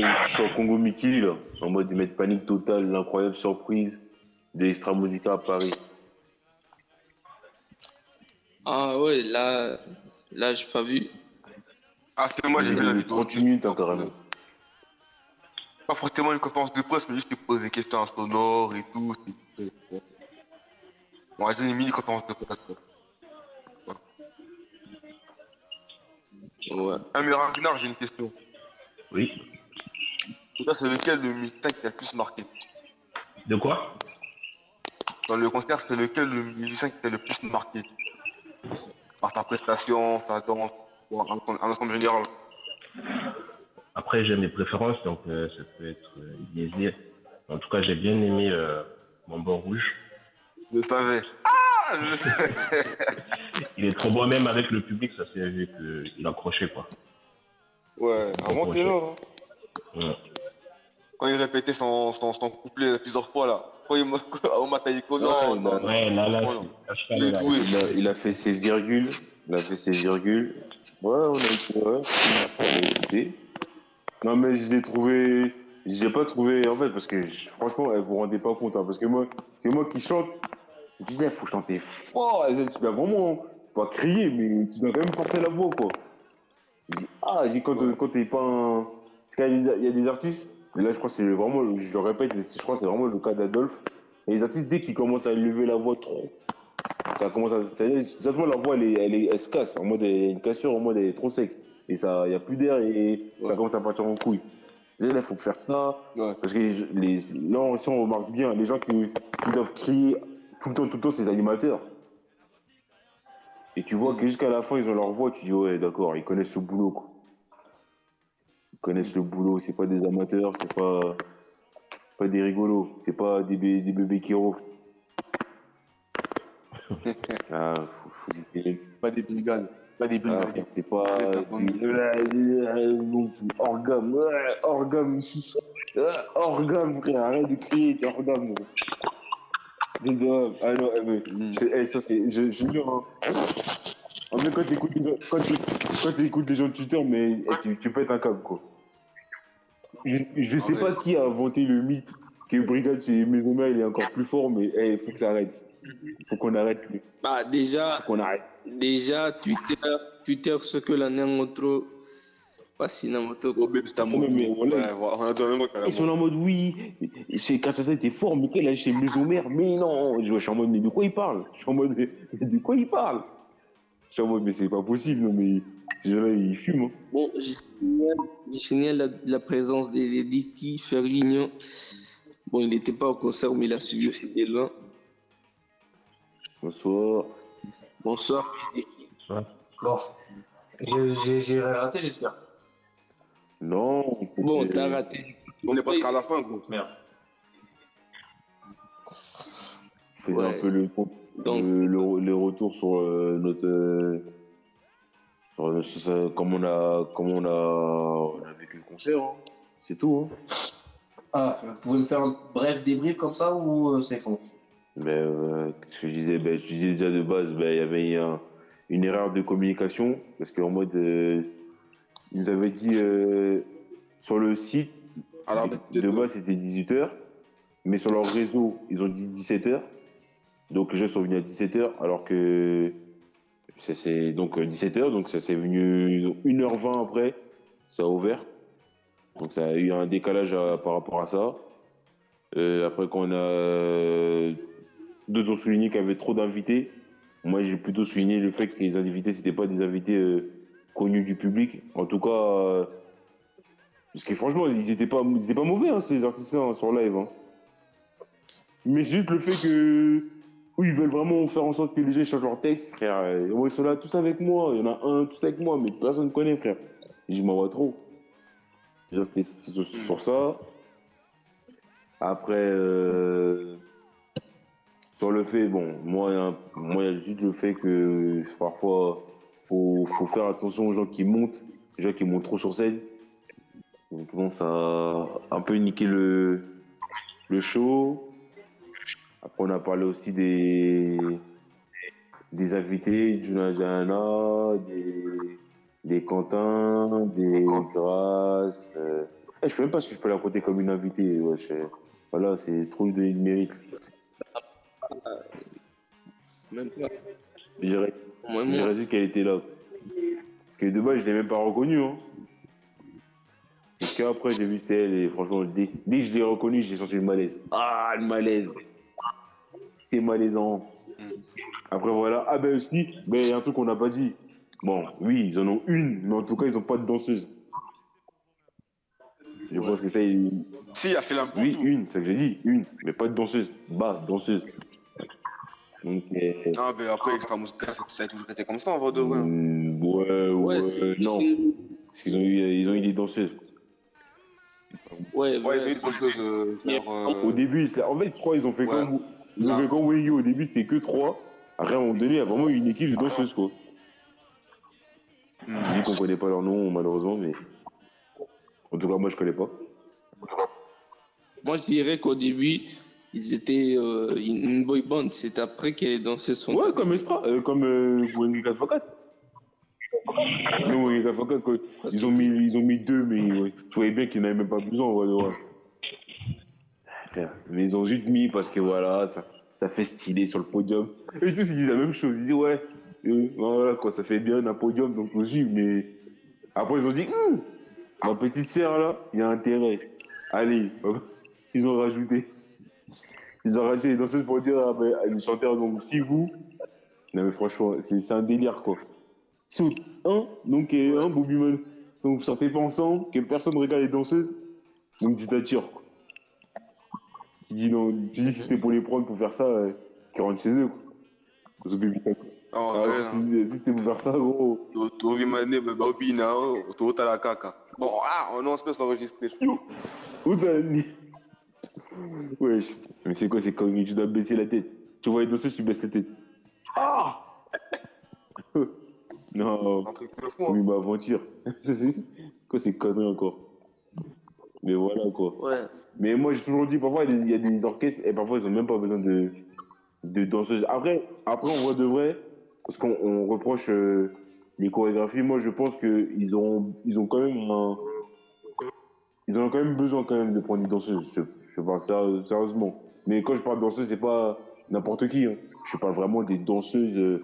Là, sur Congo Mikili, là, en mode de mettre panique totale, l'incroyable surprise de Extra Musica à Paris. Ah ouais, là, là, j'ai pas vu. Ah, c'est moi, j'ai vu la De vidéo. 38 minutes, hein, carrément. Pas forcément une conférence de presse, mais juste te poser des questions en sonore et tout. On va dire une mini-conférence de presse. quoi. Ouais. Ah, mais Ragnar, j'ai une question. Oui. Là, c'est lequel le musicien qui t'a le plus marqué? De quoi? Dans le concert, c'est lequel le musicien qui t'a le plus marqué? Par sa prestation, sa danse, un ensemble- général. Après, j'ai mes préférences, donc euh, ça peut être euh. En tout cas, j'ai bien aimé euh, mon bon rouge. Je le savais. Ah je- Il est trop bon, même avec le public, ça s'est vu qu'il accrochait, quoi. Ouais, avant t'es là. Quand il répétait son, son, son couplet plusieurs fois là. Quand il m'a au Mataïko, non, non, Ouais, là, là, non, Il a, il a fait ses virgules. Il a fait ses virgules. Ouais, on a été, ouais. Non, mais je l'ai trouvé. Je l'ai pas trouvé, en fait, parce que je- franchement, eh, vous vous rendez pas compte, hein, parce que moi, c'est moi qui chante. Je dis, il faut chanter fort. Tu dois vraiment pas crier, mais tu dois quand même forcer la voix, quoi. Je dis, ah, je dis, quand, quand t'es pas un. Parce qu'il y a des artistes, Et là, je crois que c'est vraiment, je le répète, mais je crois que c'est vraiment le cas d'Adolphe. Et les artistes, dès qu'ils commencent à lever la voix trop, ça commence à. Exactement, la voix, elle, est- elle, est- elle se casse. En mode, une cassure, en mode, elle est trop sec. Et ça, il n'y a plus d'air et ça Ouais. commence à partir en couille. Là, il faut faire ça. Ouais. Parce que les, là, aussi, on remarque bien, les gens qui, qui doivent crier tout le temps, tout le temps, c'est les animateurs. Et tu vois que jusqu'à la fin, ils ont leur voix, tu dis, ouais, d'accord, ils connaissent le boulot, quoi. Connaissent le boulot, c'est pas des amateurs, c'est pas, pas des rigolos, c'est pas des, bé- des bébés qui ronflent. ah, faut, faut hésiter. Pas des brigands. Pas des Ah, c'est pas orgame, ouais, orgame, frère, arrête de crier, t'es orgame. gros. Des doigts. Ah non, eh, mais, c'est- eh, ça c'est, je, je jure, hein. En fait, quand t'écoutes les gens, quand tu, quand t'écoutes les gens de Twitter, mais eh, tu, tu pètes un câble, quoi. Je, je sais Ouais. pas qui a inventé le mythe que Brigade chez Maison Mère, il est encore plus fort, mais il faut que ça arrête. Faut qu'on arrête, Bah, déjà, faut qu'on arrête. déjà Twitter, Twitter ce que l'on montré, pas si n'importe quoi. C'est un Ils sont en mode oui, chez Kachasa était fort, mais qu'il a chez Maison Mère, mais non. Je, je suis en mode, mais de quoi il parle? Je suis en mode, mais de quoi il parle? Je suis en mode, mais c'est pas possible, non, mais ces gens-là, ils fument. hein. Bon, je signale- la, la présence de Diti Ferligno. Bon, il n'était pas au concert, mais il a suivi aussi de loin. Bonsoir. Bonsoir. Bon. J'ai raté, j'espère. Non. il Bon, t'as raté. On est presque à la fin, gros. Merde. faisait Ouais. un peu le, Donc- le, le, le retour sur euh, notre. euh, sur, euh, sur comment on a, comment on a, on a vécu le concert. hein. C'est tout. Hein. Ah, vous pouvez me faire un bref débrief comme ça ou euh, c'est con Mais euh, ce que je disais, ben, je disais déjà de base, ben, il y avait un- une erreur de communication parce qu'en mode, euh, ils nous avaient dit euh, sur le site, de base c'était 18h, mais sur leur réseau, ils ont dit 17h. Donc les gens sont venus à 17h alors que c'est donc 17h, donc ça s'est venu 1h20 après, ça a ouvert. Donc ça a eu un décalage à- par rapport à ça. Euh, après qu'on a d'autres ont souligné qu'il y avait trop d'invités. Moi j'ai plutôt souligné le fait que les invités c'était pas des invités euh, connus du public. En tout cas, euh, parce que franchement ils étaient pas, ils étaient pas mauvais hein, ces artistes-là hein, sur live. hein. Mais juste le fait que oui, ils veulent vraiment faire en sorte que les gens changent leur texte, frère. Ils sont là tous avec moi. Il y en a un tous avec moi, mais personne ne connaît, frère. Et je m'en vois trop. Déjà, c'était sur, ça. Après, euh, sur le fait, bon, moi, il y a moi, y juste le fait que parfois, faut, faut faire attention aux gens qui montent, les gens qui montent trop sur scène. Bon, ça a un peu niqué le, le show. Après, on a parlé aussi des, des invités, Juna Jana, des, des Quentin, des Grâce. euh. Eh, je sais même pas si je peux la compter comme une invitée. Ouais, je- Voilà, c'est trop de mérite. Même pas. Dirais juste qu'elle était là. Parce que de base, je l'ai même pas reconnue. Hein. Et qu'après, j'ai vu c'était elle et franchement, dès, dès que je l'ai reconnue, j'ai senti le malaise. Ah, le malaise. C'est malaisant. Après, voilà. Ah, ben aussi, ben, il y a un truc qu'on n'a pas dit. Bon, oui, ils en ont une, mais en tout cas, ils n'ont pas de danseuse. Je pense que ça, il- Si, il a fait la oui, une, c'est ce que j'ai dit, une, mais pas de danseuse. Bah, danseuse. Donc, euh, Ah, mais après, Extra ça, a toujours été comme ça, en vrai de vrai. hein. mm, ouais, ouais, non. Parce qu'ils ont eu, ils ont eu des danseuses. Ouais, Ouais, ouais, ils ont eu des choses. Euh, genre, Au euh, début, en fait, je crois qu'ils ont fait Ouais. comme, Non. fait comme Wengi. Au début, c'était que trois. Après, à un moment donné, il y a vraiment une équipe de danseuses, quoi. hmm. Je dis qu'on connaît pas leur nom, malheureusement, mais. En tout cas, moi, je connais pas. Moi, je dirais qu'au début, ils étaient euh, une boy band. C'est après que les danseuses sont. Ouais, comme Estra, euh, comme euh, Wengi 4x4. Non, Wengi 4x4, quoi. Parce Ils ont mis, ils ont mis deux, mais ouais, tu voyais bien qu'ils n'avaient même pas besoin, ouais, ouais. Mais ils ont juste mis parce que voilà, ça, ça fait stylé sur le podium. Et tous, ils disent la même chose. Ils disent, ouais, euh, voilà, quoi, ça fait bien un podium, donc aussi, mais après, ils ont dit, Hum, ma petite sœur, là, il y a intérêt. Allez, ils ont rajouté. Ils ont rajouté les danseuses pour dire ah, ben, les. Donc, si vous. Non, mais franchement, c'est un délire, quoi. Si vous- un, donc, un, Bobby. Donc, vous sortez pas ensemble, que personne regarde les danseuses. Donc, dictature. Tu dis, non, tu dis si c'était pour les prendre pour faire ça, euh, qu'ils rentrent chez eux, quoi. En Ah, si c'était pour faire ça, gros. Non, tu as la caca. Bon, ah, on est espèce d'enregistré. Où t'as mis Wesh. Mais c'est quoi ces conneries Tu dois baisser la tête? Tu vois les danseuses, tu baisses la tête. Ah Non. Un truc de fou, Oui, hein. ma aventure. C'est- c'est- quoi ces conneries encore? Mais voilà quoi. Ouais. Mais moi j'ai toujours dit, parfois il y a des- des orchestres et parfois ils ont même pas besoin de, de danseuses. Après, après on voit de vrai, parce qu'on on reproche euh, les chorégraphies, moi je pense qu'ils ont, ils ont quand même un- Ils ont quand même besoin quand même de prendre une danseuse, je, je parle série- sérieusement. Mais quand je parle de danseuse, c'est pas n'importe qui. hein. Je parle vraiment des danseuses, euh,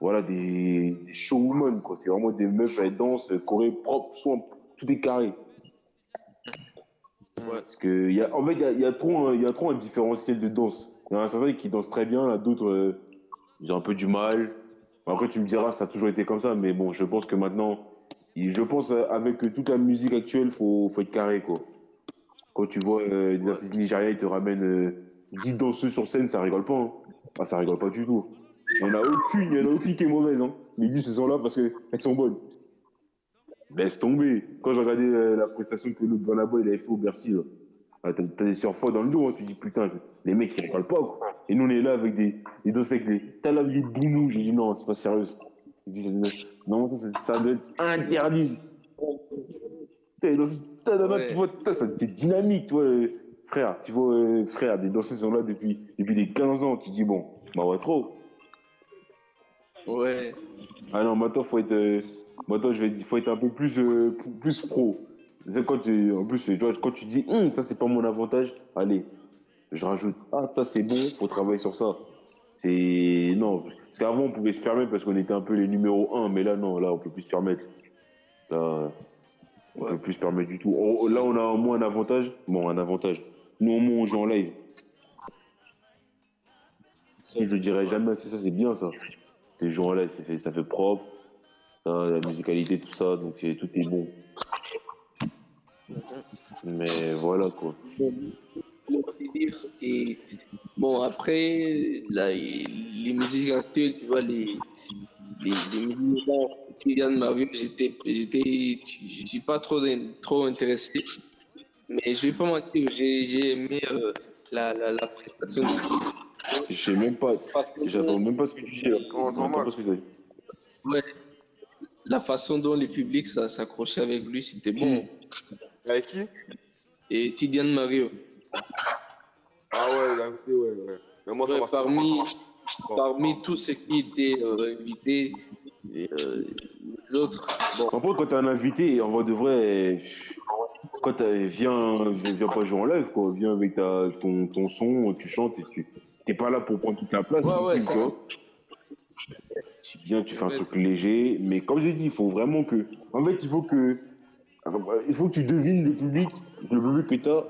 voilà, des, des showwomen, quoi. C'est vraiment des meufs, elles dansent, choré propre, soin, tout est carré. Parce que, y a, en fait, il y a, il y a trop un- il y a trop un différentiel de danse. Il y en a certains qui dansent très bien, d'autres, euh, j'ai un peu du mal. Après, tu me diras, ça a toujours été comme ça, mais bon, je pense que maintenant, je pense euh, avec toute la musique actuelle, faut, faut être carré, quoi. Quand tu vois euh, des artistes nigériens, ils te ramènent euh, 10 danseuses sur scène, ça rigole pas. Hein. Ah, ça rigole pas du tout. Il n'y en a aucune, il y en a aucune qui est mauvaise. Hein. Les 10, elles sont là parce qu'elles sont bonnes. Laisse tomber. Quand j'ai regardé euh, la prestation que l'autre Banaba il avait fait au Bercy, là, ah, t'as des surfois dans le dos, hein, tu dis putain, les mecs ils rigolent pas quoi. Et nous on est là avec des, des danses avec des talaviers de boumou. J'ai dit non, c'est pas sérieux. non, ça, ça doit être interdit. Dans Ouais. tu vois, c'est dynamique, tu vois, euh, frère. Tu vois, euh, frère, des danseuses sont là depuis, depuis des 15 ans. Tu dis bon, bah ouais, trop. Ouais. Ah non, maintenant, faut être, euh, maintenant, je vais, faut être un peu plus, euh, plus pro. Quand tu, en plus, tu vois, quand tu dis, Hum, ça, c'est pas mon avantage, allez, je rajoute, ah, ça, c'est bon, faut travailler sur ça. C'est, non, parce qu'avant, on pouvait se permettre parce qu'on était un peu les numéros 1, mais là, non, là, on peut plus se permettre. Là, on peut plus se permettre du tout. On- là, on a au moins un avantage. Bon, un avantage. Nous, au moins, on joue en live. Ça, je le dirais jamais. C'est ça, c'est bien, ça. Les jeux en live, ça fait, ça fait propre. La musicalité, tout ça, donc c'est- tout est bon. Mais voilà, quoi. Bon, après, là, les musiques actuelles, tu vois, les, les, les musiques là, Kylian Mario, j'étais, j'étais, je suis pas trop, trop intéressé. Mais je vais pas mentir, j'ai, j'ai aimé euh, la, la, la prestation de Je sais même pas. J'attends même pas ce que tu dis là. La façon dont les publics ça, s'accrochaient avec lui, c'était bon. Avec qui? Et Tidiane Mario, Ah ouais, là, ouais, ouais. Mais moi, ça ouais, parmi, Bon. parmi tous ceux qui étaient euh, invités, et, euh, les autres, bon, contre, quand t'as un invité, en vrai de vrai, quand viens, viens, viens pas jouer en live, quoi. Viens avec ta, ton, ton son, tu chantes et tu. T'es pas là pour prendre toute la place. Ouais, ouais, ça, quoi. Tu viens, tu fais un truc léger, mais comme j'ai dit, il faut vraiment que. En fait, il faut que. Il faut que tu devines le public, le public que t'as.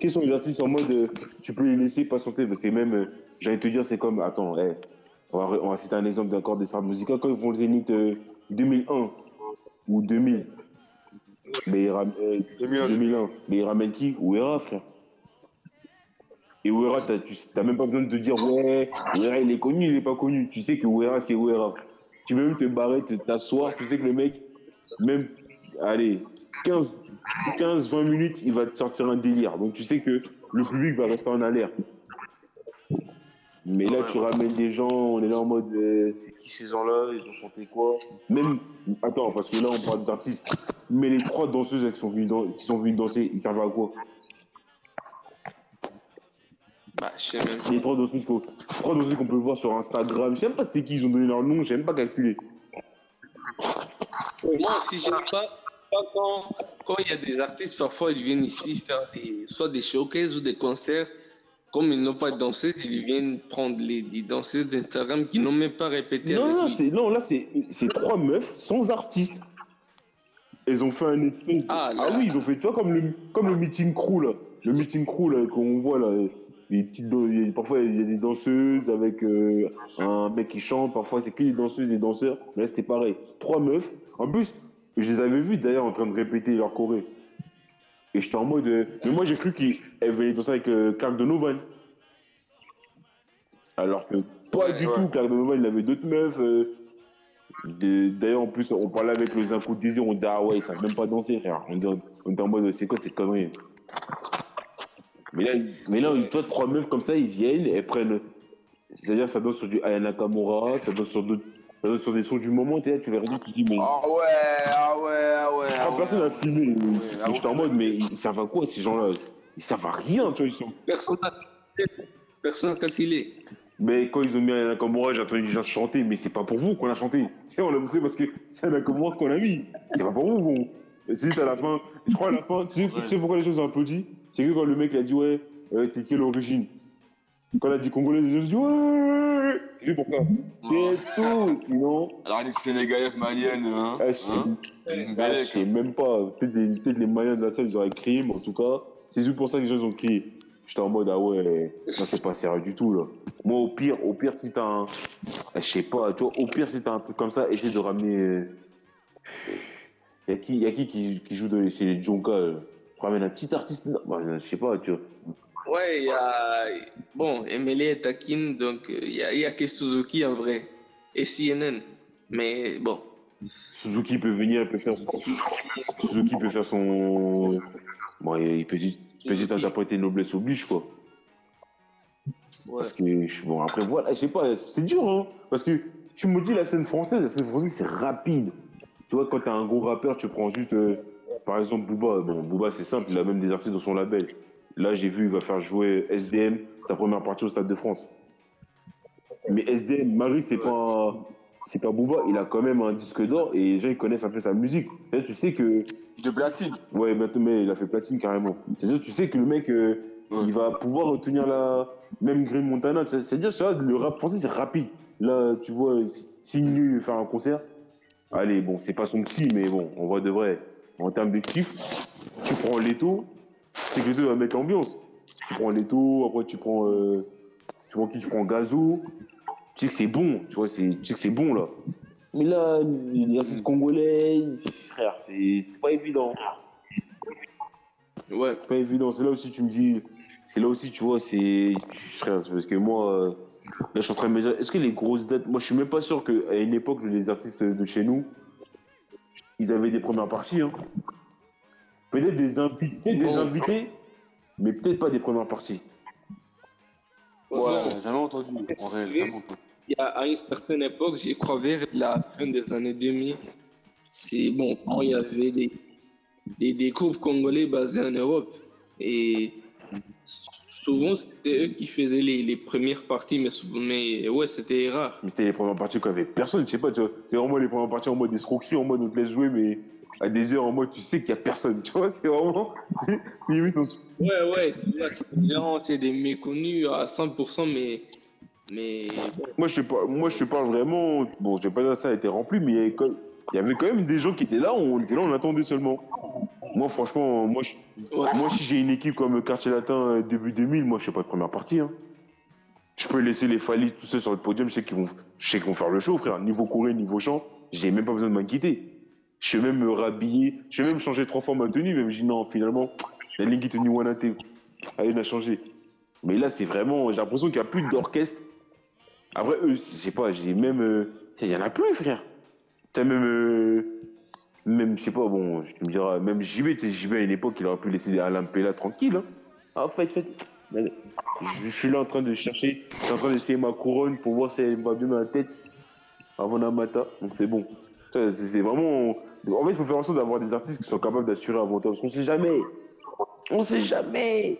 Quels sont les artistes en mode. euh, tu peux les laisser patienter, parce que même. euh, J'allais te dire, c'est comme. Attends, on, va, on va citer un exemple d'accord des stars musicales. Quand ils font le Zénith euh, 2001 ou 2000, mais ils ram- euh, 2001. 2001, mais ils ramènent qui? Ouera, frère. Et Ouera, t'as tu- t'as même pas besoin de te dire, ouais, Ouera, il est connu, il est pas connu. Tu sais que Ouera, c'est Ouera. Tu peux même te barrer, te- t'asseoir, tu sais que le mec, même, allez, 15, 15, 20 minutes, il va te sortir un délire. Donc tu sais que le public va rester en alerte. Mais là, tu ramènes des gens, on est là en mode, euh, c'est qui ces gens-là? Ils ont chanté quoi? Même, attends, parce que là, on parle des artistes. Mais les trois danseuses qui sont venues, qui sont venues danser, ils servent à quoi? Bah, je sais même pas. Les trois danseuses qu'on trois danseuses qu'on peut voir sur Instagram, je sais même pas c'était qui, ils ont donné leur nom, j'ai même pas calculé. Moi, si j'aime pas, pas quand, quand il y a des artistes, parfois ils viennent ici faire des, soit des showcases ou des concerts. Comme ils n'ont pas de danseuses, ils viennent prendre les, des danseuses d'Instagram qui n'ont même pas répété Non, avec non, lui. c'est, non, là, c'est, c'est trois meufs sans artiste. Ils ont fait un espèce. Ah, Ah, là. oui, ils ont fait, tu vois, comme le, comme le meeting crew, là. Le meeting crew, là, qu'on voit, là. Les petites, parfois, il y a des danseuses avec euh, un mec qui chante. Parfois, c'est que des danseuses et des danseurs. Mais là, c'était pareil. Trois meufs. En plus, je les avais vues, d'ailleurs, en train de répéter leur choré. Et j'étais en mode. euh, Mais moi, j'ai cru qu'elles venaient danser avec euh, Clark Donovan. Alors que pas du ouais. tout. Clark Donovan, il avait d'autres meufs. euh, D'ailleurs, en plus, on parlait avec les infos de désir, on disait, ah ouais, ils savent même pas danser, frère. On était en mode, c'est quoi cette connerie? Mais là, mais là, toi, trois meufs comme ça, ils viennent, elles prennent. C'est-à-dire, ça danse sur du Aya Nakamura, ça danse sur, d'autres- ça danse sur des sons du moment, t'es là, tu les regardes, tu te dis, mais. Ah ouais, ah ouais, ah ouais. ah ah ouais. filmer. ah J'étais en mode, mais ils servent à quoi, ces gens-là? Ils servent à rien, tu vois, ils sont. Personne n'a Personne n'a calculé. Mais quand ils ont mis Aya Nakamura, j'ai entendu les gens chanter, mais c'est pas pour vous qu'on a chanté. C'est on l'a poussé parce que c'est Aya Nakamura qu'on a mis. C'est pas pour vous, bon. Et C'est juste à la fin, je crois à la fin, tu sais, tu sais pourquoi les choses ont applaudi C'est que quand le mec il a dit ouais, euh, t'es quelle origine? Quand il a dit congolais, les gens ont dit ouais Tu sais pourquoi C'est tout, sinon. Alors, les Sénégalaises, maliennes, hein. Ah, je sais- hein ah, je belle, sais même pas. Peut-être les, peut-être les Maliens de la salle, ils auraient crié, mais en tout cas, c'est juste pour ça que les gens ont crié. J'étais en mode, ah ouais, ça c'est pas sérieux du tout, là. Moi, au pire, au pire, si t'as un. Je sais pas, tu vois, au pire, si t'as un truc comme ça, essaie de ramener. euh, Y a qui, y a qui, qui qui joue de, chez les Jonka Ramène un petit artiste. Bah, je sais pas, tu vois. Ouais, il y a. Bon, Emily est taquine, donc euh, il y, a, il y a que Suzuki en vrai. Et CNN. Mais bon. Suzuki peut venir, il peut faire. Suzuki peut faire son. Bon, il peut, il peut juste interpréter Noblesse oblige, quoi. Ouais. Parce que, bon, après, voilà, je sais pas, c'est dur, hein. Parce que tu me dis la scène française, la scène française, c'est rapide. Tu vois, quand t'as un gros rappeur, tu prends juste, euh, par exemple, Booba. Bon, Booba, c'est simple, il a même des artistes dans son label. Là, j'ai vu, il va faire jouer SDM, sa première partie au Stade de France. Mais SDM, Marie, c'est pas. C'est pas Booba, il a quand même un disque d'or et les gens ils connaissent un peu sa musique. Tu sais que De platine. Ouais, maintenant, mais il a fait platine carrément. C'est-à-dire, tu sais que le mec, euh, Ouais. il va pouvoir retenir la même Green Montana. C'est- C'est-à-dire, ça, le rap français, c'est rapide. Là, tu vois, Signu faire un concert. Allez, bon, c'est pas son petit, mais bon, on voit de vrai. En termes de kiff, tu prends Leto, c'est que Leto va mettre l'ambiance. Tu prends Leto, après tu prends. euh, tu prends qui? Tu prends Gazo. Tu sais que c'est bon, tu vois, c'est- tu sais que c'est bon là. Mais là, les artistes congolais, frère, c'est c'est pas évident. Ouais. C'est pas évident. C'est là aussi, tu me dis. C'est là aussi, tu vois, c'est. Frère, parce que moi, euh, là, je suis en train de me dire, est-ce que les grosses dates. Moi, je suis même pas sûr qu'à une époque, les artistes de chez nous, ils avaient des premières parties. Hein. Peut-être des, invi- peut-être des invités, mais peut-être pas des premières parties. Ouais, jamais entendu. En vrai, jamais entendu. Il y a, à une certaine époque, j'y crois vers la fin des années 2000, c'est bon, quand il y avait des, des, des groupes congolais basés en Europe. Et souvent, c'était eux qui faisaient les, les premières parties, mais, souvent, mais ouais, c'était rare. Mais c'était les premières parties y avait personne, je sais pas, tu vois. C'est vraiment les premières parties en mode escroquerie, en mode on te laisse jouer, mais à des heures en mode tu sais qu'il y a personne, tu vois. C'est vraiment. Limite, on se Ouais, ouais, tu vois, c'est des gens, c'est des méconnus à 100%, mais. Mais Moi, je te parle, moi, je parle vraiment. Bon, je vais pas que ça a été rempli, mais il y avait il y avait quand même des gens qui étaient là, on était là, on attendait seulement. Moi, franchement, moi, je- moi si j'ai une équipe comme Quartier Latin euh, début 2000, moi, je sais pas de première partie. Hein. Je peux laisser les Falis tout ça sur le podium, je sais qu'ils vont, je sais qu'ils vont faire le show, frère. Niveau choré, niveau chant, j'ai même pas besoin de m'inquiéter. Je vais même me rhabiller, je vais même changer trois fois ma tenue, même je dis non, finalement, la ligne tenue Wanate, on a changé. Mais là, c'est vraiment, j'ai l'impression qu'il n'y a plus d'orchestre. Après, eux, je sais pas, j'ai même. euh, Il y en a plus, frère. T'as même. euh, même, je sais pas, bon, tu me diras, même JB, JB à une époque, il aurait pu laisser Alain Pella tranquille. Hein. Ah, faites. Mais Je, suis là en train de chercher, je suis en train d'essayer ma couronne pour voir si elle va bien dans la tête avant Namata. Donc c'est bon. C'est vraiment. En fait, il faut faire en sorte d'avoir des artistes qui sont capables d'assurer avant toi. Parce qu'on sait jamais. On sait jamais.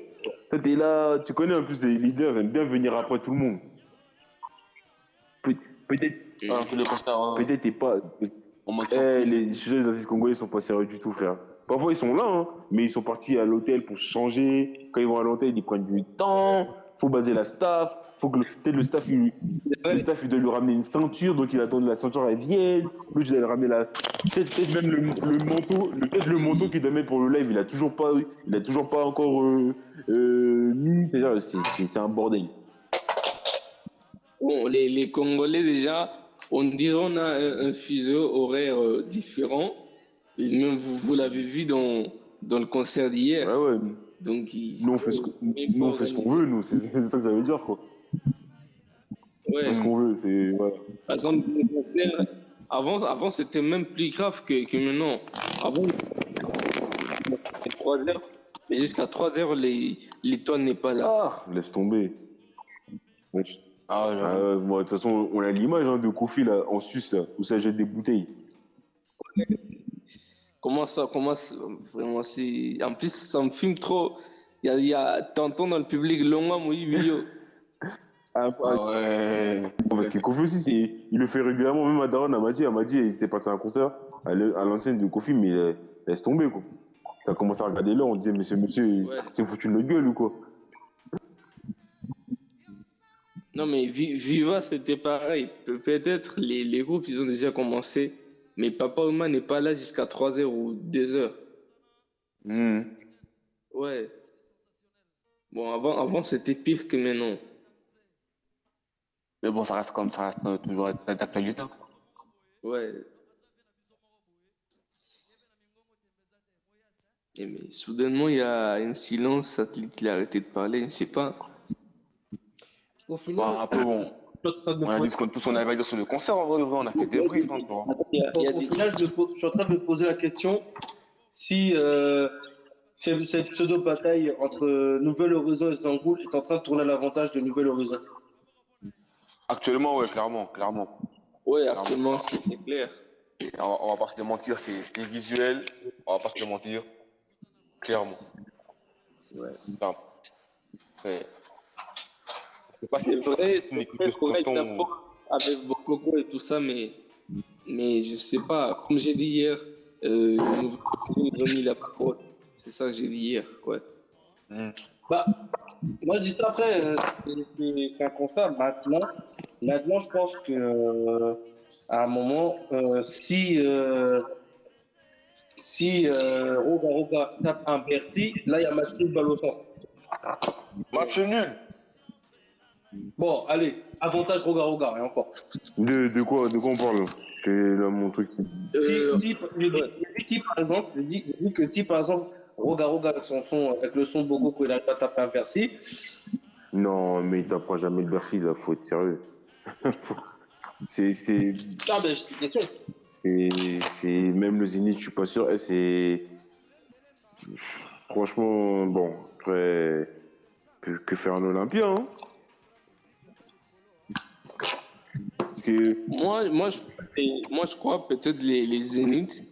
Là, tu connais en plus les leaders, ils aiment bien venir après tout le monde. Peut- Peut-être, Alors que le concert euh, peut-être t'es pas. Eh, les sujets des artistes congolais sont pas sérieux du tout, frère. Parfois, ils sont là, hein, mais ils sont partis à l'hôtel pour se changer. Quand ils vont à l'hôtel, ils prennent du temps. Faut baser la staff. Faut que le, peut-être le staff, il, le staff, il doit lui ramener une ceinture, donc il attend que la ceinture elle vienne. L'autre, il doit lui ramener la. Peut-être peut-être même le, le manteau, le- peut-être le manteau qu'il doit mettre pour le live, il a toujours pas, il a toujours pas encore euh, euh, mis. C'est c'est un bordel. Bon, les, les Congolais, déjà, on dirait on a un, un fuseau horaire euh, différent. Et même vous, vous l'avez vu dans, dans le concert d'hier. Ouais, ouais. Donc, Nous, on fait ce qu'on organisé. veut, nous. C'est ça que ça veut dire, quoi. Ouais. ce qu'on veut, c'est. Voilà. Par exemple, avant, avant c'était même plus grave que, que maintenant. Avant, c'était 3 heures. Mais jusqu'à 3 heures, les, les toits n'est pas là. Ah, laisse tomber. Wesh. Ah, ouais, Ah, de toute façon, on a l'image hein, de Kofi là, en Suisse, là, où ça jette des bouteilles. Comment ça, comment ça- vraiment, c'est. En plus, ça me fume trop. Il y a, y a t'entends dans le public, longuement, oui, oui, yo. Ah, Ah ouais. Parce que Kofi aussi, il le fait régulièrement. Même à Daron, elle m'a dit, elle m'a dit, il était parti à un concert à l'ancienne de Kofi, mais euh, laisse tomber, quoi. Ça a commencé à regarder là, on disait, monsieur, monsieur, Ouais. c'est foutu de gueule ou quoi Non, mais Vi- Viva, c'était pareil. Pe- Peut-être les, les groupes, ils ont déjà commencé. Mais Papa Oma n'est pas là jusqu'à 3 heures ou 2 heures. Hmm. Ouais. Bon, avant, avant c'était pire que maintenant. Mais bon, ça reste comme ça, reste toujours d'actualité. Ouais. Et mais soudainement, il y a un silence, satellite, il a arrêté de parler, je sais pas. Au Bon, final, un peu bon. je suis en train de me On a dit poser- ce qu'on tout ce qu'on avait à dire sur le concert, en vrai, on a fait des briefs, hein, au des... final, je, me je suis en train de me poser la question si euh, cette, cette pseudo-bataille entre Nouvel Horizon et Zangoul est en train de tourner à l'avantage de Nouvel Horizon. Actuellement, ouais, clairement, clairement. Ouais, actuellement, c'est c'est clair. On, va- on va pas se mentir, c'est c'est visuel, on va pas se mentir. Clairement. Ouais. Enfin, c'est. C'est pas C'est vrai, c'est vrai correct avec Bokoko et tout ça, mais, mais je sais pas, comme j'ai dit hier, euh, ont mis la parole. C'est ça que j'ai dit hier, ouais. Bah, moi, je dis ça après, euh, c'est- c'est c'est un constat. Maintenant, maintenant, je pense que euh, à un moment, euh, si euh, si euh, Roga Roga tape un Bercy, là, il y a match nul balle au centre. Match nul? Bon, allez, avantage Roga Roga, et encore. De, de quoi, de quoi on parle? C'est là mon truc. Euh, Si, par exemple, j'ai dit que si par exemple Roga avec son son, avec le son de Boko, il n'arrive pas à taper un Bercy, Non, mais il tapera jamais le Bercy là, faut être sérieux. c'est, c'est, ah ben c'est une question. c'est, c'est, même le Zénith, je suis pas sûr. C'est, franchement, bon, après, que, que faire un Olympia, hein? Que, Moi, moi, je, moi, je crois peut-être les, les Zénith,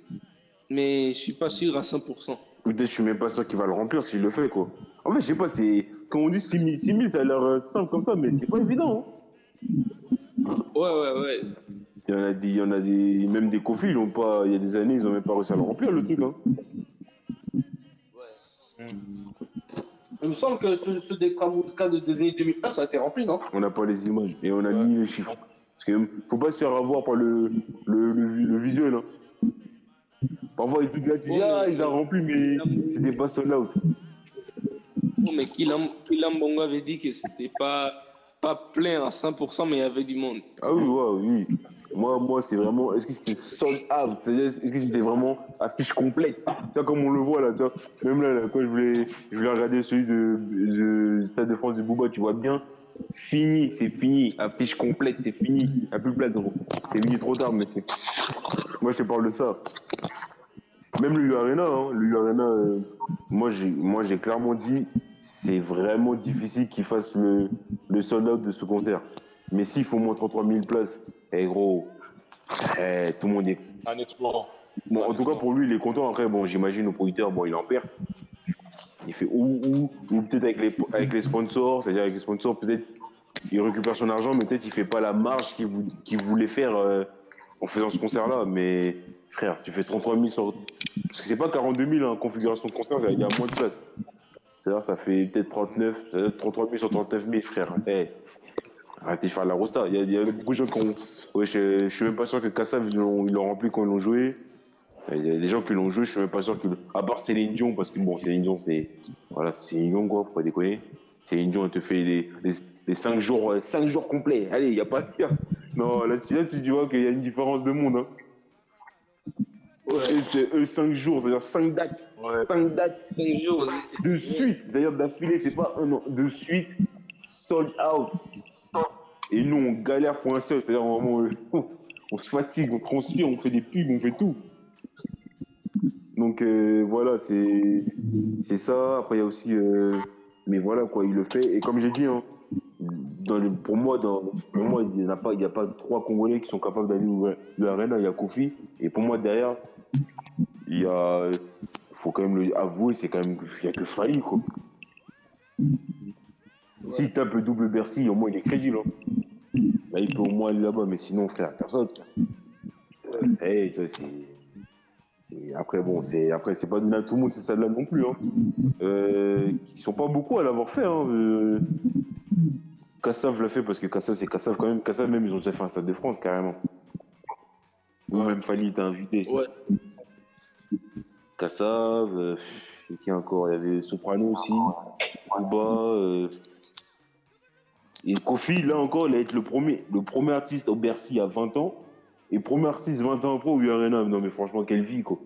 mais je suis pas sûr à 100%. peut-être, je suis même pas sûr qu'il va le remplir s'il le fait, quoi. En fait, je sais pas, c'est, quand on dit 6000, 6000, ça a l'air euh, simple comme ça, mais c'est pas évident, hein. Ouais, ouais, ouais. Il y en a des, il y en a des, même des conflits, ils ont pas, il y a des années, ils ont même pas réussi à le remplir, le truc, hein. Il me semble que ce, ce d'Extra de 2001, ça a été rempli, non? On n'a pas les images et on a ni les chiffres. Parce que faut pas se faire avoir par le, le, le, le visuel. Hein. Parfois, disent, tu dis, ah, ils ont rempli, mais c'était pas sold out. Non, mais Kilam, Kilam Bongo avait dit que c'était pas, pas plein à 100%, mais il y avait du monde. Ah oui, ouais, oui. Moi, moi c'est vraiment. Est-ce que c'était sold out? C'est-à-dire, Est-ce que c'était vraiment affiche complète? Tu vois, comme on le voit là, tu vois. Même là, là, quand je voulais, je voulais regarder celui de, de Stade de France de Bouba, tu vois bien. Fini, c'est fini. Affiche complète, c'est fini. Il n'y a plus de place, gros. C'est fini trop tard, mais c'est. Moi, je te parle de ça. Même le U-Arena, hein, le U-Arena, euh, moi, j'ai, moi, j'ai clairement dit, c'est vraiment difficile qu'ils fassent le, le sold out de ce concert. Mais s'il faut moins 33 000 places, eh gros, eh, tout le monde est. Un. Bon, en tout cas, pour lui, il est content. Après, bon, j'imagine au producteur, bon, il en perd. Il fait ou, ou, ou peut-être avec les, avec les sponsors, c'est-à-dire avec les sponsors, peut-être il récupère son argent, mais peut-être il fait pas la marge qu'il vou- qu'il voulait faire euh, en faisant ce concert-là. Mais frère, tu fais 33 000 sur. Parce que c'est pas 42 000 en configuration de concert, il y a moins de place. C'est-à-dire, ça fait peut-être 39, ça veut dire 33 000 sur 39 000, frère. Eh, Arrêtez de faire la rosta. Il y a, beaucoup de gens qui ont. Je, je suis même pas sûr que Kassav, ils l'ont rempli quand ils l'ont joué. Il y a des gens qui l'ont joué, je suis même pas sûr que. À part Céline Dion, parce que bon, Céline Dion, c'est. Voilà, c'est Céline Dion, quoi, faut pas déconner. Céline Dion, elle te fait les, les, les 5 jours, euh, cinq jours complets. Allez, il n'y a pas de pire. Non, là, tu- là, tu vois qu'il y a une différence de monde. Hein. Et C'est eux 5 jours, c'est-à-dire 5 dates. 5 dates. 5 jours. De suite, d'ailleurs d'affilée, c'est pas un an. De suite, sold out. Et nous, on galère pour un seul, c'est-à-dire vraiment, euh, on se fatigue, on transpire, on fait des pubs, on fait tout. Donc euh, voilà, c'est c'est ça. Après, il y a aussi. euh, mais voilà, quoi, il le fait. Et comme j'ai dit, hein, dans le- pour moi, dans, pour moi, il n'y a, pas- il y a pas trois Congolais qui sont capables d'aller de l'arena. Il y a Kofi. Et pour moi, derrière, il y a. faut quand même le avouer, c'est quand même. Il n'y a que Failli, quoi. S'il tape le double Bercy, au moins il est crédible. hein. Là, il peut au moins aller là-bas, mais sinon, frère, personne. frère. Euh, ça y est, tu vois, c'est. Après, bon, c'est après c'est pas donné à tout le monde, c'est ça là non plus. Hein. Euh, ils sont pas beaucoup à l'avoir fait. Hein. Euh, Kassav l'a fait parce que Kassav, c'est Kassav quand même. Kassav, même, ils ont déjà fait un Stade de France carrément. Ou même Fali était invité. Ouais. Kassav, euh, et qui encore? Il y avait Soprano aussi, Kuba. euh, Et Kofi, là encore, il va être le premier, le premier artiste au Bercy à 20 ans. Et premier artiste 20 ans après au Arena. Non, mais franchement, quelle vie, quoi.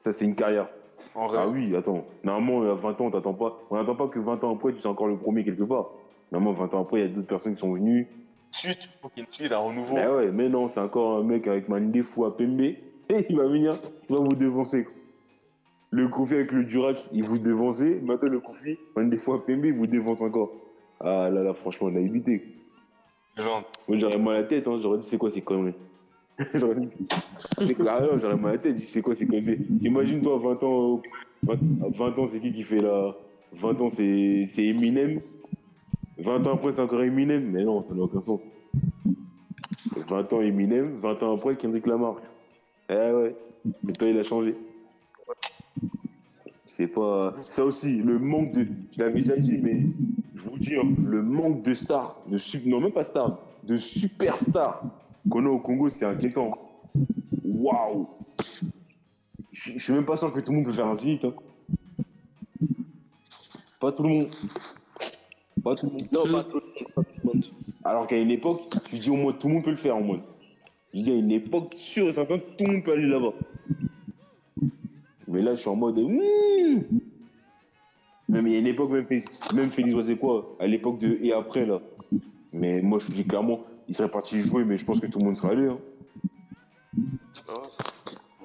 Ça, c'est une carrière. Ah oui, attends. Normalement, à 20 ans, on t'attend pas. On n'attend pas que 20 ans après, tu sois encore le premier quelque part. Normalement, 20 ans après, il y a d'autres personnes qui sont venues. Suite, faut qu'il y ait une suite, un renouveau. Mais ouais, mais non, c'est encore un mec avec Mandé fou à Pembe. Et il va venir, il va vous dévancer. quoi. Le Kofi avec le Durac, il vous dévançait. Maintenant, le Kofi, Mandé fou à Pembe, il vous dévance encore. Ah là là, franchement, on a évité. Genre. J'aurais mal à la tête, hein. j'aurais dit c'est quoi ces conneries? j'aurais dit c'est ah j'aurais mal à la tête, c'est quoi ces conneries? T'imagines, toi, 20 ans, 20, à 20 ans, c'est qui qui fait la. 20 ans, c'est c'est Eminem. 20 ans après, c'est encore Eminem. Mais non, ça n'a aucun sens. 20 ans Eminem, 20 ans après, Kendrick Lamar. Eh ouais, mais toi, il a changé. C'est pas. Ça aussi, le manque de. Je l'avais déjà dit, mais je vous dis, le manque de stars, de non, même pas stars, de superstars qu'on a au Congo, c'est inquiétant. Waouh! Je suis même pas sûr que tout le monde peut faire un zénith. hein. Pas tout le monde. Pas tout le monde. Non, pas tout le monde. Alors qu'à une époque, tu dis au moins tout le monde peut le faire en mode. Je dis à une époque, sûr et certain, tout le monde peut aller là-bas. Mais là, je suis en mode. hmm. Même il y a une époque, même, Félix- même Félix c'est quoi À l'époque de et après là. Mais moi, je dis clairement, il serait parti jouer, mais je pense que tout le monde serait allé. Hein.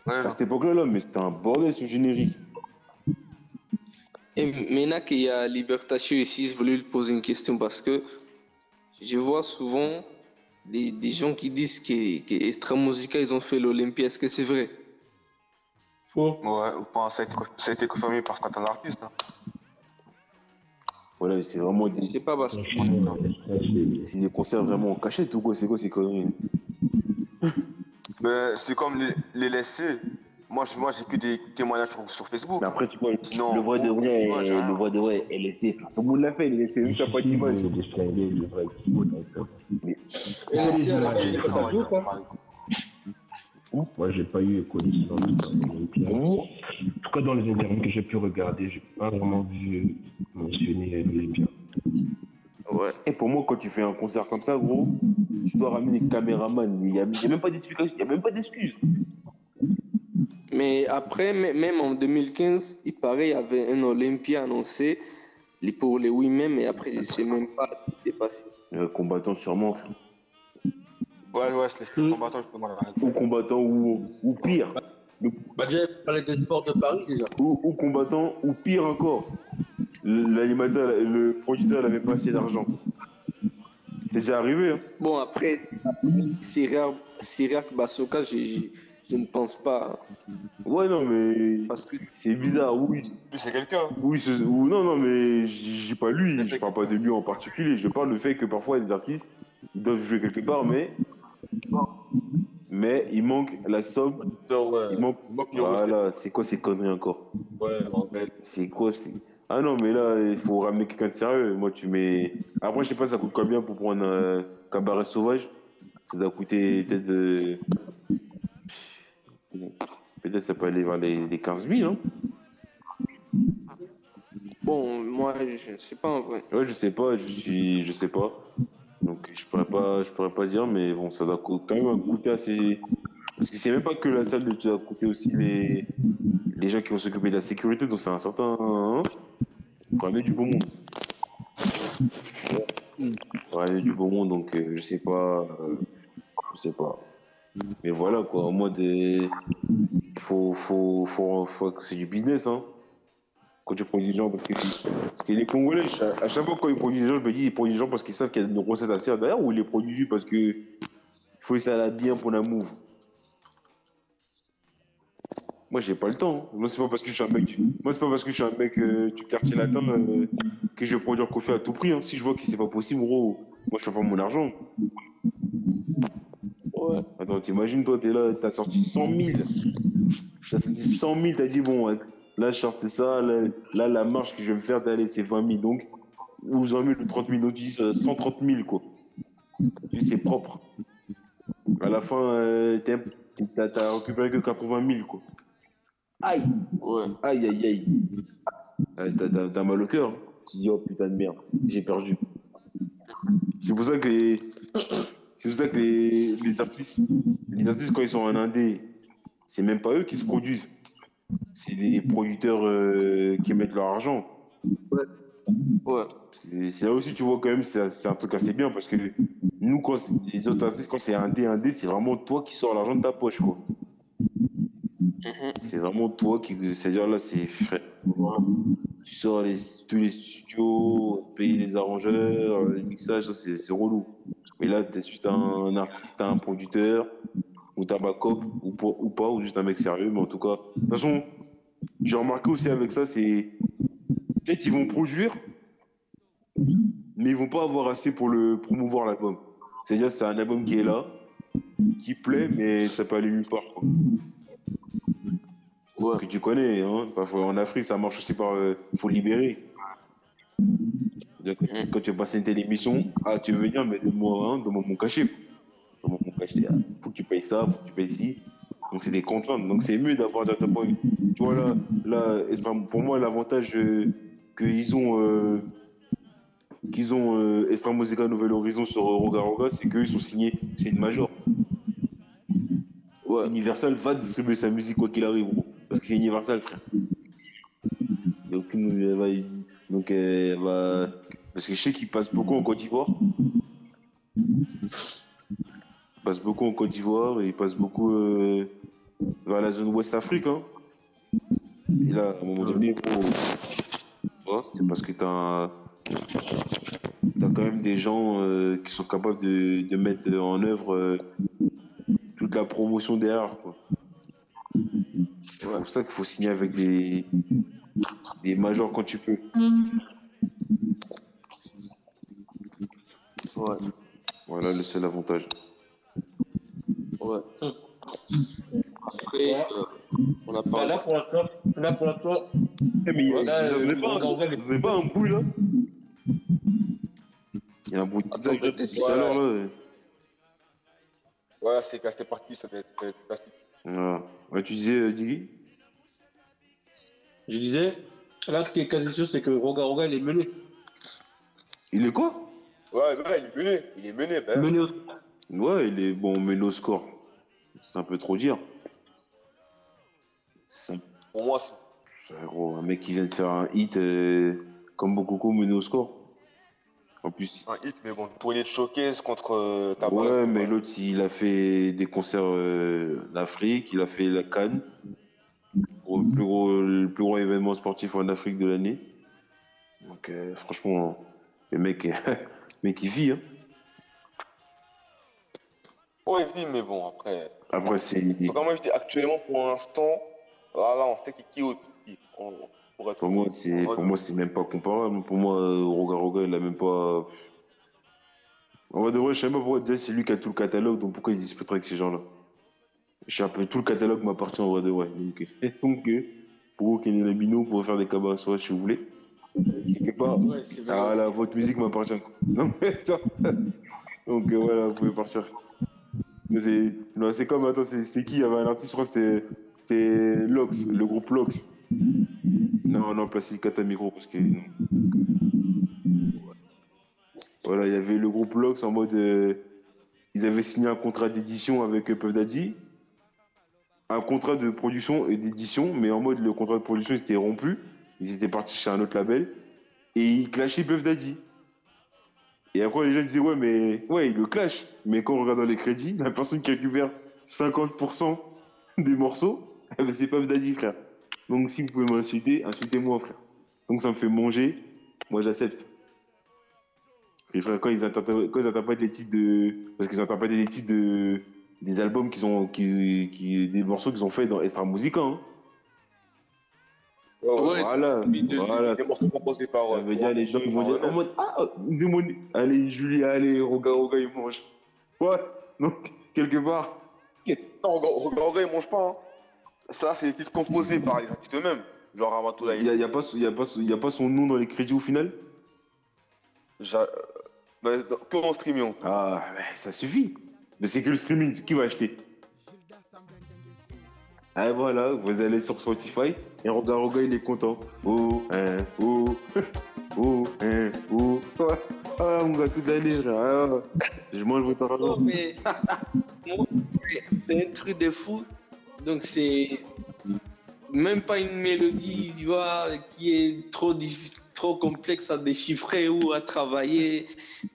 À cette époque-là, là, mais c'était un bordel ce générique. Et maintenant qu'il y a Libertatio ici, je voulais lui poser une question parce que je vois souvent des, des gens qui disent que, que Extra Musica, ils ont fait l'Olympia. Est-ce que c'est vrai? Faux. Ouais, enfin, ça, a été, ça a été confirmé par certains artistes. hein. Voilà, c'est vraiment des. Je sais pas parce que. C'est des concerts vraiment en cachette ou quoi C'est quoi ces conneries? Mais c'est comme les, les laissés. Moi, je- moi, j'ai que des témoignages sur, sur Facebook. Mais après, tu vois, Non, le vrai de vrai, hein. le vrai de vrai, LSC, frère. tout le monde l'a fait, LSC, même ça pas d'image. Passé pas Moi, j'ai pas eu connaissance de l'Olympia. En tout cas, dans les interviews que j'ai pu regarder, j'ai pas vraiment vu mentionner l'Olympia. Ouais. Et pour moi, quand tu fais un concert comme ça, gros, tu dois ramener des caméramans. Il n'y a, il y a même pas d'explication, il n'y a même pas d'excuse. Mais après, même en 2015, il paraît il y avait un Olympia annoncé les- pour les women, mais après, je sais même pas ce qui s'est passé. Euh, combattant sûrement. Ouais, ouais, c'est les combattants, justement. là. Ou combattant, ou, ou pire. Le- Bah, déjà, il parlait des sports de Paris déjà. ou, ou combattant, ou pire encore. L'animateur, le producteur n'avait pas assez d'argent. C'est déjà arrivé. Hein. Bon, après, Syriac, Syriac Basoka, je, je, je ne pense pas. Ouais, non, mais Parce que c'est bizarre, oui. C'est quelqu'un. Oui, c'est- ou non, non, mais j'ai pas lui, je parle pas de lui en particulier. Je parle du fait que parfois les artistes ils doivent jouer quelque part, mais mais il manque la somme. ouais. Il manque. Voilà, c'est quoi ces conneries encore? Ouais, en fait. C'est quoi c'est- Ah non, mais là, il faut ramener quelqu'un de sérieux. Moi, tu mets. Après, je sais pas, ça coûte combien pour prendre un cabaret sauvage? Ça doit coûter peut-être. euh, Peut-être ça peut aller vers les, les 15 000, hein Bon, moi, je ne sais pas en vrai. Ouais, je sais pas, je suis, je sais pas. Donc je pourrais pas, je pourrais pas dire, mais bon, ça doit quand même coûter assez. Parce que c'est même pas que la salle, de- ça doit coûter aussi les, les gens qui vont s'occuper de la sécurité, donc c'est un certain. Hein Faut ramener du beau monde. Ramener du beau monde, donc euh, je sais pas, euh, je sais pas. Mais voilà quoi, au moins des, faut, faut, faut, faut que c'est du business, hein quand tu produis des gens, parce que, parce que les Congolais, à, chaque fois quand ils produisent des gens, je me dis, ils produisent des gens parce qu'ils savent qu'il y a une recette à faire derrière, ou ils les produisent parce que il faut que ça aille bien pour la move? Moi, j'ai pas le temps. Moi, c'est pas parce que je suis un mec, du- moi, c'est pas parce que je suis un mec euh, du quartier latin euh, que je vais produire coffee à tout prix. hein. Si je vois que c'est pas possible, gros, moi, je fais pas mon argent. Ouais. Attends, t'imagines, toi, t'es là, t'as sorti 100 000. T'as sorti 100 000, t'as dit, bon, là, je sortais ça, là, là, la marche que je vais me faire, d'aller, c'est 20 000, donc, ou 20 000 ou 30 000, donc tu dis ça, 130 000, quoi. C'est propre. À la fin, euh, t'as récupéré que 80 000, quoi. Aïe Aïe, aïe, aïe. Euh, T'as- T'as t'as mal au cœur. Tu dis, oh putain de merde, j'ai perdu. C'est pour ça que les, c'est pour ça que les, les artistes, les artistes quand ils sont en indé, c'est même pas eux qui se produisent. C'est les producteurs euh, qui mettent leur argent. Ouais. Et c'est là aussi tu vois quand même c'est un truc assez bien parce que nous quand les autres artistes quand c'est un dé un dé c'est vraiment toi qui sors l'argent de ta poche quoi. C'est vraiment toi qui c'est-à-dire là c'est frais. Tu sors les, tous les studios, payer les arrangeurs, les mixages, c'est relou. Mais là, t'es juste un, artiste, t'as un producteur, ou t'as backup, ou, pas- ou pas, ou juste un mec sérieux, mais en tout cas. De toute façon, j'ai remarqué aussi avec ça, c'est. Peut-être qu'ils vont produire, mais ils vont pas avoir assez pour le promouvoir l'album. C'est-à-dire, c'est un album qui est là, qui plaît, mais ça peut aller nulle part. Quoi. Parce que tu connais, hein, parfois en Afrique, ça marche aussi par. Il faut libérer. Que Quand tu veux passer une telle émission, ah, tu veux venir, mais donne-moi hein, mon cachet. Cachet. ah, faut que tu payes ça, faut que tu payes ci. Donc, c'est des contraintes. Donc, c'est mieux d'avoir des Tu vois, là, là enfin, pour moi, l'avantage euh, qu'ils ont. euh, qu'ils ont euh, Extra Musica Nouvel Horizon sur euh, Roga Roga, c'est qu'eux, ils sont signés, c'est une major. Universal va distribuer sa musique quoi qu'il arrive, gros. Parce que c'est Universal, frère. Il elle va- donc, euh, elle va. Parce que je sais qu'il passe beaucoup en Côte d'Ivoire. Passe beaucoup en Côte d'Ivoire et il passe beaucoup euh, vers la zone Ouest Afrique. Hein. Et là, à un moment donné, c'est parce que t'as un- t'as quand même des gens euh, qui sont capables de, de mettre en œuvre euh, toute la promotion derrière. C'est pour ça qu'il faut signer avec des, des majors quand tu peux. Ouais. Voilà le seul avantage. Ouais. Après, euh, on a Bah, parlé. là, pour l'instant, là, pour l'instant, Eh, mais il y a- là, vous euh, avez pas, les- pas un bruit là Il y a un bruit de Attends, si- tout à l'heure là. Ouais, c'est c'était parti, ça va être ça va être plastique. Voilà. Ouais, tu disais, euh, Diggy je disais, là, ce qui est quasi sûr, c'est que Roga Roga, il est mené. Il est quoi? Ouais, ouais, il est mené, il est mené. Ben. Mené au Ouais, il est bon, mais nos scores. C'est un peu trop dire. Un- Pour moi, gros, un mec qui vient de faire un hit euh, comme Bokoko mené au score. En plus. un hit, mais bon, tournée de showcase contre euh, Tabas. Ouais, mais l'autre, il a fait des concerts euh, d'Afrique, il a fait la Cannes, le plus gros, le plus gros événement sportif en Afrique de l'année. Donc, euh, franchement, le mec, le mec il vit. Hein. Oui, mais bon, après. Après, c'est. Moi, je dis actuellement, pour l'instant, là, là, on sait qui qui est. On- Pour être Pour moi, c'est pour moi, c'est même pas comparable. Pour moi, euh, Roga Roga, il a même pas. En vrai de vrai, je sais même pas pourquoi déjà c'est lui qui a tout le catalogue, donc pourquoi il se disputerait avec ces gens-là? Je sais un peu tout le catalogue m'appartient en vrai de vrai. Donc, donc euh, pour vous qui êtes les bino pour faire des cabas soit si vous voulez. quelque part. Ouais. Ah là, votre musique m'appartient. Non, mais attends. Donc euh, voilà, vous pouvez partir. C'est, comme, attends, c'est, qui? Il y avait un artiste, je crois que c'était, Lox, le groupe Lox. Non, non, Plastic Cat à micro, parce que. Voilà, il y avait le groupe Lox en mode. euh, ils avaient signé un contrat d'édition avec euh, Puff Daddy. Un contrat de production et d'édition, mais en mode le contrat de production il s'était rompu. Ils étaient partis chez un autre label. Et ils clashaient Puff Daddy. Et après, les gens disaient, ouais, mais ouais, il le clash. Mais quand on regarde dans les crédits, la personne qui récupère 50% des morceaux, c'est Puff Daddy, frère. Donc si vous pouvez m'insulter, insultez-moi, frère. Donc ça me fait manger, moi j'accepte. Frère, quand ils interprètent, quand ils les titres de. Parce qu'ils interprètent les titres de. Des albums qu'ils ont. Qui, qui, des morceaux qu'ils ont fait dans Extra Musica. Hein. Ouais, Voilà, voilà. Des morceaux composés par. Ça veut dire, les gens, ils vont dire en mode Ah, allez, Julie, allez, Roga, Roga, il mange. Ouais, donc, quelque part. Non, regarde, regarde, ils mangent pas. Hein. Ça, c'est des titres composés par les artistes eux-mêmes. Genre Ramatoula. Il n'y a, il y a, pas son- il y a, pas son- il y a pas son nom dans les crédits au final? Que en streaming. Ah, ouais, ça suffit. Mais c'est que le streaming, qui va acheter Ah, voilà, vous allez sur Spotify et Roga, Roga, il est content. Oh, hein, oh, oh, hein, oh. Ah, mon gars, toute l'année. Ah, je mange votre argent. Non, mais c'est- un truc de fou. Donc, c'est même pas une mélodie, tu vois, qui est trop, trop complexe à déchiffrer ou à travailler.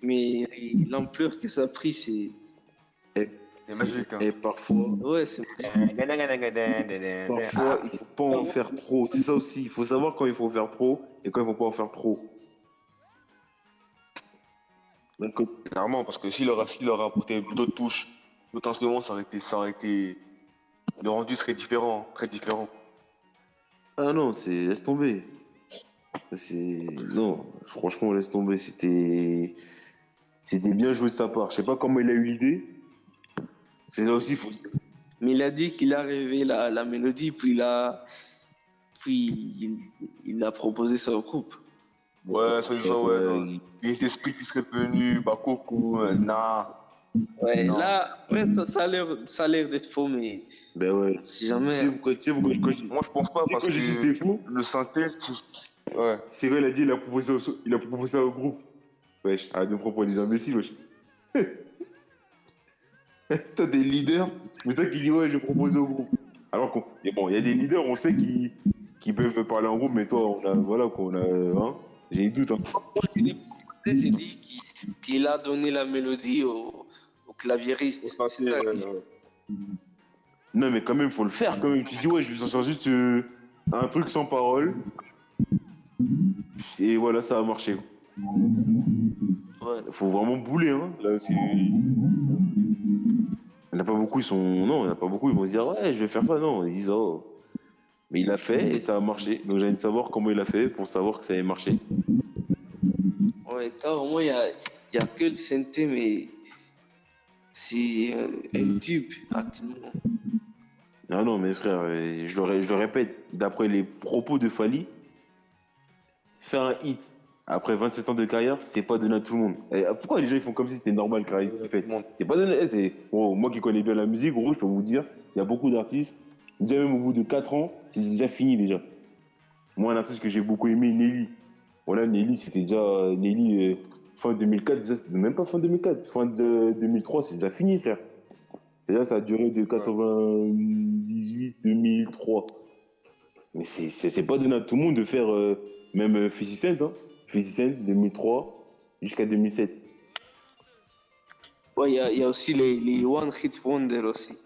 Mais l'ampleur que ça a pris, c'est. C'est magique. Hein. Et parfois, Ouais, c'est. Parfois, il faut pas en faire trop. C'est ça aussi. Il faut savoir quand il faut faire trop et quand il faut pas en faire trop. Donc, euh, Clairement, parce que s'il aurait, s'il aurait apporté d'autres touches, d'autres instruments, ça aurait été, ça aurait été. Le rendu serait différent, très différent. ah non, c'est laisse tomber. C'est non, franchement, laisse tomber. C'était, c'était bien joué de sa part. Je sais pas comment il a eu l'idée. C'est là aussi, il faut. Mais il a dit qu'il a rêvé la, la mélodie, puis il a. Puis il, il a proposé ça au groupe. Ouais, ça, ça, ouais. non. Les esprits qui seraient venus, bah, coucou, euh, nah. Ouais, Non. là, après, ça, ça a l'air ça a l'air d'être faux, mais Ben ouais. si Tu jamais. sais pourquoi, tu sais pourquoi, quand j'ai- Moi, je pense pas, tu sais parce que c'était faux? le synthé, c'est- ouais. C'est vrai, il a dit, il a proposé, au- il a proposé ça au groupe. Wesh, arrête de me proposer des imbéciles, wesh. T'as des leaders, c'est ça qui dit, ouais, je propose au groupe. Alors qu'on, et bon, il y a des leaders, on sait qui, qui peuvent parler en groupe, mais toi, on a, voilà, qu'on a, hein, j'ai des doutes, hein. Moi, j'ai dit- qu'il qu'il a donné la mélodie au, au ouais. Non, mais quand même, faut le faire, quand même. Tu dis, ouais, je vais sortir juste euh, un truc sans parole. Et voilà, ça a marché. Ouais. faut vraiment bouler, hein. Là, c'est. Il n'y en a pas beaucoup, ils sont. Non, il n'y en a pas beaucoup, ils vont se dire, ouais, je vais faire ça. Non, ils disent, oh. Mais il a fait et ça a marché. Donc j'ai envie de savoir comment il a fait pour savoir que ça avait marché. Ouais, carrément, il n'y a, il y a que le synthé, mais c'est un tube actuellement. Ah non, mais frère, je le, je le répète, d'après les propos de Fali, faire un hit après 27 ans de carrière, c'est pas donné à tout le monde. Et euh, pourquoi les gens ils font comme si c'était normal, carré, ce fait C'est pas donné. c'est- moi qui connais bien la musique, gros, je peux vous dire, il y a beaucoup d'artistes, déjà même au bout de 4 ans, c'est déjà fini déjà. Moi, un artiste que j'ai beaucoup aimé, Nelly. Voilà, Nelly, c'était déjà. Nelly, euh, fin 2004, déjà, c'était même pas fin 2004, fin de 2003, c'est déjà fini, frère. C'est-à-dire, ça a duré de 98, 2003. Mais c'est- pas donné à tout le monde de faire euh, même euh, 50 Cent, hein. 50 Cent, 2003 jusqu'à 2007. Ouais, il y a, il y a aussi les, les One Hit Wonder aussi.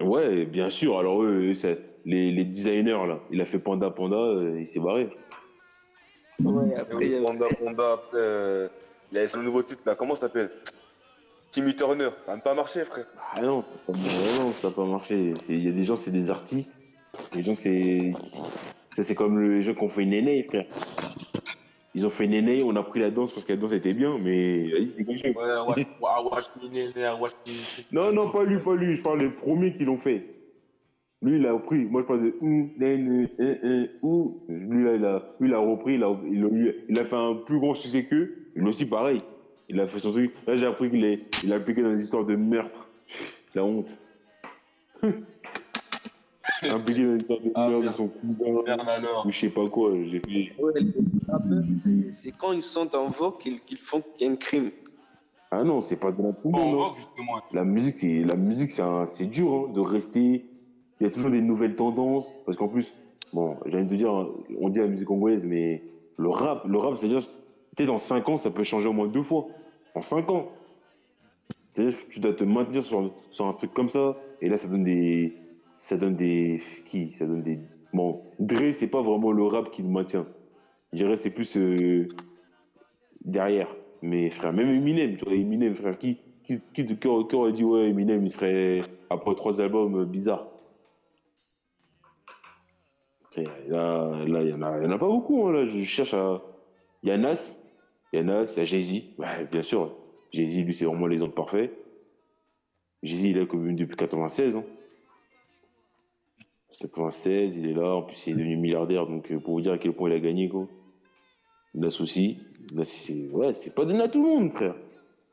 Ouais, bien sûr. Alors, eux, c'est- les, les designers, là, il a fait Panda Panda, euh, il s'est barré. Ouais, après, il y a- Panda, Panda, après, euh, il a son nouveau titre là, comment ça s'appelle? Timmy Turner, ça n'a pas marché, frère. Ah non, ça n'a non, ça a pas marché. Il y a des gens, c'est des artistes. Les gens, c'est. Ça, c'est comme les gens qui ont fait Néné, frère. Ils ont fait Néné, on a pris la danse parce que la danse était bien, mais. Ouais. Non, non, pas lui, pas lui. Je parle des premiers qui l'ont fait. Lui, il a repris. Moi, je parle de ou, né, né, eh, ou. Lui, là, il a, lui, il a repris. Il a, il, a, il a fait un plus gros succès qu'eux. Lui aussi, pareil. Il a fait son truc. Là, j'ai appris qu'il est, il a appliqué dans des histoires de meurtre. La honte. dans des histoires de Ah, son cousin. Ou je sais pas quoi. J'ai fait. Ouais, c'est- quand ils sont en vogue qu'ils qu'ils font qu'il y a un crime. Ah non, c'est pas de la tout le Bon, monde. on hein. voit justement. La musique, c'est la musique, c'est un- c'est dur hein, de rester. Il y a toujours des nouvelles tendances parce qu'en plus, bon, j'ai envie de te dire, on dit la musique congolaise, mais le rap, le rap, c'est-à-dire, peut-être dans 5 ans, ça peut changer au moins deux fois. En 5 ans. C'est-à-dire, tu dois te maintenir sur, sur un truc comme ça, et là, ça donne des, ça donne des, qui, ça donne des, bon, Dre, c'est pas vraiment le rap qui le maintient. Je dirais, c'est plus euh, derrière. Mais frère, même Eminem, tu vois, Eminem, frère, qui, qui, qui, qui qui aurait dit, ouais, Eminem, il serait, après trois albums, euh, bizarre. Frère, Là, là, il y en a, il y en a pas beaucoup, hein, là, je cherche à... Il y a Nas, il y a Nas, il y a Jay-Z, ouais, bien sûr, Jay-Z, lui, c'est vraiment l'exemple parfait. Jay-Z, il est connu depuis 96, hein. 96, il est là, en plus, il est devenu milliardaire, donc euh, pour vous dire à quel point il a gagné, quoi. Aussi. Nas, c'est ouais, c'est pas donné à tout le monde, frère.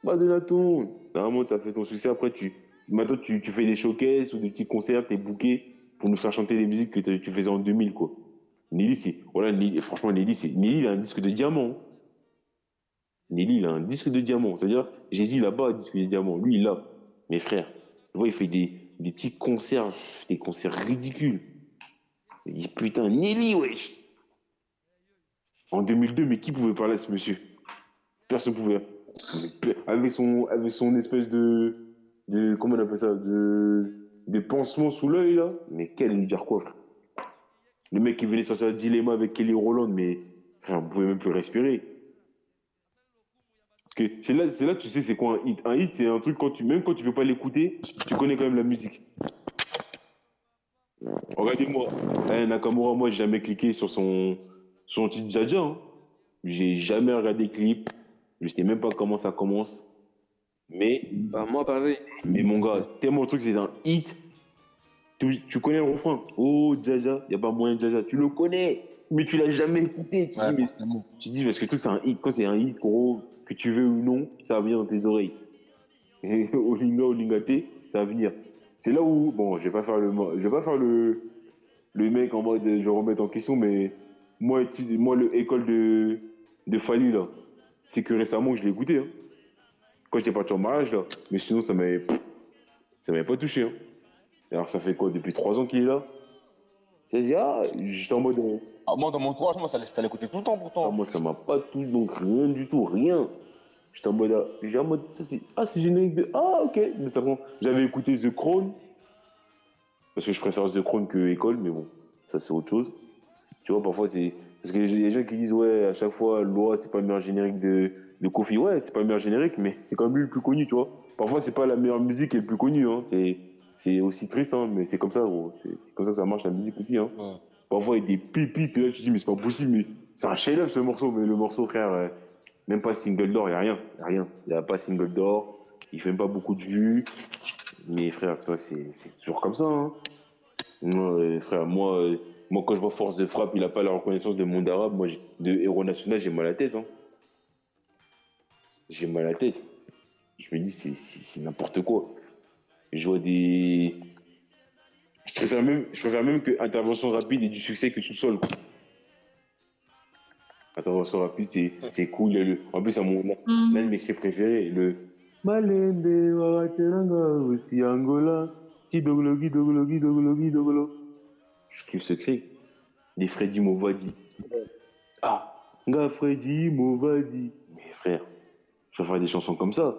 Pas donné à tout le monde. Normalement, t'as fait ton succès, après, tu, maintenant, tu, tu fais des showcases ou des petits concerts, t'es booké pour nous faire chanter les musiques que tu faisais en 2000, quoi. Nelly, c'est. Nelly- franchement, Nelly, c'est. Nelly, il a un disque de diamant. hein. Nelly, il a un disque de diamant. C'est-à-dire, Jay-Z, là-bas, un disque de diamant. Lui, il l'a. Mes frères, tu vois, il fait des, des petits concerts, des concerts ridicules. Il dit, putain, Nelly, wesh. En 2002, mais qui pouvait parler à ce monsieur? Personne pouvait. Avec son, avec son espèce de, de. Comment on appelle ça De, de pansement sous l'œil, là. Mais quel lui dire quoi, frère? Le mec qui venait sortir le dilemma avec Kelly Roland, mais frère, on pouvait même plus respirer. Parce que c'est là, c'est là que tu sais c'est quoi un hit? Un hit, c'est un truc, quand tu, même quand tu veux pas l'écouter, tu connais quand même la musique. Regardez-moi, eh, Nakamura, moi, j'ai jamais cliqué sur son, son titre Jaja. Hein. J'ai jamais regardé le clip. Je sais même pas comment ça commence. Mais, Bah, moi, pareil. mais mon gars, tellement le truc, c'est un hit. Tu, tu connais le refrain? Oh, Jaja, y a pas moyen de Jaja. Tu le connais, mais tu l'as jamais écouté. Tu Ouais, dis, mais forcément. tu dis, parce que tout, c'est un hit. Quand c'est un hit, gros, que tu veux ou non, ça va venir dans tes oreilles. Et Olinga, Olingate, ça va venir. C'est là où, bon, je vais pas faire le, je vais pas faire le, le mec en mode, je vais remettre en question, mais moi, tu- moi le école de, de Fallu, là, c'est que récemment, je l'ai écouté. Hein. Quand j'étais parti en mariage, là. Mais sinon, ça m'avait, ça m'avait pas touché. Hein. Alors, ça fait quoi, depuis trois ans qu'il est là? J'ai dit, ah, j'étais en mode, euh, Ah, moi, dans mon entourage, moi, ça laisse à l'écouter tout le temps ah, pourtant. moi, ça m'a pas tout, donc rien du tout, rien. J'étais en mode, ah, j'étais en mode, ça, c'est, ah, c'est générique de, ah, ok. Mais ça j'avais écouté The Crown, parce que je préfère The Crown que École, mais bon, ça, c'est autre chose. Tu vois, parfois, c'est, parce qu'il y a des gens qui disent, ouais, à chaque fois, Loi, c'est pas le meilleur générique de, de Kofi. Ouais, c'est pas le meilleur générique, mais c'est quand même lui le plus connu, tu vois. Parfois, c'est pas la meilleure musique et le plus connu, hein. C'est, c'est aussi triste, hein, mais c'est comme ça, gros. C'est, comme ça que ça marche, la musique aussi, hein. Ouais. Parfois, il y a des pipis, puis là, tu te dis, mais c'est pas possible, mais c'est un chef-d'œuvre ce morceau, mais le morceau, frère, euh, même pas single d'or, il n'y a rien, il a rien. Il n'y a pas single d'or, il fait même pas beaucoup de vues. Mais frère, tu vois, c'est toujours comme ça, hein. Euh, frère, moi, euh, moi, quand je vois Force de frappe, il n'a pas la reconnaissance de monde arabe, moi, de héros national, j'ai mal à la tête, hein. J'ai mal à la tête. Je me dis, c'est n'importe quoi. Je vois des. Je préfère même, je préfère même que intervention rapide et du succès que tout seul. Intervention rapide, c'est, c'est cool. le- en plus, c'est mon, l'un de mes cris préférés, le Malende, Warateranga, aussi Angola, Kidogolo, Kidogolo, Kidogolo, Kidogolo. Je kiffe ce cri. Les Freddy Movadi. Ah, Nga Freddy Movadi. Mais frère, je vais faire des chansons comme ça.